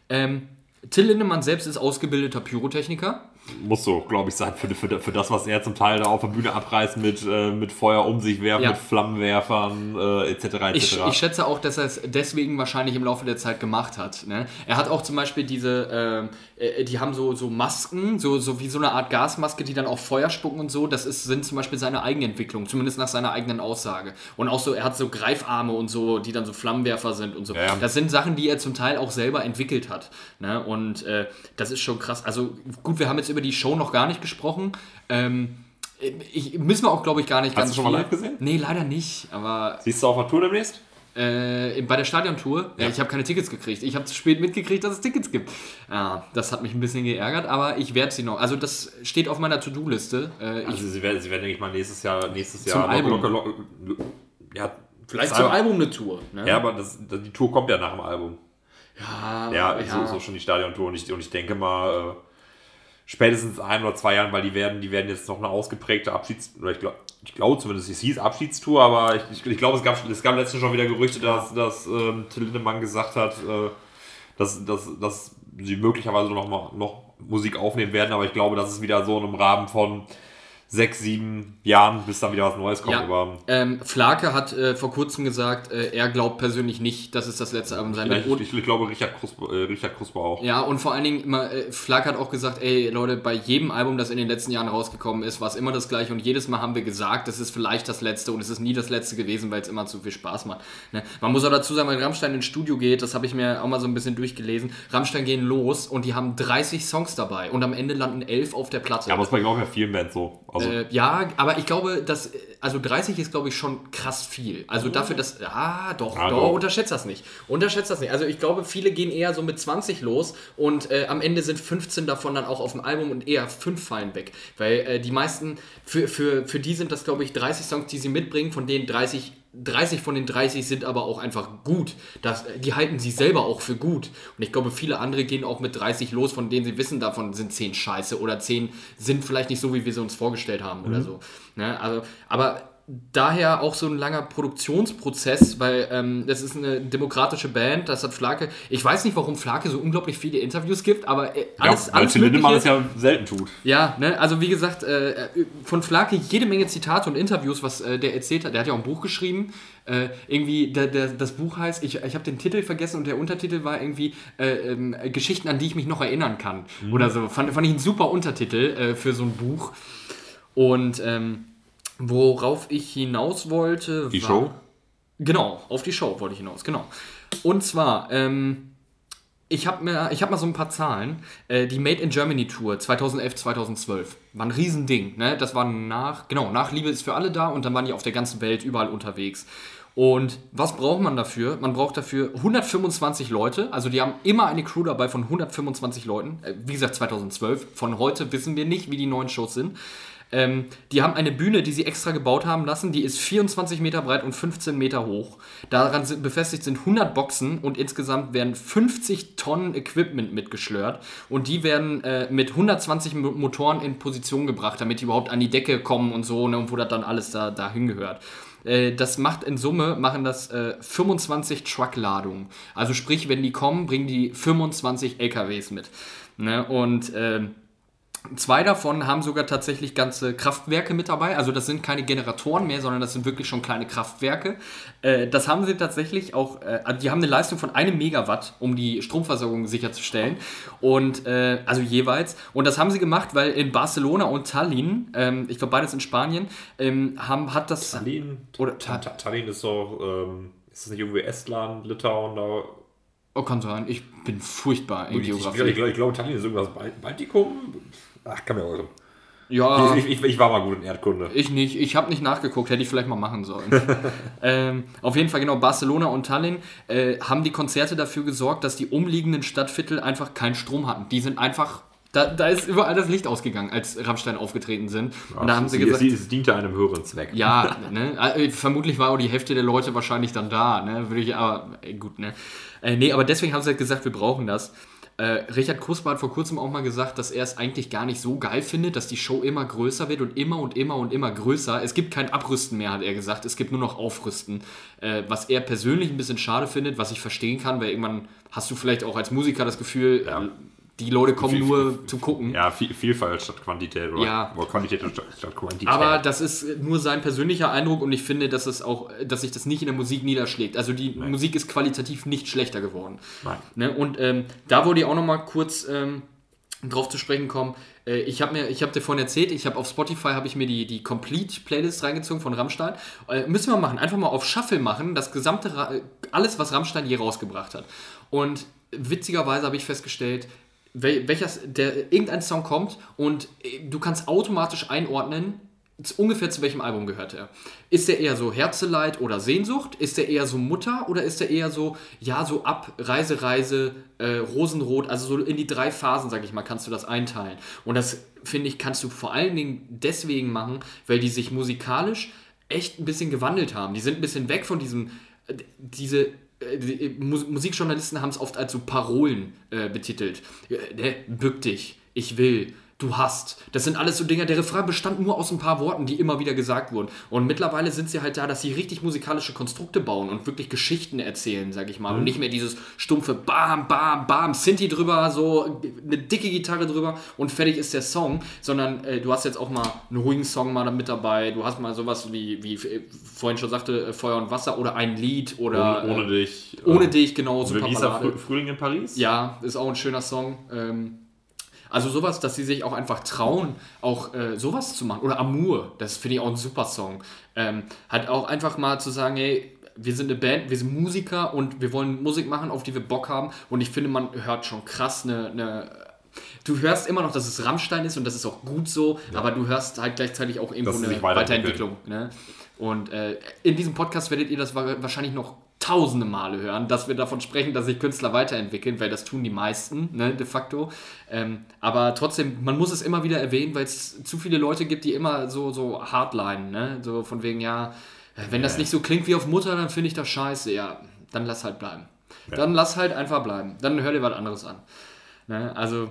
Ähm, Till Lindemann selbst ist ausgebildeter Pyrotechniker. Muss so, glaube ich, sein, für, für, für das, was er zum Teil da auf der Bühne abreißt mit, äh, mit Feuer um sich werfen, Ja. mit Flammenwerfern, äh, etc. etc. Ich, ich schätze auch, dass er es deswegen wahrscheinlich im Laufe der Zeit gemacht hat. Ne? Er hat auch zum Beispiel diese, ähm, äh, die haben so, so Masken, so, so wie so eine Art Gasmaske, die dann auch Feuer spucken und so. Das ist, sind zum Beispiel seine Eigenentwicklung, zumindest nach seiner eigenen Aussage. Und auch so, er hat so Greifarme und so, die dann so Flammenwerfer sind und so. Ja, ja. Das sind Sachen, die er zum Teil auch selber entwickelt hat. Ne? Und äh, das ist schon krass. Also gut, wir haben jetzt über die Show noch gar nicht gesprochen. Ähm, ich, müssen wir auch, glaube ich, gar nicht Hast ganz du schon mal viel. live gesehen? Nee, leider nicht. Aber Siehst du auf der Tour demnächst? äh, bei der Stadiontour, ja. ich habe keine Tickets gekriegt. Ich habe zu spät mitgekriegt, dass es Tickets gibt. Ja, das hat mich ein bisschen geärgert, aber ich werde sie noch. Also das steht auf meiner To-Do-Liste. Äh, ich, Also sie werden, sie werden, denke ich mal, nächstes Jahr, nächstes Zum Jahr Album. locker, locker, locker, ja, vielleicht zum Album- Album eine Tour. Ne? Ja, aber das, das, die Tour kommt ja nach dem Album. ja, Ja, ja. So, so schon die Stadiontour und ich, und ich denke mal, äh, spätestens ein oder zwei Jahren, weil die werden, die werden jetzt noch eine ausgeprägte Abschieds... Oder ich glaube ich glaub zumindest, es hieß Abschiedstour, aber ich, ich, ich glaube, es gab, es gab letztens schon wieder Gerüchte, dass, dass ähm, Till Lindemann gesagt hat, äh, dass, dass, dass sie möglicherweise noch, mal, noch Musik aufnehmen werden, aber ich glaube, das ist wieder so in einem Rahmen von sechs, sieben Jahren, bis dann wieder was Neues kommt. Ja. Aber Ähm, Flake hat äh, vor kurzem gesagt, äh, er glaubt persönlich nicht, dass es das letzte Album sein wird. ich, ich, glaube, Richard Krusper, äh, Richard Krusper auch. Ja, und vor allen Dingen, immer, äh, Flak hat auch gesagt, ey Leute, bei jedem Album, das in den letzten Jahren rausgekommen ist, war es immer das gleiche und jedes Mal haben wir gesagt, es ist vielleicht das letzte und es ist nie das letzte gewesen, weil es immer zu viel Spaß macht. Ne? Man muss auch dazu sagen, wenn Rammstein ins Studio geht, das habe ich mir auch mal so ein bisschen durchgelesen, Rammstein gehen los und die haben 30 Songs dabei und am Ende landen 11 auf der Platte. Ja, aber das war, glaube ich, bei vielen Bands so. Also, Äh, ja, aber ich glaube, dass, also 30 ist, glaube ich, schon krass viel. Also dafür, dass, ah, doch, Ah, doch, doch. unterschätzt das nicht. Unterschätzt das nicht. Also ich glaube, viele gehen eher so mit 20 los und äh, am Ende sind 15 davon dann auch auf dem Album und eher 5 fallen weg. Weil äh, die meisten, für, für, für die sind das, glaube ich, 30 Songs, die sie mitbringen, von denen 30 30 von den 30 sind aber auch einfach gut. Das, die halten sie selber auch für gut. Und ich glaube, viele andere gehen auch mit 30 los, von denen sie wissen, davon sind 10 scheiße oder 10 sind vielleicht nicht so, wie wir sie uns vorgestellt haben oder so. Ne? Also, aber daher auch so ein langer Produktionsprozess, weil ähm, das ist eine demokratische Band, das hat Flake. Ich weiß nicht, warum Flake so unglaublich viele Interviews gibt, aber äh, alles, ja, weil alles Lindemann es ja selten tut. ja, ne, also wie gesagt, äh, von Flake jede Menge Zitate und Interviews, was äh, der erzählt hat. Der hat ja auch ein Buch geschrieben. Äh, irgendwie, der, der, das Buch heißt, ich, ich habe den Titel vergessen und der Untertitel war irgendwie äh, ähm, Geschichten, an die ich mich noch erinnern kann. Mhm. Oder so. Fand, fand ich ein super Untertitel äh, für so ein Buch. Und ähm, worauf ich hinaus wollte, Die war, Show? Genau, auf die Show wollte ich hinaus, genau. Und zwar, ähm, ich habe mir, ich habe mal so ein paar Zahlen. Äh, die Made in Germany Tour 2011, 2012 war ein Riesending. Ne? Das war nach, genau, nach Liebe ist für alle da und dann waren die auf der ganzen Welt überall unterwegs. Und was braucht man dafür? Man braucht dafür 125 Leute. Also die haben immer eine Crew dabei von 125 Leuten. Äh, wie gesagt, 2012. Von heute wissen wir nicht, wie die neuen Shows sind. Ähm, die haben eine Bühne, die sie extra gebaut haben lassen. Die ist 24 Meter breit und 15 Meter hoch. Daran sind, befestigt sind 100 Boxen und insgesamt werden 50 Tonnen Equipment mitgeschlört. Und die werden äh, mit 120 Mo- Motoren in Position gebracht, damit die überhaupt an die Decke kommen und so, ne, und wo das dann alles da, da hingehört. Äh, Das macht in Summe, machen das äh, 25 Truckladungen. Also sprich, wenn die kommen, bringen die 25 LKWs mit. Ne? Und ähm, Zwei davon haben sogar tatsächlich ganze Kraftwerke mit dabei. Also das sind keine Generatoren mehr, sondern das sind wirklich schon kleine Kraftwerke. Äh, das haben sie tatsächlich auch, äh, also die haben eine Leistung von einem Megawatt, um die Stromversorgung sicherzustellen. Und äh, also jeweils. Und das haben sie gemacht, weil in Barcelona und Tallinn, ähm, ich glaube beides in Spanien, ähm, haben, hat das. Tallinn? Oder Ta- Ta- Tallinn ist doch, ähm, ist das nicht irgendwie Estland, Litauen? Da, Oh, kann sein. Ich bin furchtbar in ich, ich, Geografie. ich, glaube, ich glaube, Tallinn ist irgendwas Bal- Baltikum. Ach, kann mir auch irren. ja. Ich, ich, ich war mal gut in Erdkunde. Ich nicht, ich habe nicht nachgeguckt, hätte ich vielleicht mal machen sollen. ähm, auf jeden Fall, genau, Barcelona und Tallinn äh, haben die Konzerte dafür gesorgt, dass die umliegenden Stadtviertel einfach keinen Strom hatten. Die sind einfach, da, da ist überall das Licht ausgegangen, als Rammstein aufgetreten sind. und da haben sie Sie- gesagt, sie- es diente einem höheren Zweck. ja, ne? äh, vermutlich war auch die Hälfte der Leute wahrscheinlich dann da, ne? Würde ich aber, äh, gut, ne? Äh, nee, aber deswegen haben sie halt gesagt, wir brauchen das. Äh, Richard Kusper hat vor kurzem auch mal gesagt, dass er es eigentlich gar nicht so geil findet, dass die Show immer größer wird und immer und immer und immer größer. Es gibt kein Abrüsten mehr, hat er gesagt. Es gibt nur noch Aufrüsten. Äh, was er persönlich ein bisschen schade findet, was ich verstehen kann, weil irgendwann hast du vielleicht auch als Musiker das Gefühl, äh, Die Leute kommen Viel- nur viel- zu gucken. Ja, viel, Vielfalt statt Quantität oder, Ja. oder Quantität statt, Quantität. Aber das ist nur sein persönlicher Eindruck und ich finde, dass es auch, dass sich das nicht in der Musik niederschlägt. Also die Musik ist qualitativ nicht schlechter geworden. Nein. Ne? Und ähm, da wollte ich auch noch mal kurz ähm, drauf zu sprechen kommen. Äh, ich habe mir, ich habe dir vorhin erzählt, ich habe auf Spotify habe ich mir die die Complete Playlist reingezogen von Rammstein. Äh, müssen wir machen, einfach mal auf Shuffle machen, das gesamte alles, was Rammstein je rausgebracht hat. Und witzigerweise habe ich festgestellt, wel- welches der irgendein Song kommt und äh, du kannst automatisch einordnen, ungefähr zu welchem Album gehört er. Ist er eher so Herzeleid oder Sehnsucht? Ist er eher so Mutter oder ist er eher so, ja, so ab Reise, Reise, äh, Rosenrot, also so in die drei Phasen, sag ich mal, kannst du das einteilen. Und das, finde ich, kannst du vor allen Dingen deswegen machen, weil die sich musikalisch echt ein bisschen gewandelt haben. Die sind ein bisschen weg von diesem, äh, diese Musikjournalisten haben es oft als so Parolen äh, betitelt. Äh, ne, bück dich, ich will, du hast. Das sind alles so Dinger, der Refrain bestand nur aus ein paar Worten, die immer wieder gesagt wurden. Und mittlerweile sind sie halt da, dass sie richtig musikalische Konstrukte bauen und wirklich Geschichten erzählen, sag ich mal. Und nicht mehr dieses stumpfe Bam, Bam, Bam, Sinti drüber, so eine dicke Gitarre drüber und fertig ist der Song, sondern äh, du hast jetzt auch mal einen ruhigen Song mal mit dabei. Du hast mal sowas wie, wie äh, vorhin schon sagte, äh, Feuer und Wasser oder ein Lied oder ohne, ohne äh, dich. ohne äh, dich, genau, Wie hieß Frühling in Paris? Ja, ist auch ein schöner Song. Ähm, also sowas, dass sie sich auch einfach trauen, auch äh, sowas zu machen. Oder Amour, das finde ich auch ein super Song. Ähm, halt auch einfach mal zu sagen, hey, wir sind eine Band, wir sind Musiker und wir wollen Musik machen, auf die wir Bock haben. Und ich finde, man hört schon krass eine, eine Du hörst immer noch, dass es Rammstein ist und das ist auch gut so, aber du hörst halt gleichzeitig auch irgendwo eine. Weiterentwicklung. Ne? Und äh, in diesem Podcast werdet ihr das wa- wahrscheinlich noch tausende Male hören, dass wir davon sprechen, dass sich Künstler weiterentwickeln, weil das tun die meisten, ne, de facto. Ähm, aber trotzdem, man muss es immer wieder erwähnen, weil es zu viele Leute gibt, die immer so, so hardline, ne? So von wegen, ja, äh, wenn das nicht so klingt wie auf Mutter, dann finde ich das scheiße. Ja, dann lass halt bleiben. Dann lass halt einfach bleiben. Dann hör dir was anderes an. Ne? Also,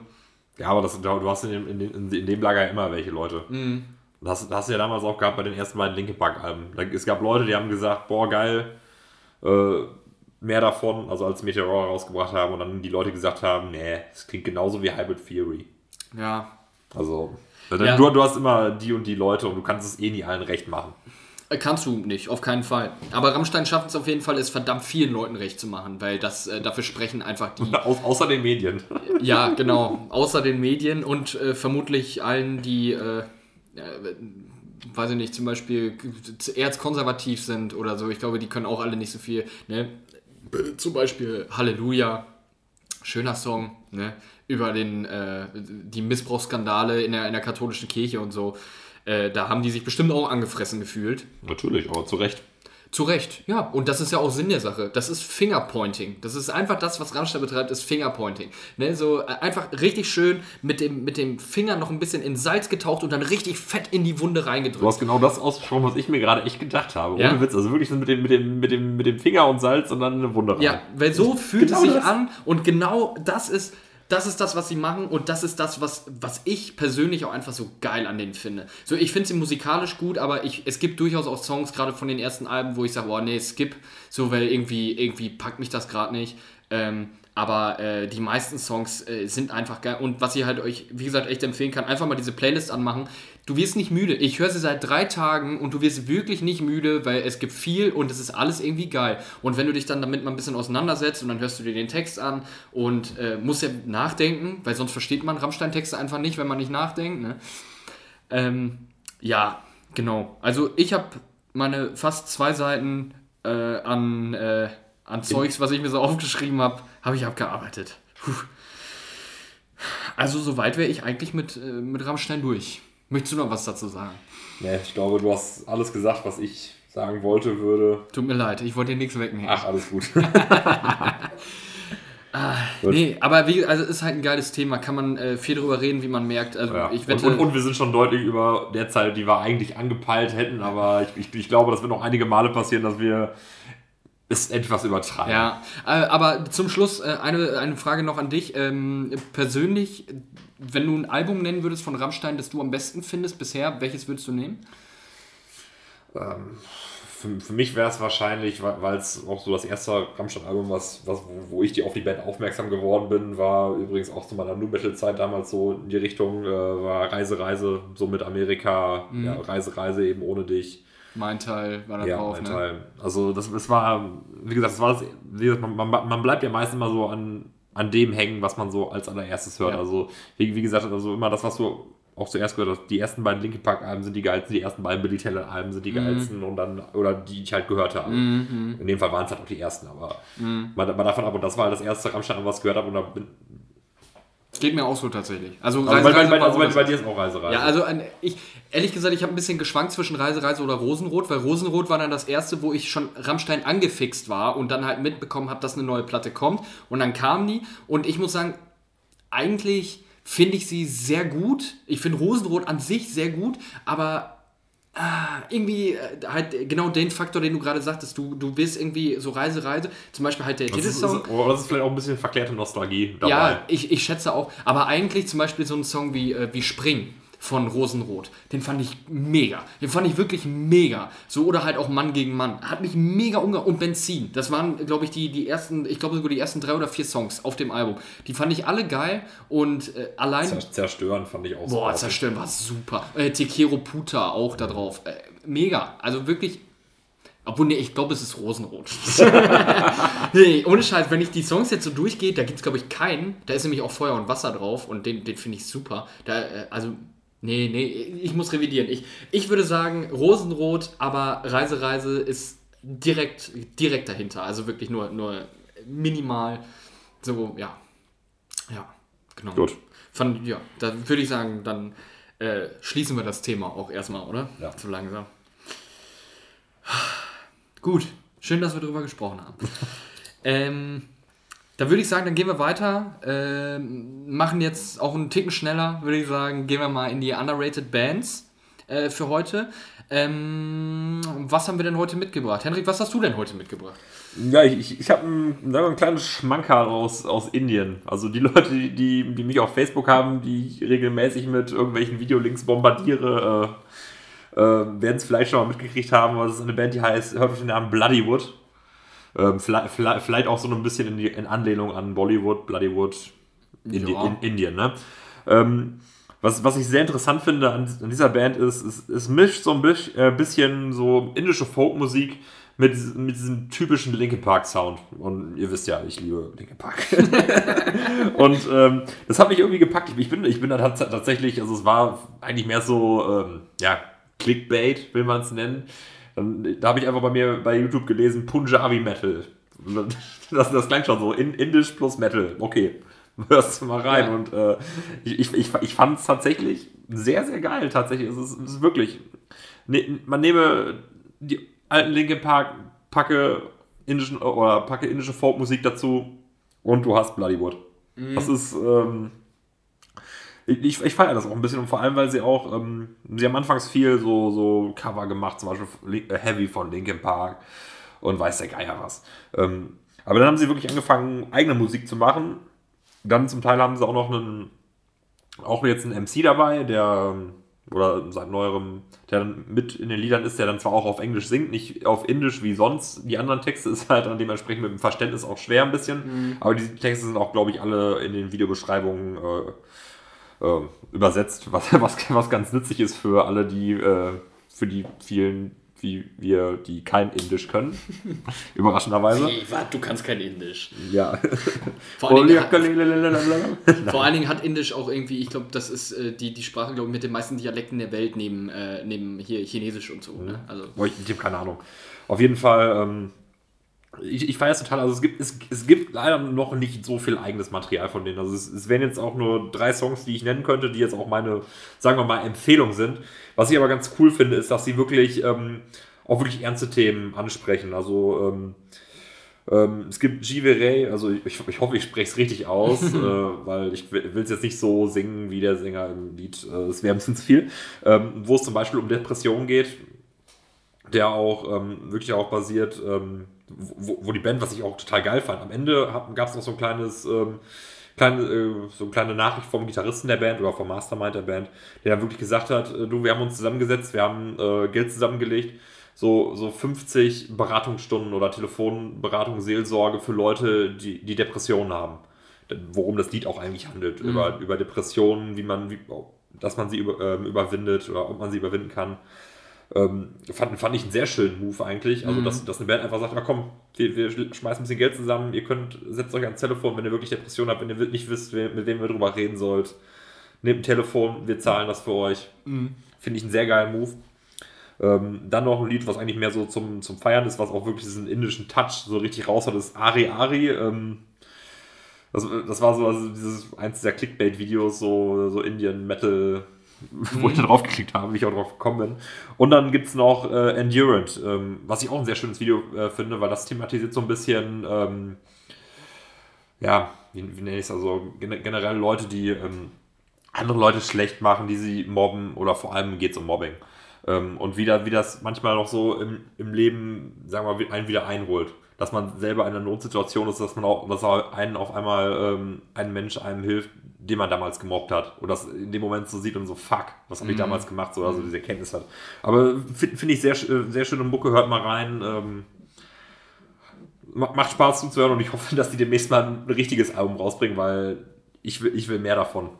Ja, aber das, du hast in dem, in, dem, in dem Lager immer welche Leute. Mhm. Das, das hast du ja damals auch gehabt bei den ersten beiden Linke Park-Alben. Da- Es gab Leute, die haben gesagt, boah, geil, äh, mehr davon, also als Meteor rausgebracht haben und dann die Leute gesagt haben, nee, es klingt genauso wie Hybrid Theory. ja, Also, Ja. du, du hast immer die und die Leute und du kannst es eh nie allen recht machen. Äh, Kannst du nicht, auf keinen Fall. Aber Rammstein schafft es auf jeden Fall, es verdammt vielen Leuten recht zu machen, weil das äh, dafür sprechen einfach die. Au, außer den Medien. ja, genau. Außer den Medien und äh, vermutlich allen, die, äh, äh, weiß ich nicht, zum Beispiel erzkonservativ sind oder so. Ich glaube, die können auch alle nicht so viel. Ne? Zum Beispiel Halleluja, schöner Song, ne? über den, äh, die Missbrauchsskandale in der, in der katholischen Kirche und so. Äh, da haben die sich bestimmt auch angefressen gefühlt. Natürlich, aber zu Recht. Zu Recht, ja. Und das ist ja auch Sinn der Sache. Das ist Fingerpointing. Das ist einfach das, was Rammstein betreibt, ist Fingerpointing. Ne, so äh, einfach richtig schön mit dem, mit dem Finger noch ein bisschen in Salz getaucht und dann richtig fett in die Wunde Du reingedrückt. hast genau das ausgesprochen, was ich mir gerade echt gedacht habe. Ja? Ohne Witz. Also wirklich mit dem, mit, dem, mit, dem, mit dem Finger und Salz und dann eine Wunde rein. Ja, weil so fühlt Genau es sich das. an und genau das ist, das ist das, was sie machen und das ist das, was, was ich persönlich auch einfach so geil an denen finde. So, ich finde sie musikalisch gut, aber ich, es gibt durchaus auch Songs, gerade von den ersten Alben, wo ich sage, oh nee, skip, so, weil irgendwie, irgendwie packt mich das gerade nicht. Ähm, aber äh, die meisten Songs äh, sind einfach geil. Und was ich halt euch, wie gesagt, echt empfehlen kann, einfach mal diese Playlist anmachen. Du wirst nicht müde. Ich höre sie seit drei Tagen und du wirst wirklich nicht müde, weil es gibt viel und es ist alles irgendwie geil. Und wenn du dich dann damit mal ein bisschen auseinandersetzt und dann hörst du dir den Text an und äh, musst ja nachdenken, weil sonst versteht man Rammstein-Texte einfach nicht, wenn man nicht nachdenkt. Ne? Ähm, ja, genau. Also ich habe meine fast zwei Seiten äh, an, äh, an Zeugs, was ich mir so aufgeschrieben habe, habe ich abgearbeitet. Puh. Also soweit wäre ich eigentlich mit, äh, mit Rammstein durch. Möchtest du noch was dazu sagen? Nee, ich glaube, du hast alles gesagt, was ich sagen wollte, würde. Tut mir leid, ich wollte dir nichts wegnehmen. Ach, alles gut. nee, aber wie, also ist halt ein geiles Thema. Kann man äh, viel drüber reden, wie man merkt. Also Ja. ich wette, und, und, und wir sind schon deutlich über der Zeit, die wir eigentlich angepeilt hätten, aber ich, ich, ich glaube, das wird noch einige Male passieren, dass wir es etwas übertreiben. Ja, äh, aber zum Schluss äh, eine, eine Frage noch an dich. Ähm, persönlich, wenn du ein Album nennen würdest von Rammstein, das du am besten findest bisher, welches würdest du nehmen? für, für mich wäre es wahrscheinlich, weil es auch so das erste Rammstein-Album, was, was, wo ich die auf die Band aufmerksam geworden bin, war übrigens auch zu meiner New Metal-Zeit damals so in die Richtung, äh, war Reise, Reise, so mit Amerika, mhm. ja, Reise, Reise eben ohne dich. Mein Teil war da ja, drauf, mein ne? Teil. Also das, das war, wie gesagt, das war das, wie gesagt, man, man, man bleibt ja meistens immer so an, an dem hängen, was man so als allererstes hört. Ja. Also wie, wie gesagt, also immer das, was du auch zuerst gehört hast, die ersten beiden Linkin Park Alben sind die geilsten, die ersten beiden Billy Talent Alben sind die mhm. geilsten und dann, oder die ich halt gehört habe. Mhm. In dem Fall waren es halt auch die ersten, aber mhm. mal, mal, davon ab, und das war halt das erste Rammstein, was ich gehört habe und da bin, Geht mir auch so tatsächlich. Also, Reise, bei, Reise bei, also bei, bei, dir ist auch Reise, Reise. Ja, also ein, ich, ehrlich gesagt, ich habe ein bisschen geschwankt zwischen Reise, Reise oder Rosenrot, weil Rosenrot war dann das erste, wo ich schon Rammstein angefixt war und dann halt mitbekommen habe, dass eine neue Platte kommt. Und dann kam die und ich muss sagen, eigentlich finde ich sie sehr gut. Ich finde Rosenrot an sich sehr gut, aber irgendwie äh, halt genau den Faktor, den du gerade sagtest, du, du willst irgendwie so Reise, Reise, zum Beispiel halt der Titelsong. Das, oh, das ist vielleicht auch ein bisschen verklärte Nostalgie dabei. Ja, ich, ich schätze auch, aber eigentlich zum Beispiel so ein Song wie, äh, wie Spring von Rosenrot. Den fand ich mega. Den fand ich wirklich mega. So oder halt auch Mann gegen Mann. Hat mich mega umgehauen. Und Benzin. Das waren, glaube ich, die, die ersten, ich glaube sogar die ersten drei oder vier Songs auf dem Album. Die fand ich alle geil und äh, allein. Zerstören fand ich auch Boah, Zerstören war super. Äh, Tekero Puta auch da drauf. Äh, mega. Also wirklich obwohl, nee, ich glaube, es ist Rosenrot. nee, ohne Scheiß, wenn ich die Songs jetzt so durchgehe, da gibt es, glaube ich, keinen. Da ist nämlich auch Feuer und Wasser drauf und den, den finde ich super. Da, äh, also Nee, nee, ich muss revidieren. Ich, ich würde sagen Rosenrot, aber Reise, Reise ist direkt, direkt dahinter. Also wirklich nur, nur minimal. So, ja. Ja, genau. Gut. Von, ja, da würde ich sagen, dann äh, schließen wir das Thema auch erstmal, oder? Ja. Zu langsam. Gut, schön, dass wir darüber gesprochen haben. ähm, da würde ich sagen, dann gehen wir weiter. Äh, machen jetzt auch einen Ticken schneller, würde ich sagen. Gehen wir mal in die Underrated Bands äh, für heute. Ähm, was haben wir denn heute mitgebracht? Henrik, was hast du denn heute mitgebracht? Ja, ich, ich, ich habe ein, ein kleines Schmankerl aus, aus Indien. Also die Leute, die, die mich auf Facebook haben, die ich regelmäßig mit irgendwelchen Videolinks bombardiere, äh, äh, werden es vielleicht schon mal mitgekriegt haben. Das ist eine Band, die heißt, hört auf den Namen Bloodywood. Ähm, vielleicht, vielleicht, auch so ein bisschen in, die, in Anlehnung an Bollywood, Bloodywood, Indi ja. in Indien. Ne? Ähm, was, was ich sehr interessant finde an, an dieser Band ist, es, es mischt so ein äh, bisschen so indische Folkmusik mit, mit diesem typischen Linkin Park Sound. Und ihr wisst ja, ich liebe Linkin Park. und ähm, das hat mich irgendwie gepackt. Ich bin, ich bin da tatsächlich, also es war eigentlich mehr so, ähm, ja, Clickbait, will man es nennen. Dann, da habe ich einfach bei mir bei YouTube gelesen, Punjabi Metal. Das, das klang schon so, in, Indisch plus Metal. Okay, hörst du mal rein. Ja. Und äh, ich, ich, ich fand es tatsächlich sehr, sehr geil. Tatsächlich, es ist, es ist wirklich. Ne, man nehme die alten Linke Park, packe indischen oder packe indische Folkmusik dazu und du hast Bloodywood. Mhm. Das ist. Ähm, ich, ich feiere das auch ein bisschen und vor allem, weil sie auch, ähm, sie haben anfangs viel so, so Cover gemacht, zum Beispiel äh, Heavy von Linkin Park und weiß der Geier was. Ähm, aber dann haben sie wirklich angefangen, eigene Musik zu machen. Dann zum Teil haben sie auch noch einen, auch jetzt einen MC dabei, der, ähm, oder seit neuerem, der dann mit in den Liedern ist, der dann zwar auch auf Englisch singt, nicht auf Indisch wie sonst. Die anderen Texte ist halt dann dementsprechend mit dem Verständnis auch schwer ein bisschen. Mhm. Aber die Texte sind auch, glaube ich, alle in den Videobeschreibungen äh, äh, übersetzt, was, was, was ganz nützlich ist für alle, die, äh, für die vielen, wie wir, die kein Indisch können. Überraschenderweise. Hey, warte, du kannst kein Indisch. Ja. Vor allen, Dingen hat, vor allen Dingen hat Indisch auch irgendwie, ich glaube, das ist äh, die, die Sprache, glaube ich, mit den meisten Dialekten der Welt neben, äh, neben hier Chinesisch und so. Ne? Mhm. Also. ich, ich habe keine Ahnung. Auf jeden Fall. Ähm, ich, ich feiere es total. Also es gibt, es, es gibt leider noch nicht so viel eigenes Material von denen. Also es, es wären jetzt auch nur drei Songs, die ich nennen könnte, die jetzt auch meine, sagen wir mal, Empfehlung sind. Was ich aber ganz cool finde, ist, dass sie wirklich ähm, auch wirklich ernste Themen ansprechen. Also ähm, ähm, es gibt Giverey, also ich, ich hoffe, ich spreche es richtig aus, äh, weil ich will es jetzt nicht so singen wie der Sänger im Lied. Äh, das wäre ein bisschen zu viel. Ähm, wo es zum Beispiel um Depressionen geht, der auch ähm, wirklich auch basiert ähm, wo, wo, die Band, was ich auch total geil fand, am Ende gab es noch so ein kleines, ähm, kleine, äh, so eine kleine Nachricht vom Gitarristen der Band oder vom Mastermind der Band, der dann wirklich gesagt hat, äh, du, wir haben uns zusammengesetzt, wir haben äh, Geld zusammengelegt, so, so 50 Beratungsstunden oder Telefonberatung, Seelsorge für Leute, die, die Depressionen haben. Worum das Lied auch eigentlich handelt. Mhm. Über, über Depressionen, wie man, wie, dass man sie über, ähm, überwindet oder ob man sie überwinden kann. Ähm, fand, fand ich einen sehr schönen Move eigentlich. Also, Mhm. dass, dass eine Band einfach sagt: Na komm, wir, wir schmeißen ein bisschen Geld zusammen, ihr könnt, setzt euch ans Telefon, wenn ihr wirklich Depressionen habt, wenn ihr nicht wisst, mit wem ihr drüber reden sollt. Nehmt ein Telefon, wir zahlen das für euch. Mhm. Finde ich einen sehr geilen Move. Ähm, dann noch ein Lied, was eigentlich mehr so zum, zum Feiern ist, was auch wirklich diesen indischen Touch so richtig raus hat, ist Ari Ari. Ähm, das, das war so also dieses eins dieser Clickbait-Videos, so, so Indian Metal, wo ich da drauf geklickt habe, wie ich auch drauf gekommen bin. Und dann gibt es noch äh, Endurant, ähm, was ich auch ein sehr schönes Video äh, finde, weil das thematisiert so ein bisschen, ähm, ja, wie, wie nenne ich es, also gen generell Leute, die ähm, andere Leute schlecht machen, die sie mobben oder vor allem geht es um Mobbing. Ähm, und wie, da, wie das manchmal noch so im, im Leben, sagen wir mal, einen wieder einholt. Dass man selber in einer Notsituation ist, dass man auch, dass einen auf einmal ähm, ein Mensch einem hilft, den man damals gemobbt hat. Oder das in dem Moment so sieht und so, fuck, was habe ich damals gemacht, so also diese Erkenntnis hat. Aber finde find ich sehr, äh, sehr schöne Mucke, hört mal rein. Ähm, ma- macht Spaß zuzuhören und ich hoffe, dass die demnächst mal ein richtiges Album rausbringen, weil ich will, ich will mehr davon.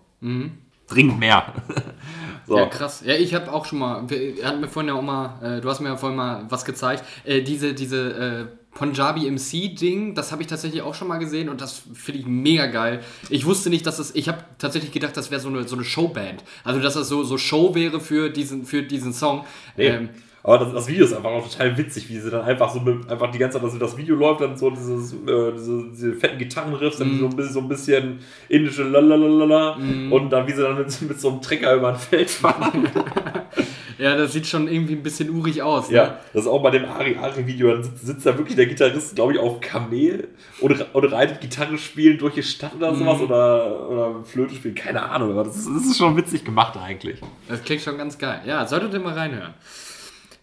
Dringend mehr. so. Ja, krass. Ja, ich habe auch schon mal, wir- er hat mir vorhin ja auch mal, äh, du hast mir ja vorhin mal was gezeigt, äh, diese, diese äh, Punjabi MC-Ding, das habe ich tatsächlich auch schon mal gesehen und das finde ich mega geil. Ich wusste nicht, dass das, ich habe tatsächlich gedacht, das wäre so eine, so eine Showband. Also, dass das so, so Show wäre für diesen, für diesen Song. Nee. Ähm, aber das, das Video ist einfach auch total witzig, wie sie dann einfach so mit, einfach die ganze Zeit, dass das Video läuft, dann so dieses, äh, diese, diese fetten Gitarrenriffs, dann so, ein bisschen, so ein bisschen indische Lalalala und dann wie sie dann mit, mit so einem Trecker über ein Feld fahren. ja, das sieht schon irgendwie ein bisschen urig aus. Ne? ja, das ist auch bei dem Ari-Ari-Video, dann sitzt, sitzt da wirklich der Gitarrist, glaube ich, auf Kamel und, und reitet Gitarre spielen durch die Stadt oder sowas oder, oder Flöte spielen, keine Ahnung, aber das ist, das ist schon witzig gemacht eigentlich. Das klingt schon ganz geil. Ja, solltet ihr mal reinhören.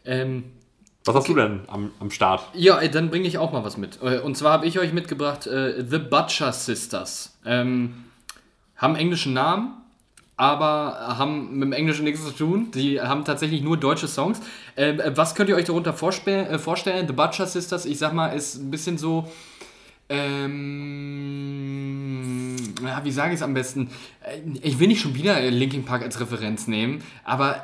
Ähm, Was hast du denn am, am Start? Ja, äh, dann bringe ich auch mal was mit. Äh, Und zwar habe ich euch mitgebracht äh, The Butcher Sisters. Ähm, haben englischen Namen, aber haben mit dem Englischen nichts zu tun. Die haben tatsächlich nur deutsche Songs. Ähm, äh, was könnt ihr euch darunter äh, vorstellen? The Butcher Sisters, ich sag mal, ist ein bisschen so. Ähm, ja, wie sage ich es am besten? Äh, Ich will nicht schon wieder Linkin Park als Referenz nehmen, aber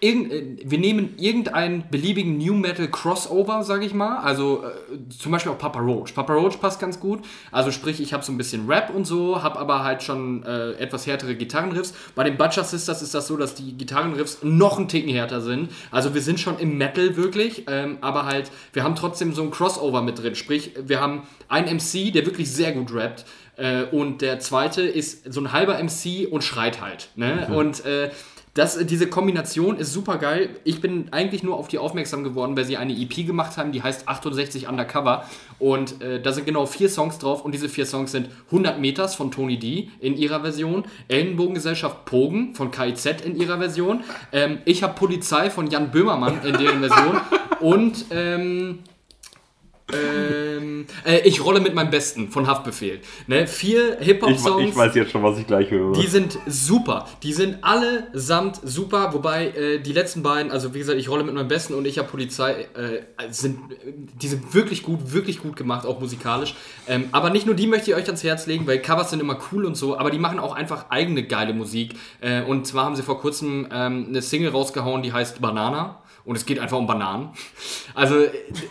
irgend, äh, wir nehmen irgendeinen beliebigen New Metal Crossover, sage ich mal. Also äh, zum Beispiel auch Papa Roach. Papa Roach passt ganz gut. Also sprich, ich habe so ein bisschen Rap und so, habe aber halt schon äh, etwas härtere Gitarrenriffs. Bei den Butcher Sisters ist das so, dass die Gitarrenriffs noch einen Ticken härter sind. Also wir sind schon im Metal wirklich, ähm, aber halt, wir haben trotzdem so ein Crossover mit drin. Sprich, wir haben einen MC, der wirklich sehr gut rappt. Äh, und der zweite ist so ein halber MC und schreit halt. Ne? Und äh, das, diese Kombination ist super geil. Ich bin eigentlich nur auf die aufmerksam geworden, weil sie eine EP gemacht haben, die heißt 68 Undercover. Und äh, da sind genau vier Songs drauf. Und diese vier Songs sind 100 Meters von Tony D in ihrer Version, Ellenbogengesellschaft Pogen von KIZ in ihrer Version, ähm, Ich hab Polizei von Jan Böhmermann in deren Version und ähm, ähm, äh, Ich rolle mit meinem Besten von Haftbefehl. Ne? Vier Ich, Hip-Hop-Songs. ich weiß jetzt schon, was ich gleich höre. Die sind super. Die sind allesamt super. Wobei äh, die letzten beiden, also wie gesagt, ich rolle mit meinem Besten und ich habe Polizei, äh, sind, die sind wirklich gut, wirklich gut gemacht, auch musikalisch. Ähm, aber nicht nur die möchte ich euch ans Herz legen, weil Covers sind immer cool und so, aber die machen auch einfach eigene geile Musik. Äh, und zwar haben sie vor kurzem ähm, eine Single rausgehauen, die heißt Banana. Und es geht einfach um Bananen. Also,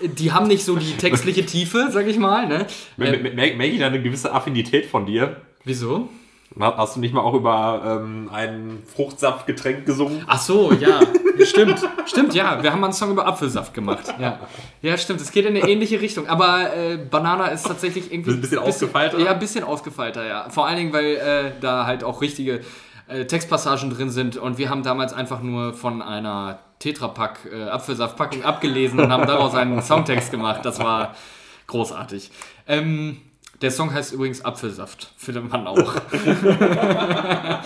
die haben nicht so die textliche Tiefe, sag ich mal. Ne? Ähm, mer- Merke ich da eine gewisse Affinität von dir? wieso? Hast du nicht mal auch über ähm, ein Fruchtsaftgetränk gesungen? Ach so, ja, stimmt, stimmt, ja. Wir haben mal einen Song über Apfelsaft gemacht. Ja, ja stimmt. Es geht in eine ähnliche Richtung. Aber äh, Banana ist tatsächlich irgendwie Ein bisschen ausgefeilter? Ja, ein bisschen ausgefeilter, ja. Vor allen Dingen, weil äh, da halt auch richtige äh, Textpassagen drin sind. Und wir haben damals einfach nur von einer Tetrapack äh, Apfelsaftpackung abgelesen und haben daraus einen Songtext gemacht. Das war großartig. Ähm, der Song heißt übrigens Apfelsaft, für den Mann auch.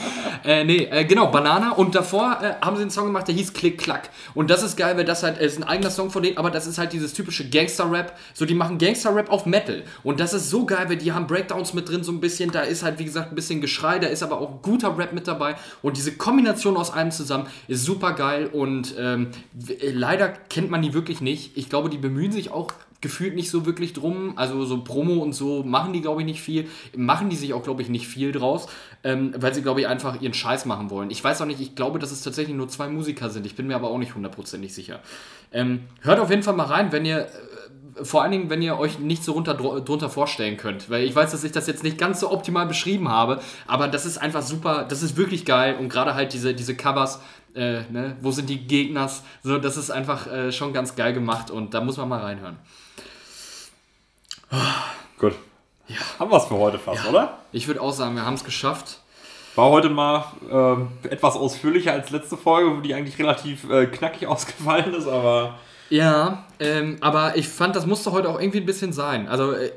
Äh, nee, äh, genau, Banana. Und davor äh, haben sie einen Song gemacht, der hieß Klick Klack. Und das ist geil, weil das halt, äh, ist ein eigener Song von denen, aber das ist halt dieses typische Gangster-Rap. So, die machen Gangster-Rap auf Metal. Und das ist so geil, weil die haben Breakdowns mit drin, so ein bisschen. Da ist halt, wie gesagt, ein bisschen Geschrei, da ist aber auch guter Rap mit dabei. Und diese Kombination aus allem zusammen ist super geil. Und ähm, äh, leider kennt man die wirklich nicht. Ich glaube, die bemühen sich auch gefühlt nicht so wirklich drum. Also so Promo und so machen die, glaube ich, nicht viel. Machen die sich auch, glaube ich, nicht viel draus, ähm, weil sie, glaube ich, einfach ihren Scheiß machen wollen. Ich weiß auch nicht, ich glaube, dass es tatsächlich nur zwei Musiker sind. Ich bin mir aber auch nicht hundertprozentig sicher. Ähm, hört auf jeden Fall mal rein, wenn ihr... äh, Vor allen Dingen, wenn ihr euch nicht so runter, drunter vorstellen könnt. Weil ich weiß, dass ich das jetzt nicht ganz so optimal beschrieben habe, aber das ist einfach super, das ist wirklich geil und gerade halt diese, diese Covers, äh, ne, wo sind die Gegners, so, das ist einfach äh, schon ganz geil gemacht und da muss man mal reinhören. Gut. Haben wir es für heute fast, oder? Ich würde auch sagen, wir haben es geschafft. War heute mal ähm, etwas ausführlicher als letzte Folge, die eigentlich relativ äh, knackig ausgefallen ist, aber Ja, ähm, aber ich fand, das musste heute auch irgendwie ein bisschen sein. Also, äh,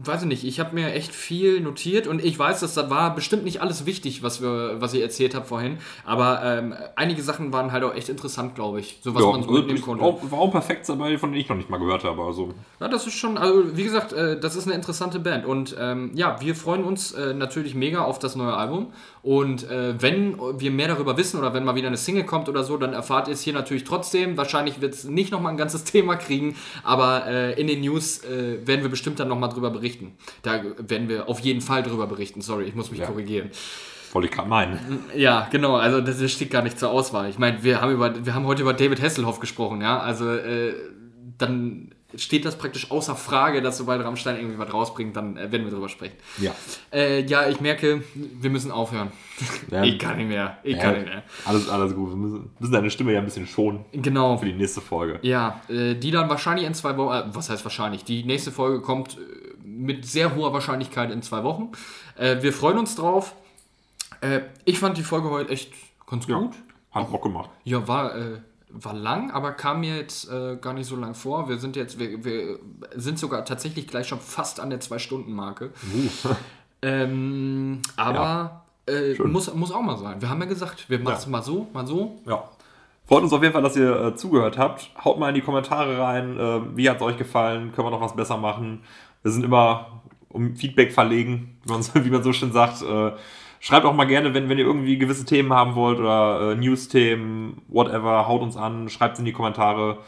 weiß ich nicht, ich habe mir echt viel notiert und ich weiß, dass das war bestimmt nicht alles wichtig, was, wir, was ihr erzählt habt vorhin, aber ähm, einige Sachen waren halt auch echt interessant, glaube ich, so was man so mitnehmen konnte. auch, war auch perfekt dabei, von denen ich noch nicht mal gehört habe. Also, Ja, das ist schon, also wie gesagt, äh, das ist eine interessante Band. Und ähm, ja, wir freuen uns äh, natürlich mega auf das neue Album. Und äh, wenn wir mehr darüber wissen oder wenn mal wieder eine Single kommt oder so, dann erfahrt ihr es hier natürlich trotzdem. Wahrscheinlich wird es nicht nochmal ein ganzes Thema kriegen, aber äh, in den News äh, werden wir bestimmt dann nochmal drüber berichten. Da werden wir auf jeden Fall drüber berichten. Sorry, ich muss mich Ja. korrigieren. wollte ich gerade meinen. Ja, genau, also das steht gar nicht zur Auswahl. Ich meine, wir haben, über, wir haben heute über David Hasselhoff gesprochen, ja. Also äh, dann steht das praktisch außer Frage, dass sobald Rammstein irgendwie was rausbringt, dann äh, werden wir drüber sprechen. Ja. Äh, ja, ich merke, wir müssen aufhören. Ja. Ich kann nicht mehr. Ich kann nicht mehr. Alles, alles gut. Wir müssen, müssen deine Stimme ja ein bisschen schonen Genau. für die nächste Folge. Ja, äh, die dann wahrscheinlich in zwei Wochen, äh, was heißt wahrscheinlich? Die nächste Folge kommt äh, mit sehr hoher Wahrscheinlichkeit in zwei Wochen. Äh, wir freuen uns drauf. Äh, ich fand die Folge heute echt ganz Ja. gut. Hat Bock gemacht. Ja, war, äh, war lang, aber kam mir jetzt äh, gar nicht so lang vor. Wir sind jetzt, wir, wir sind sogar tatsächlich gleich schon fast an der Zwei-Stunden-Marke. Ähm, aber äh, Schön. muss, muss auch mal sein. Wir haben ja gesagt, wir machen es Ja. mal so, mal so. Ja. Freut uns auf jeden Fall, dass ihr äh, zugehört habt. Haut mal in die Kommentare rein. Äh, wie hat es euch gefallen? Können wir noch was besser machen? Wir sind immer um Feedback verlegen, wie man so, wie man so schön sagt. Äh, schreibt auch mal gerne, wenn, wenn ihr irgendwie gewisse Themen haben wollt oder äh, News-Themen, whatever. Haut uns an, schreibt es in die Kommentare,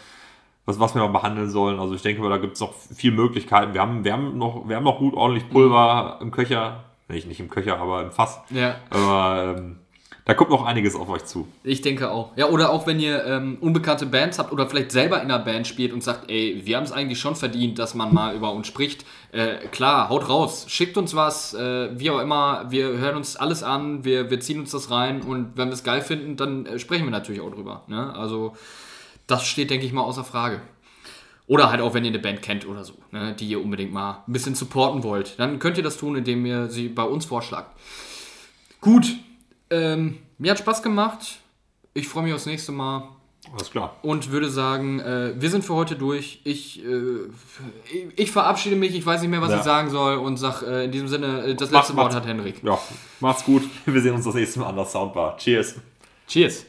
was, was wir mal behandeln sollen. Also ich denke, da gibt es noch viele Möglichkeiten. Wir haben, wir, haben noch, wir haben noch gut ordentlich Pulver im Köcher. Nicht, nicht im Köcher, aber im Fass. Ja. Aber ähm, da kommt noch einiges auf euch zu. Ich denke auch. Ja, oder auch wenn ihr ähm, unbekannte Bands habt oder vielleicht selber in einer Band spielt und sagt, ey, wir haben es eigentlich schon verdient, dass man mal über uns spricht. Äh, klar, haut raus, schickt uns was, äh, wie auch immer, wir hören uns alles an, wir, wir ziehen uns das rein und wenn wir es geil finden, dann äh, sprechen wir natürlich auch drüber. Ne? Also das steht, denke ich mal, außer Frage. Oder halt auch, wenn ihr eine Band kennt oder so, ne, die ihr unbedingt mal ein bisschen supporten wollt. Dann könnt ihr das tun, indem ihr sie bei uns vorschlagt. Gut, ähm, mir hat Spaß gemacht. Ich freue mich aufs nächste Mal Alles klar. und würde sagen, äh, wir sind für heute durch. Ich, äh, ich verabschiede mich, ich weiß nicht mehr, was Ja. ich sagen soll und sag äh, in diesem Sinne, äh, das Mach- letzte Wort macht's- hat Henrik. Ja, macht's gut. Wir sehen uns das nächste Mal an der Soundbar. Cheers. Cheers.